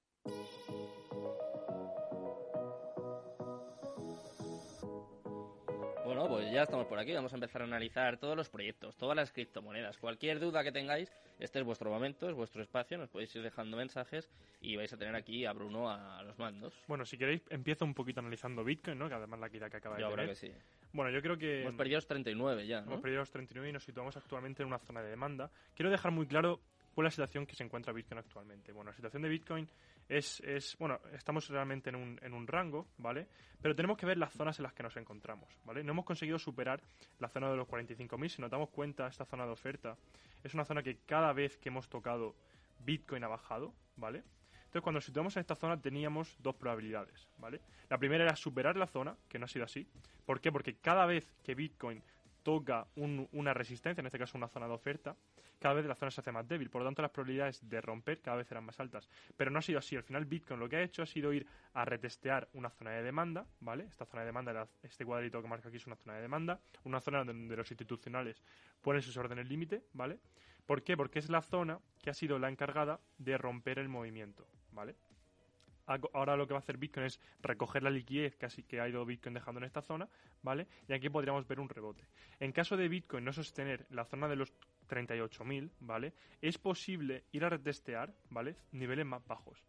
Ya estamos por aquí. Vamos a empezar a analizar todos los proyectos, todas las criptomonedas. Cualquier duda que tengáis, este es vuestro momento, es vuestro espacio. Nos podéis ir dejando mensajes y vais a tener aquí a Bruno a los mandos. Bueno, si queréis, empiezo un poquito analizando Bitcoin, ¿no? Que además la caída que acaba Yo de creo tener. que sí. Bueno, yo creo que... Hemos perdido los 39 ya, ¿no? Hemos perdido los 39 y nos situamos actualmente en una zona de demanda. Quiero dejar muy claro cuál es la situación que se encuentra Bitcoin actualmente. Bueno, la situación de Bitcoin es, es bueno, estamos realmente en un, en un rango, ¿vale? Pero tenemos que ver las zonas en las que nos encontramos, ¿vale? No hemos conseguido superar la zona de los 45.000. Si nos damos cuenta, esta zona de oferta es una zona que cada vez que hemos tocado Bitcoin ha bajado, ¿vale? Entonces, cuando nos situamos en esta zona teníamos dos probabilidades, ¿vale? La primera era superar la zona, que no ha sido así. ¿Por qué? Porque cada vez que Bitcoin toca un- una resistencia, en este caso una zona de oferta, cada vez la zona se hace más débil. Por lo tanto, las probabilidades de romper cada vez eran más altas. Pero no ha sido así. Al final, Bitcoin lo que ha hecho ha sido ir a retestear una zona de demanda, ¿vale? Esta zona de demanda, este cuadrito que marca aquí es una zona de demanda, una zona donde los institucionales ponen sus órdenes límite, ¿vale? ¿Por qué? Porque es la zona que ha sido la encargada de romper el movimiento, ¿vale? Ahora lo que va a hacer Bitcoin es recoger la liquidez así que ha ido Bitcoin dejando en esta zona, ¿vale? Y aquí podríamos ver un rebote. En caso de Bitcoin no sostener la zona de los 38.000, ¿vale? Es posible ir a retestear, ¿vale? Niveles más bajos.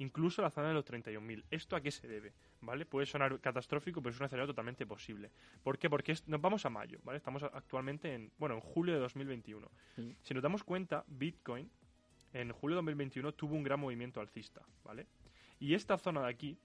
Incluso la zona de los 31.000. ¿Esto a qué se debe? ¿Vale? Puede sonar catastrófico, pero es un escenario totalmente posible. ¿Por qué? Porque es- nos vamos a mayo, ¿vale? Estamos actualmente en, bueno, en julio de 2021. Sí. Si nos damos cuenta, Bitcoin en julio de 2021 tuvo un gran movimiento alcista, ¿vale? Y esta zona de aquí,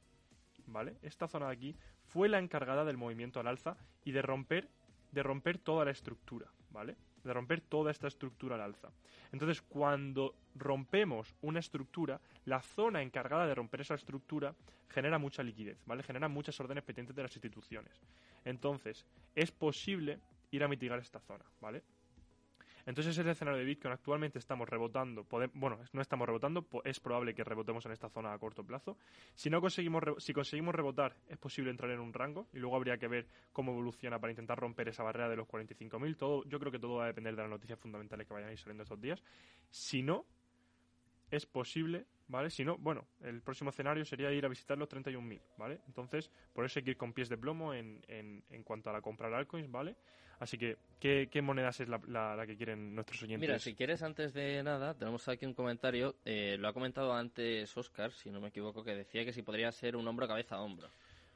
¿vale? Esta zona de aquí fue la encargada del movimiento al alza y de romper, de romper toda la estructura, ¿vale? De romper toda esta estructura al alza. Entonces, cuando rompemos una estructura, la zona encargada de romper esa estructura genera mucha liquidez, ¿vale? Genera muchas órdenes pendientes de las instituciones. Entonces, es posible ir a mitigar esta zona, ¿vale? Entonces es el escenario de Bitcoin. Actualmente estamos rebotando. pode- bueno, no estamos rebotando. Es probable que rebotemos en esta zona a corto plazo. Si no conseguimos, si conseguimos rebotar, es posible entrar en un rango y luego habría que ver cómo evoluciona para intentar romper esa barrera de los 45.000. Todo, yo creo que todo va a depender de las noticias fundamentales que vayan a ir saliendo estos días. Si no, es posible, ¿vale? Si no, bueno, el próximo escenario sería ir a visitar los 31.000, ¿vale? Entonces, por eso hay que ir con pies de plomo en, en, en cuanto a la compra de altcoins, ¿vale? Así que, ¿qué, qué monedas es la, la- la que quieren nuestros oyentes? Mira, si quieres, antes de nada, tenemos aquí un comentario. eh, lo ha comentado antes Oscar, si no me equivoco, que decía que si podría ser un hombro cabeza a hombro.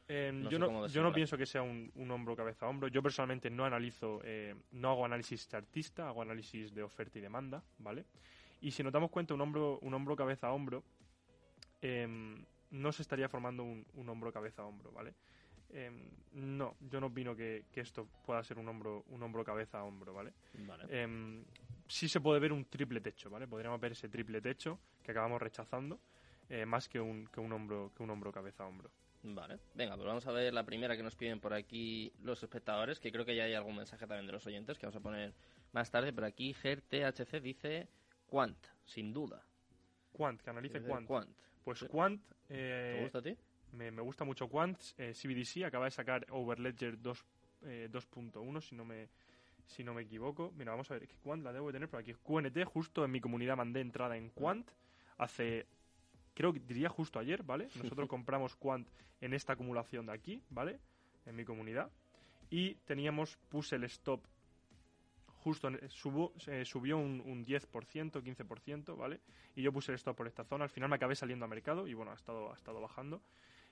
Eh, no yo, no, yo no pienso que sea un, un hombro cabeza a hombro. Yo personalmente no analizo, eh, no hago análisis chartista, hago análisis de oferta y demanda, ¿vale? Y si nos damos cuenta, un hombro, un hombro cabeza a hombro, em, no se estaría formando un, un hombro cabeza a hombro, ¿vale? Em, no, yo no opino que, que esto pueda ser un hombro, un hombro cabeza a hombro, ¿vale? Vale. Em, sí se puede ver un triple techo, ¿vale? Podríamos ver ese triple techo que acabamos rechazando, eh, más que un, que un hombro, que un hombro cabeza a hombro. Vale, venga, pues vamos a ver la primera que nos piden por aquí los espectadores, que creo que ya hay algún mensaje también de los oyentes que vamos a poner más tarde, pero aquí GerTHC dice Quant, sin duda. Quant, que analice Quant. Quant. Pues. Quant... eh, ¿Te gusta a ti? Me, me gusta mucho Quant. Eh, CBDC acaba de sacar Overledger 2, eh, 2.1, si no me si no me equivoco. Mira, vamos a ver, es que Quant la debo de tener por aquí. QNT, justo en mi comunidad mandé entrada en Quant hace, creo que diría justo ayer, ¿vale? Nosotros compramos Quant en esta acumulación de aquí, ¿vale? En mi comunidad. Y teníamos, puse el stop justo, en- subo- eh, subió un, un 10%, 15%, ¿vale? Y yo puse el stop por esta zona. Al final me acabé saliendo a mercado y bueno, ha estado, ha estado bajando.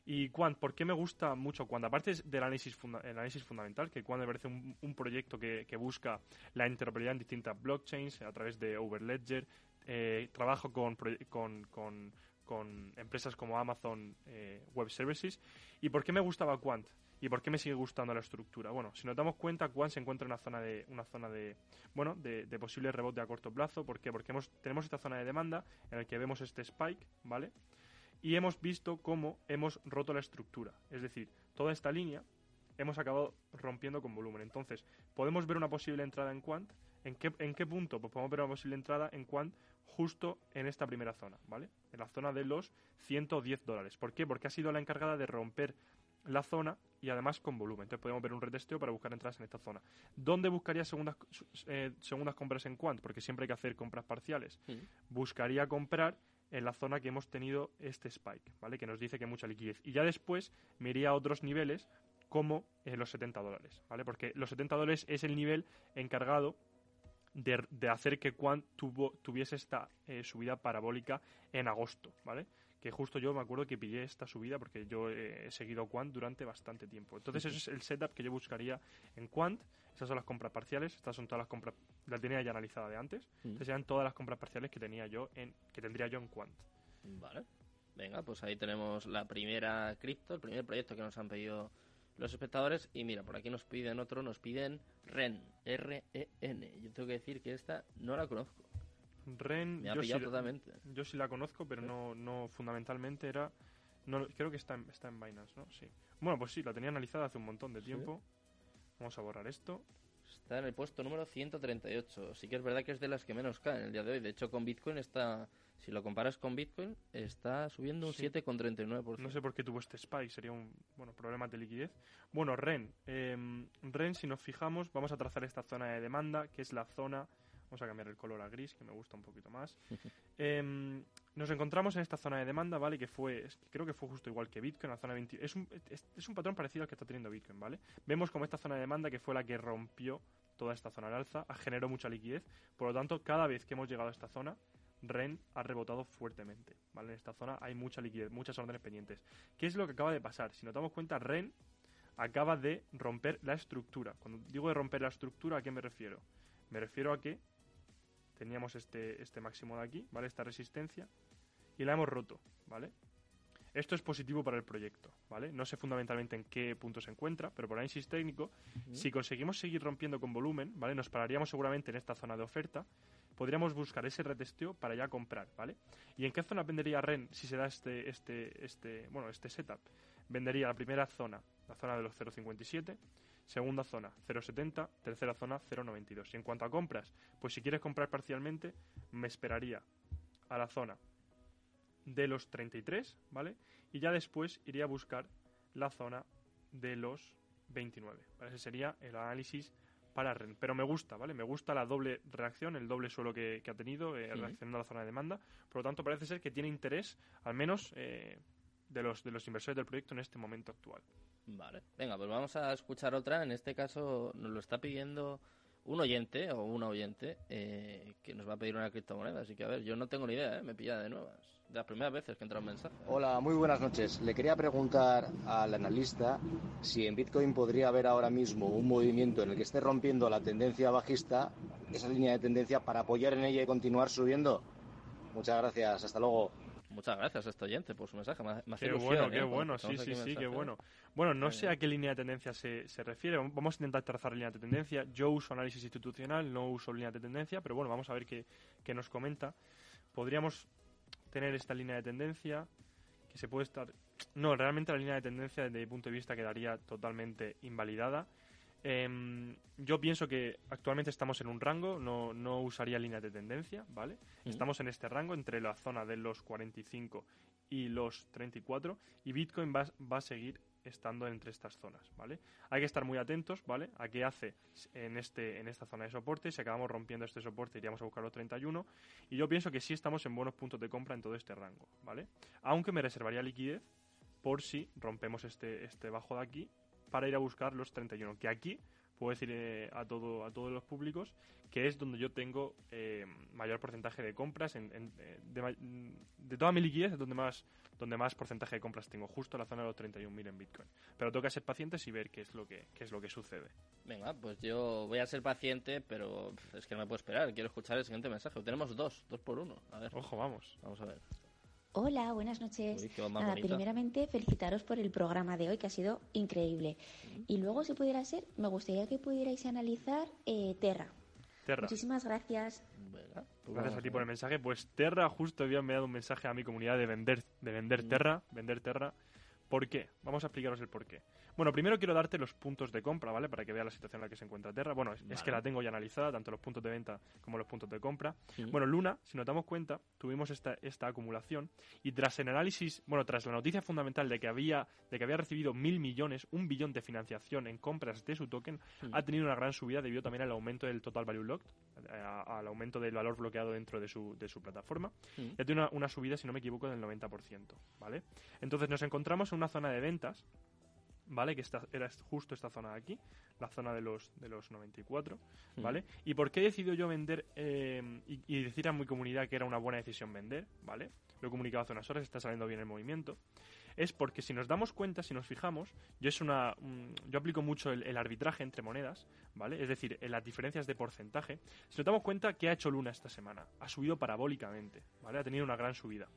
Y Quant, ¿por qué me gusta mucho Quant? Aparte del análisis, funda- el análisis fundamental, que Quant me parece un, un proyecto que, busca la interoperabilidad en distintas blockchains a través de Overledger. Eh, trabajo con, con, con, empresas como Amazon eh, Web Services. ¿Y por qué me gustaba Quant? ¿Y por qué me sigue gustando la estructura? Bueno, si nos damos cuenta, Quant se encuentra en una zona de, una zona de, bueno, de, posible rebote a corto plazo. ¿Por qué? Porque tenemos esta zona de demanda en la que vemos este spike, ¿vale? Y hemos visto cómo hemos roto la estructura. Es decir, toda esta línea hemos acabado rompiendo con volumen. Entonces, podemos ver una posible entrada en Quant. ¿En qué, ¿En qué punto? Pues podemos ver una posible entrada en Quant justo en esta primera zona, ¿vale? En la zona de los 110 dólares. ¿Por qué? Porque ha sido la encargada de romper la zona y además con volumen. Entonces podemos ver un retesteo para buscar entradas en esta zona. ¿Dónde buscaría segundas, eh, segundas compras en Quant? Porque siempre hay que hacer compras parciales. Buscaría comprar en la zona que hemos tenido este spike, ¿vale? Que nos dice que hay mucha liquidez. Y ya después me iría a otros niveles como eh, los 70 dólares, ¿vale? Porque los 70 dólares es el nivel encargado de, de hacer que Quant tuvo, tuviese esta eh, subida parabólica en agosto, ¿vale? Que justo yo me acuerdo que pillé esta subida porque yo eh, he seguido Quant durante bastante tiempo. Entonces ese es el setup que yo buscaría en Quant. Estas son las compras parciales, estas son todas las compras, las tenía ya analizada de antes. Estas eran todas las compras parciales que tenía yo en, que tendría yo en Quant. Vale. Venga, pues ahí tenemos la primera cripto, el primer proyecto que nos han pedido los espectadores. Y mira, por aquí nos piden otro, nos piden REN, R-E-N. Yo tengo que decir que esta no la conozco. Ren, Me ha yo sí, totalmente. yo sí la conozco, pero no, no fundamentalmente era. No, creo que está en, está en Binance, ¿no? Sí. Bueno, pues sí, la tenía analizada hace un montón de tiempo. Vamos a borrar esto. Está en el puesto número 138. Sí que es verdad que es de las que menos caen el día de hoy. De hecho, con Bitcoin está, si lo comparas con Bitcoin, está subiendo un Sí. 7,39%. No sé por qué tuvo este spike, sería un bueno problema de liquidez. Bueno, REN. em, REN, si nos fijamos, vamos a trazar esta zona de demanda, que es la zona. Vamos a cambiar el color a gris, que me gusta un poquito más. Em, nos encontramos en esta zona de demanda, ¿vale? Que fue, creo que fue justo igual que Bitcoin, la zona 20. Es un, es un patrón parecido al que está teniendo Bitcoin, ¿vale? Vemos como esta zona de demanda, que fue la que rompió toda esta zona al alza, generó mucha liquidez. Por lo tanto, cada vez que hemos llegado a esta zona, REN ha rebotado fuertemente, ¿vale? En esta zona hay mucha liquidez, muchas órdenes pendientes. ¿Qué es lo que acaba de pasar? Si nos damos cuenta, REN acaba de romper la estructura. Cuando digo de romper la estructura, ¿a qué me refiero? Me refiero a que teníamos este, este máximo de aquí, ¿vale? Esta resistencia, y la hemos roto, ¿vale? Esto es positivo para el proyecto, ¿vale? No sé fundamentalmente en qué punto se encuentra, pero por análisis técnico, si conseguimos seguir rompiendo con volumen, ¿vale? Nos pararíamos seguramente en esta zona de oferta, podríamos buscar ese retesteo para ya comprar, ¿vale? ¿Y en qué zona vendería REN si se da este, este, este, bueno, este setup? Vendería la primera zona, la zona de los 0.57, segunda zona 0.70, tercera zona 0.92. Y en cuanto a compras, pues si quieres comprar parcialmente, me esperaría a la zona de los 33, ¿vale? Y ya después iría a buscar la zona de los 29. ¿vale? Ese sería el análisis para REN. Pero me gusta, ¿vale? Me gusta la doble reacción, el doble suelo que, que ha tenido eh, reaccionando a la zona de demanda. Por lo tanto, parece ser que tiene interés, al menos eh, de, los, de los inversores del proyecto en este momento actual. Vale. Venga, pues vamos a escuchar otra. En este caso nos lo está pidiendo un oyente o una oyente eh, que nos va a pedir una criptomoneda. Así que, a ver, yo no tengo ni idea, ¿eh? Me pilla de nuevas. De las primeras veces que entra un mensaje. Hola, muy buenas noches. Le quería preguntar al analista si en Bitcoin podría haber ahora mismo un movimiento en el que esté rompiendo la tendencia bajista, esa línea de tendencia, para apoyar en ella y continuar subiendo. Muchas gracias, hasta luego. Muchas gracias a este oyente por su mensaje. Me, qué bueno, qué ¿eh? bueno, sí, sí, sí, qué bueno. Bueno, no sé a qué línea de tendencia se, se refiere. Vamos a intentar trazar línea de tendencia. Yo uso análisis institucional, no uso línea de tendencia, pero bueno, vamos a ver qué, qué nos comenta. Podríamos tener esta línea de tendencia que se puede estar... No, realmente la línea de tendencia desde mi punto de vista quedaría totalmente invalidada. Em, yo pienso que actualmente estamos en un rango, no, no usaría línea de tendencia, ¿vale? Estamos en este rango entre la zona de los 45 y los 34 y Bitcoin va, va a seguir estando entre estas zonas, ¿vale? Hay que estar muy atentos, ¿vale? A qué hace en, este, en esta zona de soporte. Si acabamos rompiendo este soporte, iríamos a buscar los 31. Y yo pienso que sí estamos en buenos puntos de compra en todo este rango, ¿vale? Aunque me reservaría liquidez por si rompemos este, este bajo de aquí para ir a buscar los 31. Que aquí puedo decir eh, a, todo, a todos los públicos que es donde yo tengo eh, mayor porcentaje de compras. En, eh, de, de, toda mi liquidez es donde más donde más porcentaje de compras tengo, justo en la zona de los 31.000 en Bitcoin. Pero toca ser pacientes y ver qué es lo que qué es lo que sucede. Venga, pues yo voy a ser paciente, pero es que no me puedo esperar. Quiero escuchar el siguiente mensaje. Tenemos dos, dos por uno. A ver. Ojo, vamos. Vamos a ver. Hola, buenas noches. Nada, primeramente felicitaros por el programa de hoy que ha sido increíble. Y luego, si pudiera ser, me gustaría que pudierais analizar eh, Terra. Terra. Muchísimas gracias. Pues gracias a ti por el mensaje. Pues Terra justo había enviado un mensaje a mi comunidad de vender, de vender mm. Terra, vender Terra. ¿Por qué? Vamos a explicaros el por qué. Bueno, primero quiero darte los puntos de compra, ¿vale? Para que veas la situación en la que se encuentra Terra. Bueno, es, que la tengo ya analizada, tanto los puntos de venta como los puntos de compra. Bueno, Luna, si nos damos cuenta, tuvimos esta, esta acumulación y tras el análisis, bueno, tras la noticia fundamental de que había, de que había recibido mil millones, un billón de financiación en compras de su token, ha tenido una gran subida debido también al aumento del total value locked, al aumento del valor bloqueado dentro de su, de su plataforma. Ya tiene una, una subida, si no me equivoco, del 90%, ¿vale? Entonces nos encontramos en una zona de ventas ¿vale? Que esta, era justo esta zona de aquí, la zona de los, de los 94, ¿vale? ¿Y por qué he decidido yo vender eh, y, decir a mi comunidad que era una buena decisión vender, ¿vale? Lo he comunicado hace unas horas, está saliendo bien el movimiento. Es porque si nos damos cuenta, si nos fijamos, yo es una yo aplico mucho el, arbitraje entre monedas, ¿vale? Es decir, en las diferencias de porcentaje. Si nos damos cuenta, ¿qué ha hecho Luna esta semana? Ha subido parabólicamente, ¿vale? Ha tenido una gran subida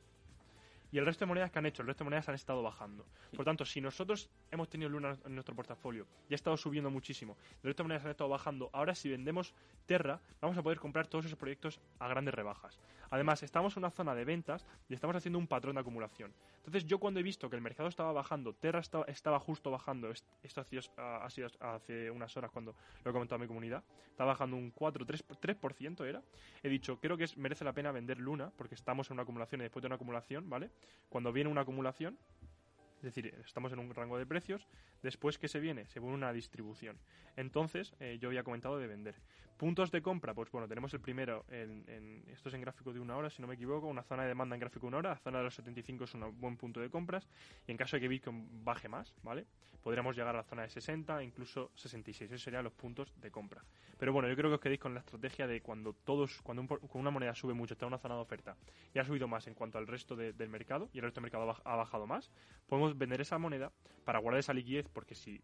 y el resto de monedas que han hecho, el resto de monedas han estado bajando. Por tanto, si nosotros hemos tenido Luna en nuestro portafolio y ha estado subiendo muchísimo, el resto de monedas han estado bajando, ahora si vendemos Terra, vamos a poder comprar todos esos proyectos a grandes rebajas. Además, estamos en una zona de ventas y estamos haciendo un patrón de acumulación. Entonces, yo cuando he visto que el mercado estaba bajando, Terra estaba, justo bajando, esto ha sido, hace unas horas cuando lo he comentado a mi comunidad, estaba bajando un 4, 3, 3% era, he dicho, creo que merece la pena vender Luna porque estamos en una acumulación y después de una acumulación, ¿vale? Cuando viene una acumulación, es decir, estamos en un rango de precios, después que se viene, se una distribución. Entonces, eh, yo había comentado de vender. Puntos de compra, pues bueno, tenemos el primero, en, esto es en gráfico de una hora, si no me equivoco, una zona de demanda en gráfico de una hora, la zona de los 75 es un buen punto de compras, y en caso de que Bitcoin baje más, ¿vale? Podríamos llegar a la zona de 60, incluso 66, esos serían los puntos de compra. Pero bueno, yo creo que os quedéis con la estrategia de cuando todos, cuando una moneda sube mucho, está en una zona de oferta, y ha subido más en cuanto al resto del mercado, y el resto del mercado ha bajado más, podemos vender esa moneda para guardar esa liquidez, porque si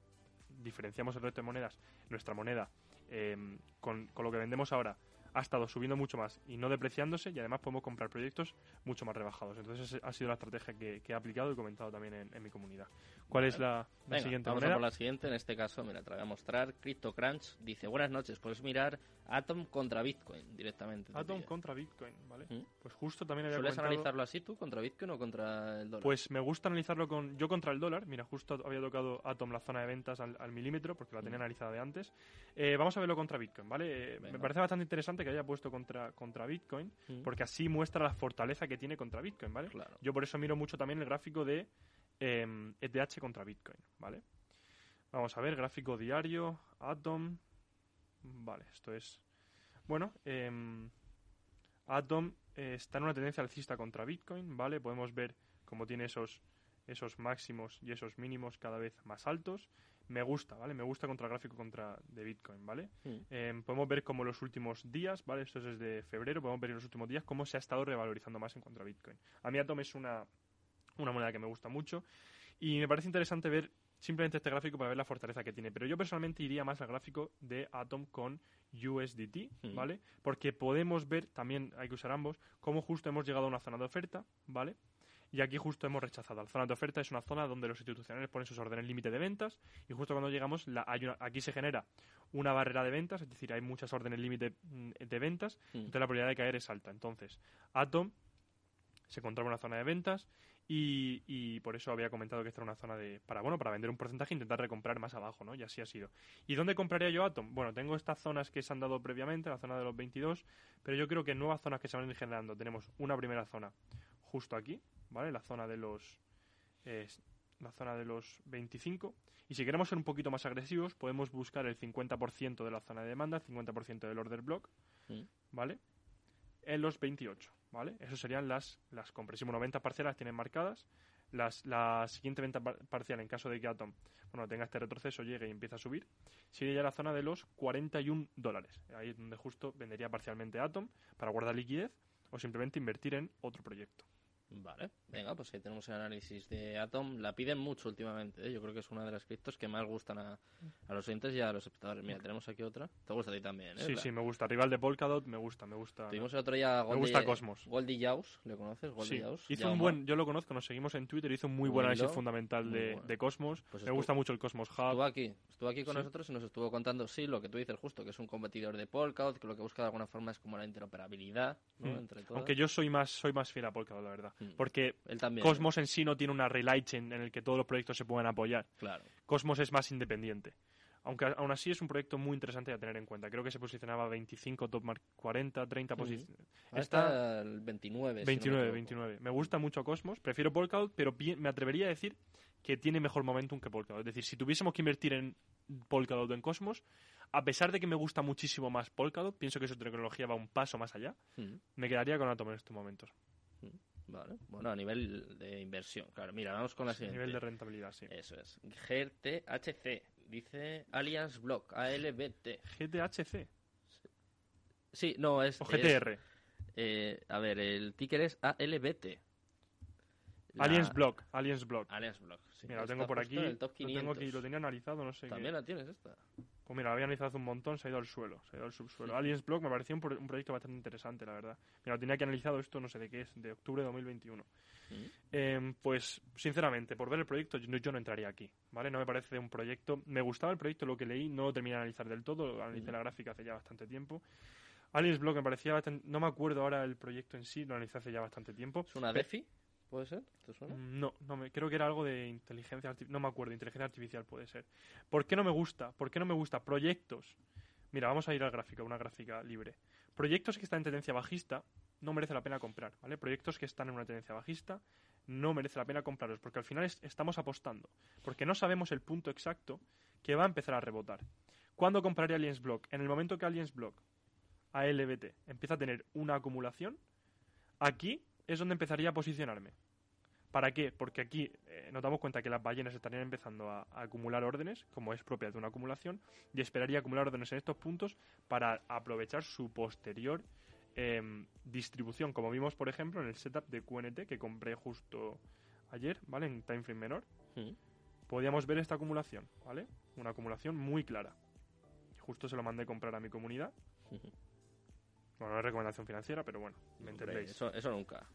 diferenciamos el resto de monedas, nuestra moneda Em, con, con, lo que vendemos ahora ha estado subiendo mucho más y no depreciándose y además podemos comprar proyectos mucho más rebajados. Entonces ha sido la estrategia que, he aplicado y comentado también en, mi comunidad. ¿Cuál es la, siguiente vamos a por la siguiente, en este caso, mira, te la voy a mostrar. CryptoCrunch dice, buenas noches, puedes mirar Atom contra Bitcoin directamente. Atom contra Bitcoin, ¿vale? ¿Mm? Pues justo también había ¿Sueles analizarlo así tú, contra Bitcoin o contra el dólar? Pues me gusta analizarlo con yo contra el dólar. Mira, justo había tocado Atom la zona de ventas al, milímetro porque la tenía mm. analizada de antes. Eh, vamos a verlo contra Bitcoin, ¿vale? Eh, me parece bastante interesante que haya puesto contra, contra Bitcoin mm. porque así muestra la fortaleza que tiene contra Bitcoin, ¿vale? Claro. Yo por eso miro mucho también el gráfico de ETH e contra Bitcoin, ¿vale? Vamos a ver, gráfico diario, Atom. Vale, esto es bueno, eh, Atom eh, está en una tendencia alcista contra Bitcoin, ¿vale? Podemos ver cómo tiene esos, esos máximos y esos mínimos cada vez más altos. Me gusta, ¿vale? Me gusta contra el gráfico contra de Bitcoin, ¿vale? Hmm. Em, podemos ver cómo los últimos días, ¿vale? Esto es desde febrero, podemos ver en los últimos días cómo se ha estado revalorizando más en contra Bitcoin. A mí Atom es una, una moneda que me gusta mucho y me parece interesante ver simplemente este gráfico para ver la fortaleza que tiene. Pero yo personalmente iría más al gráfico de Atom con USDT, ¿vale? Porque podemos ver, también hay que usar ambos, cómo justo hemos llegado a una zona de oferta, ¿vale? Y aquí justo hemos rechazado. La zona de oferta es una zona donde los institucionales ponen sus órdenes límite de ventas y justo cuando llegamos la, aquí se genera una barrera de ventas, es decir, hay muchas órdenes límite mm, de ventas, mm. entonces la probabilidad de caer es alta. Entonces, Atom se encontraba una zona de ventas y, por eso había comentado que esta era una zona de para bueno para vender un porcentaje e intentar recomprar más abajo, ¿no? Y así ha sido. ¿Y dónde compraría yo Atom? Bueno, tengo estas zonas que se han dado previamente, la zona de los 22, pero yo creo que nuevas zonas que se van a ir generando. Tenemos una primera zona justo aquí, ¿vale? La zona de los la zona de los 25 y si queremos ser un poquito más agresivos podemos buscar el 50% de la zona de demanda, el 50% del order block. ¿vale? En los 28. ¿Vale? Eso serían las, las compras. 90 parciales tienen marcadas. Las, la siguiente venta parcial, en caso de que Atom bueno, tenga este retroceso, llegue y empiece a subir, sería ya la zona de los 41 dólares. Ahí es donde justo vendería parcialmente Atom para guardar liquidez o simplemente invertir en otro proyecto. Vale, venga, pues ahí tenemos el análisis de Atom. La piden mucho últimamente, ¿eh? yo creo que es una de las criptos que más gustan a, los oyentes y a los espectadores. Mira, tenemos aquí otra. Te gusta a ti también, ¿eh? Sí, sí, me gusta. Rival de Polkadot, me gusta, me gusta. Tuvimos el otro día Me gusta Cosmos. Goldie Jaws, ¿le conoces? Goldie sí. Hizo un buen, yo lo conozco, nos seguimos en Twitter, hizo un muy, buen análisis fundamental de, Cosmos. Pues me gusta mucho el Cosmos Hub. Estuvo aquí, estuvo aquí con nosotros y nos estuvo contando, sí, lo que tú dices justo, que es un competidor de Polkadot, que lo que busca de alguna forma es como la interoperabilidad, ¿no? Hmm. Entre todos. Aunque yo soy más, soy más fiel a Polkadot, la verdad. Porque Cosmos en sí no tiene una relay chain en el que todos los proyectos se puedan apoyar. Claro. Cosmos es más independiente. Aunque aún así es un proyecto muy interesante a tener en cuenta. Creo que se posicionaba 25, top mark 40, 30 posiciones. Está el 29. 29, 29. Me gusta mucho Cosmos. Prefiero Polkadot, pero me atrevería a decir que tiene mejor momentum que Polkadot. Es decir, si tuviésemos que invertir en Polkadot o en Cosmos, a pesar de que me gusta muchísimo más Polkadot, pienso que su tecnología va un paso más allá, me quedaría con Atom en estos momentos. Vale. Bueno, a nivel de inversión. Claro, mira, vamos con la siguiente. A nivel de rentabilidad, sí. Eso es. GTHC. Dice Alliance Block. ALBT. GTHC. Sí, no, es. O GTR. eh, a ver, el ticker es ALBT. Alliance Block. Alliance Block. Alliance Block. Sí. Mira, lo tengo por aquí. Lo tengo aquí, lo tenía analizado, no sé. También la tienes esta. Pues mira, lo había analizado hace un montón, se ha ido al suelo, se ha ido al subsuelo. Aliens Block me pareció un, proyecto bastante interesante, la verdad. Mira, lo tenía que analizado esto, no sé de qué es, de octubre de 2021. Em, pues, sinceramente, por ver el proyecto, yo, no entraría aquí, ¿vale? No me parece un proyecto... Me gustaba el proyecto, lo que leí, no lo terminé de analizar del todo, analicé la gráfica hace ya bastante tiempo. Aliens Block me parecía bastante... No me acuerdo ahora el proyecto en sí, lo analicé hace ya bastante tiempo. ¿Es una DeFi? ¿Puede ser? ¿Te suena? Mm, no, no me, creo que era algo de inteligencia artificial. No me acuerdo, inteligencia artificial puede ser. ¿Por qué no me gusta? ¿Por qué no me gusta? Proyectos. Mira, vamos a ir al gráfico, una gráfica libre. Proyectos que están en tendencia bajista no merece la pena comprar, ¿vale? Proyectos que están en una tendencia bajista no merece la pena comprarlos porque al final estamos apostando, porque no sabemos el punto exacto que va a empezar a rebotar. ¿Cuándo compraré Aliens Block? En el momento que Aliens Block, ALBT, empieza a tener una acumulación, aquí es donde empezaría a posicionarme. ¿Para qué? Porque aquí eh, nos damos cuenta que las ballenas estarían empezando a, acumular órdenes, como es propia de una acumulación, y esperaría acumular órdenes en estos puntos para aprovechar su posterior em, distribución, como vimos, por ejemplo, en el setup de QNT que compré justo ayer, ¿vale? En time frame menor. Podíamos ver esta acumulación, ¿vale? Una acumulación muy clara. Justo se lo mandé a comprar a mi comunidad. Bueno, no es recomendación financiera, pero bueno, me entendéis. Eso, eso nunca.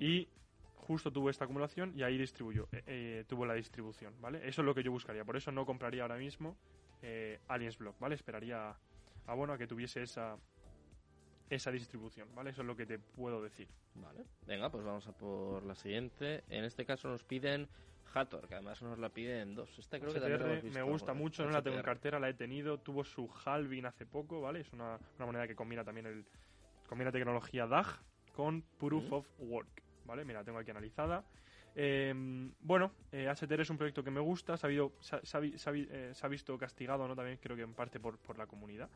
Y justo tuvo esta acumulación y ahí distribuyó, eh, eh, tuvo la distribución, ¿vale? Eso es lo que yo buscaría. Por eso no compraría ahora mismo eh, Aliens Block, ¿vale? Esperaría a, bueno, a que tuviese esa, esa distribución, ¿vale? Eso es lo que te puedo decir. Vale. Venga, pues vamos a por la siguiente. En este caso nos piden Hathor, que además nos la piden dos. Esta creo que me gusta mucho, no la tengo en cartera, la he tenido. Tuvo su halving hace poco, ¿vale? Es una, moneda que combina también el combina tecnología DAG con Proof of Work, ¿vale? Mira, la tengo aquí analizada. Em, bueno, eh, HTR es un proyecto que me gusta, se ha, eh, se ha, visto castigado, ¿no? También creo que en parte por, por la comunidad.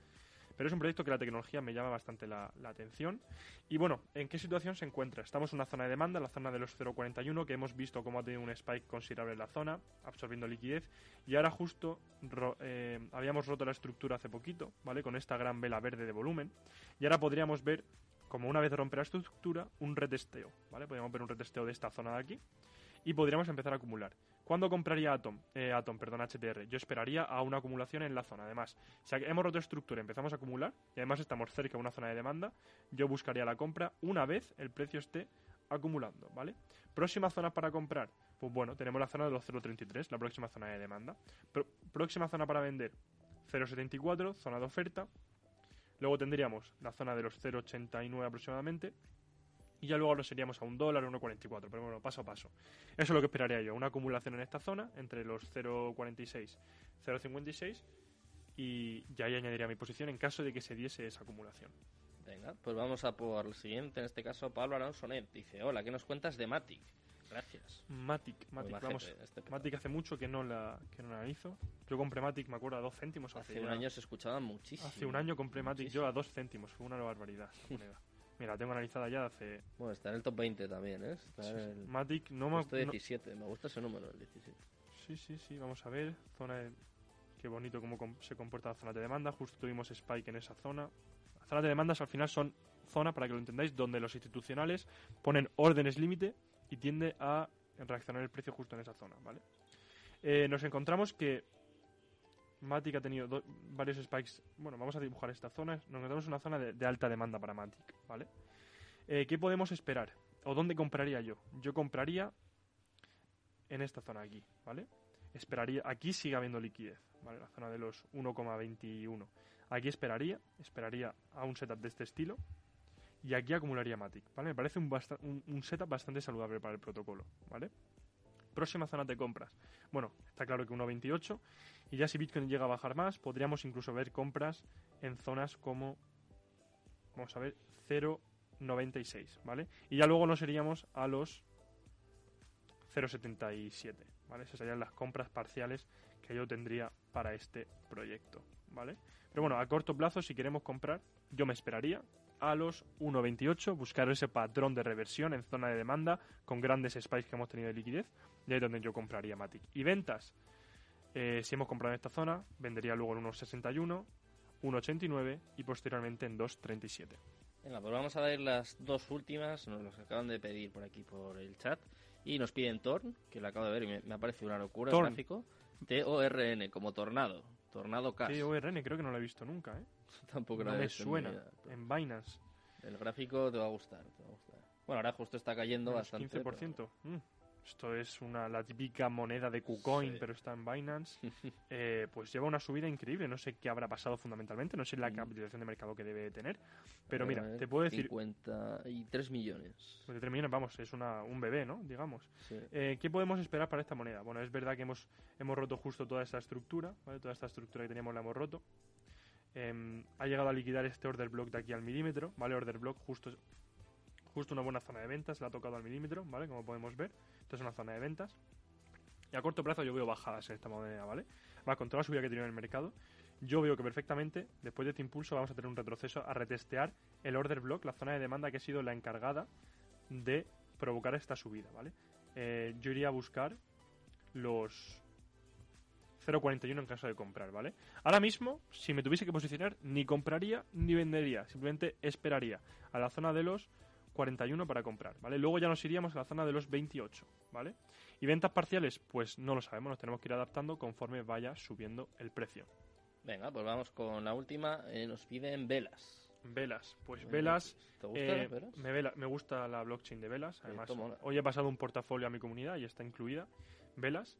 Pero es un proyecto que la tecnología me llama bastante la, atención. Y bueno, ¿en qué situación se encuentra? Estamos en una zona de demanda, la zona de los 0.41, que hemos visto cómo ha tenido un spike considerable en la zona, absorbiendo liquidez. Y ahora justo eh, habíamos roto la estructura hace poquito, ¿vale? Con esta gran vela verde de volumen. Y ahora podríamos ver, como una vez rompe la estructura, un retesteo, ¿vale? Podríamos ver un retesteo de esta zona de aquí. Y podríamos empezar a acumular. ¿Cuándo compraría Atom? Eh, Atom, perdón, HTR. Yo esperaría a una acumulación en la zona. Además, si hemos roto estructura empezamos a acumular, y además estamos cerca de una zona de demanda, yo buscaría la compra una vez el precio esté acumulando, ¿vale? Próximas zonas para comprar. Pues bueno, tenemos la zona de los 0.33, la próxima zona de demanda. próxima zona para vender, 0.74, zona de oferta. Luego tendríamos la zona de los 0.89 aproximadamente. Y ya luego lo seríamos a un dólar, 1.44. Pero bueno, paso a paso. Eso es lo que esperaría yo. Una acumulación en esta zona entre los 0.46 0.56. Y ya ahí añadiría mi posición en caso de que se diese esa acumulación. Venga, pues vamos a por el siguiente. En este caso, Pablo Alonsonet dice: Hola, ¿qué nos cuentas de Matic? Gracias. Matic, Matic, vamos. Este Matic hace mucho que no la que no la hizo. Yo compré Matic, me acuerdo, a dos céntimos. Hace, un año se escuchaba muchísimo. Hace un año compré Matic yo a dos céntimos, fue una barbaridad. Mira, la tengo analizada ya hace... Bueno, está en el top 20 también, ¿eh? Está el... Matic no me... 17, me gusta ese número, el 17. Sí, sí, sí, vamos a ver. Zona de... Qué bonito cómo se comporta la zona de demanda. Justo tuvimos Spike en esa zona. Las zonas de demandas al final son zonas, para que lo entendáis, donde los institucionales ponen órdenes límite y tiende a reaccionar el precio justo en esa zona, ¿vale? Eh, nos encontramos que Matic ha tenido varios spikes. Bueno, vamos a dibujar esta zona. Nos encontramos en una zona de, alta demanda para Matic, ¿vale? Eh, ¿Qué podemos esperar? ¿O dónde compraría yo? Yo compraría en esta zona aquí, ¿vale? Esperaría, aquí sigue habiendo liquidez, ¿vale? La zona de los 1,21. Aquí esperaría, esperaría a un setup de este estilo y aquí acumularía Matic, ¿vale? Me parece un, un, setup bastante saludable para el protocolo, ¿vale? Próxima zona de compras. Bueno, está claro que 1.28 y ya si Bitcoin llega a bajar más, podríamos incluso ver compras en zonas como, vamos a ver, 0.96, ¿vale? Y ya luego nos iríamos a los 0.77, ¿vale? Esas serían las compras parciales que yo tendría para este proyecto, ¿vale? Pero bueno, a corto plazo, si queremos comprar, yo me esperaría, a los 1.28, buscar ese patrón de reversión en zona de demanda con grandes spikes que hemos tenido de liquidez, y ahí es donde yo compraría Matic. Y ventas, eh, si hemos comprado en esta zona, vendería luego en 1.61, 1.89 y posteriormente en 2.37. Venga, pues vamos a ver las dos últimas, nos las acaban de pedir por aquí por el chat. Y nos piden Torn, que lo acabo de ver y me, ha parecido una locura el gráfico. T-O-R-N, como tornado. Tornado Cash. T-O-R-N, creo que no lo he visto nunca, ¿eh? Tampoco no me suena. En Binance. El gráfico te va a gustar, te va a gustar. Bueno, ahora justo está cayendo bastante. 15%. Esto es una, la típica moneda de KuCoin, pero está en Binance. Eh, pues lleva una subida increíble. No sé qué habrá pasado fundamentalmente. No sé la mm. capitalización de mercado que debe tener. Pero mira, te puedo decir. 53 millones. 53 millones, vamos, es una, un bebé, ¿no? Digamos. Eh, ¿Qué podemos esperar para esta moneda? Bueno, es verdad que hemos, hemos roto justo toda esta estructura. ¿vale? Toda esta estructura que teníamos la hemos roto. Em, ha llegado a liquidar este order block de aquí al milímetro. ¿Vale? Order block justo justo una buena zona de ventas, la ha tocado al milímetro, ¿vale? Como podemos ver. Esto es una zona de ventas. Y a corto plazo yo veo bajadas en esta moneda, ¿vale? Va con toda la subida que tiene en el mercado. Yo veo que perfectamente, después de este impulso, vamos a tener un retroceso a retestear el order block, la zona de demanda que ha sido la encargada de provocar esta subida, ¿vale? Eh, yo iría a buscar los 0.41 en caso de comprar, ¿vale? Ahora mismo, si me tuviese que posicionar, ni compraría ni vendería, simplemente esperaría a la zona de los 41 para comprar, ¿vale? Luego ya nos iríamos a la zona de los 28, ¿vale? Y ventas parciales, pues no lo sabemos, nos tenemos que ir adaptando conforme vaya subiendo el precio. Venga, pues vamos con la última, eh, nos piden velas. Velas, pues velas. ¿Te gusta eh, velas? Me, me gusta la blockchain de velas. Además, hoy he pasado un portafolio a mi comunidad y está incluida. Velas.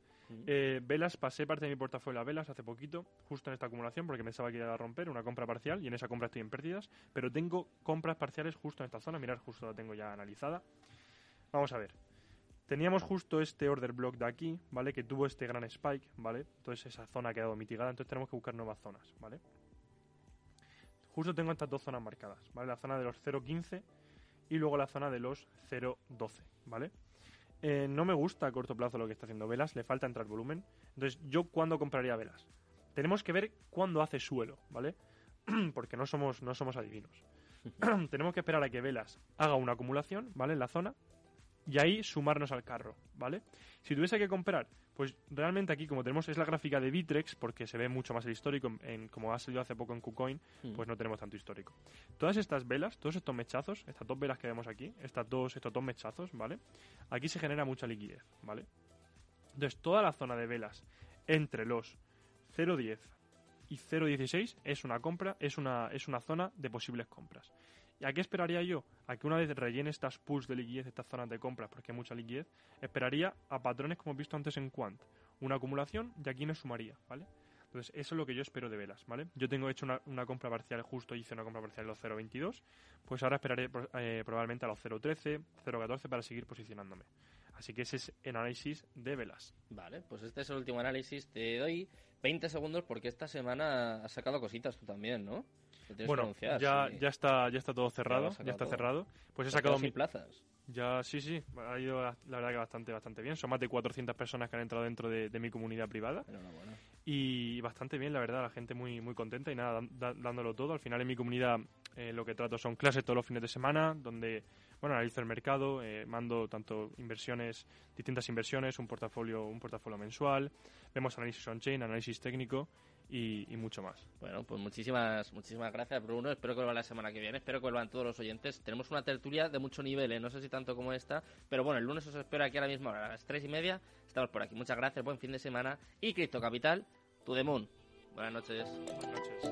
Eh, velas, pasé parte de mi portafolio a Velas hace poquito, justo en esta acumulación, porque pensaba que iba a romper una compra parcial y en esa compra estoy en pérdidas, pero tengo compras parciales justo en esta zona, mirad, justo la tengo ya analizada. Vamos a ver. Teníamos justo este order block de aquí, ¿vale? Que tuvo este gran spike, ¿vale? Entonces esa zona ha quedado mitigada, entonces tenemos que buscar nuevas zonas, ¿vale? Justo tengo estas dos zonas marcadas, ¿vale? La zona de los 0.15 y luego la zona de los 0.12, ¿vale? Eh, no me gusta a corto plazo lo que está haciendo Velas, le falta entrar volumen. Entonces, ¿yo cuándo compraría Velas? Tenemos que ver cuándo hace suelo, ¿vale? Porque no somos, no somos adivinos. Tenemos que esperar a que Velas haga una acumulación, ¿vale? En la zona. Y ahí sumarnos al carro, ¿vale? Si tuviese que comprar pues realmente aquí, como tenemos, es la gráfica de Bitrex, porque se ve mucho más el histórico, en, como ha salido hace poco en KuCoin, hmm. pues no tenemos tanto histórico. Todas estas velas, todos estos mechazos, estas dos velas que vemos aquí, estas dos, estos dos mechazos, ¿vale? Aquí se genera mucha liquidez, ¿vale? Entonces, toda la zona de velas entre los 0.10 y 0.16 es una compra, es una, es una zona de posibles compras. ¿Y a qué esperaría yo? A que una vez rellene estas pools de liquidez, estas zonas de compras, porque hay mucha liquidez, esperaría a patrones como visto antes en Quant. Una acumulación y aquí me sumaría, ¿vale? Entonces, eso es lo que yo espero de velas, ¿vale? Yo tengo hecho una, compra parcial justo, hice una compra parcial en los 0.22, pues ahora esperaré eh, probablemente a los 0.13, 0.14 para seguir posicionándome. Así que ese es el análisis de velas. Vale, pues este es el último análisis. Te doy 20 segundos porque esta semana has sacado cositas tú también, ¿no? Bueno, ya, ya, está, ya está todo cerrado, ya, está cerrado. Pues he sacado mil plazas. Ya, sí, sí, ha ido la verdad que bastante, bastante bien. Son más de 400 personas que han entrado dentro de, mi comunidad privada. Y bastante bien, la verdad, la gente muy, muy contenta y nada, dándolo todo. Al final en mi comunidad eh, lo que trato son clases todos los fines de semana, donde bueno, analizo el mercado, eh, mando tanto inversiones, distintas inversiones, un portafolio, un portafolio mensual, vemos análisis on-chain, análisis técnico y, mucho más. Bueno, pues muchísimas, muchísimas gracias, Bruno. Espero que vuelva la semana que viene. Espero que vuelvan todos los oyentes. Tenemos una tertulia de mucho nivel, ¿eh? no sé si tanto como esta, pero bueno, el lunes os espero aquí a la misma hora, a las tres y media. Estamos por aquí. Muchas gracias, buen fin de semana. Y Cripto Capital, tu Moon. Buenas noches. Buenas noches.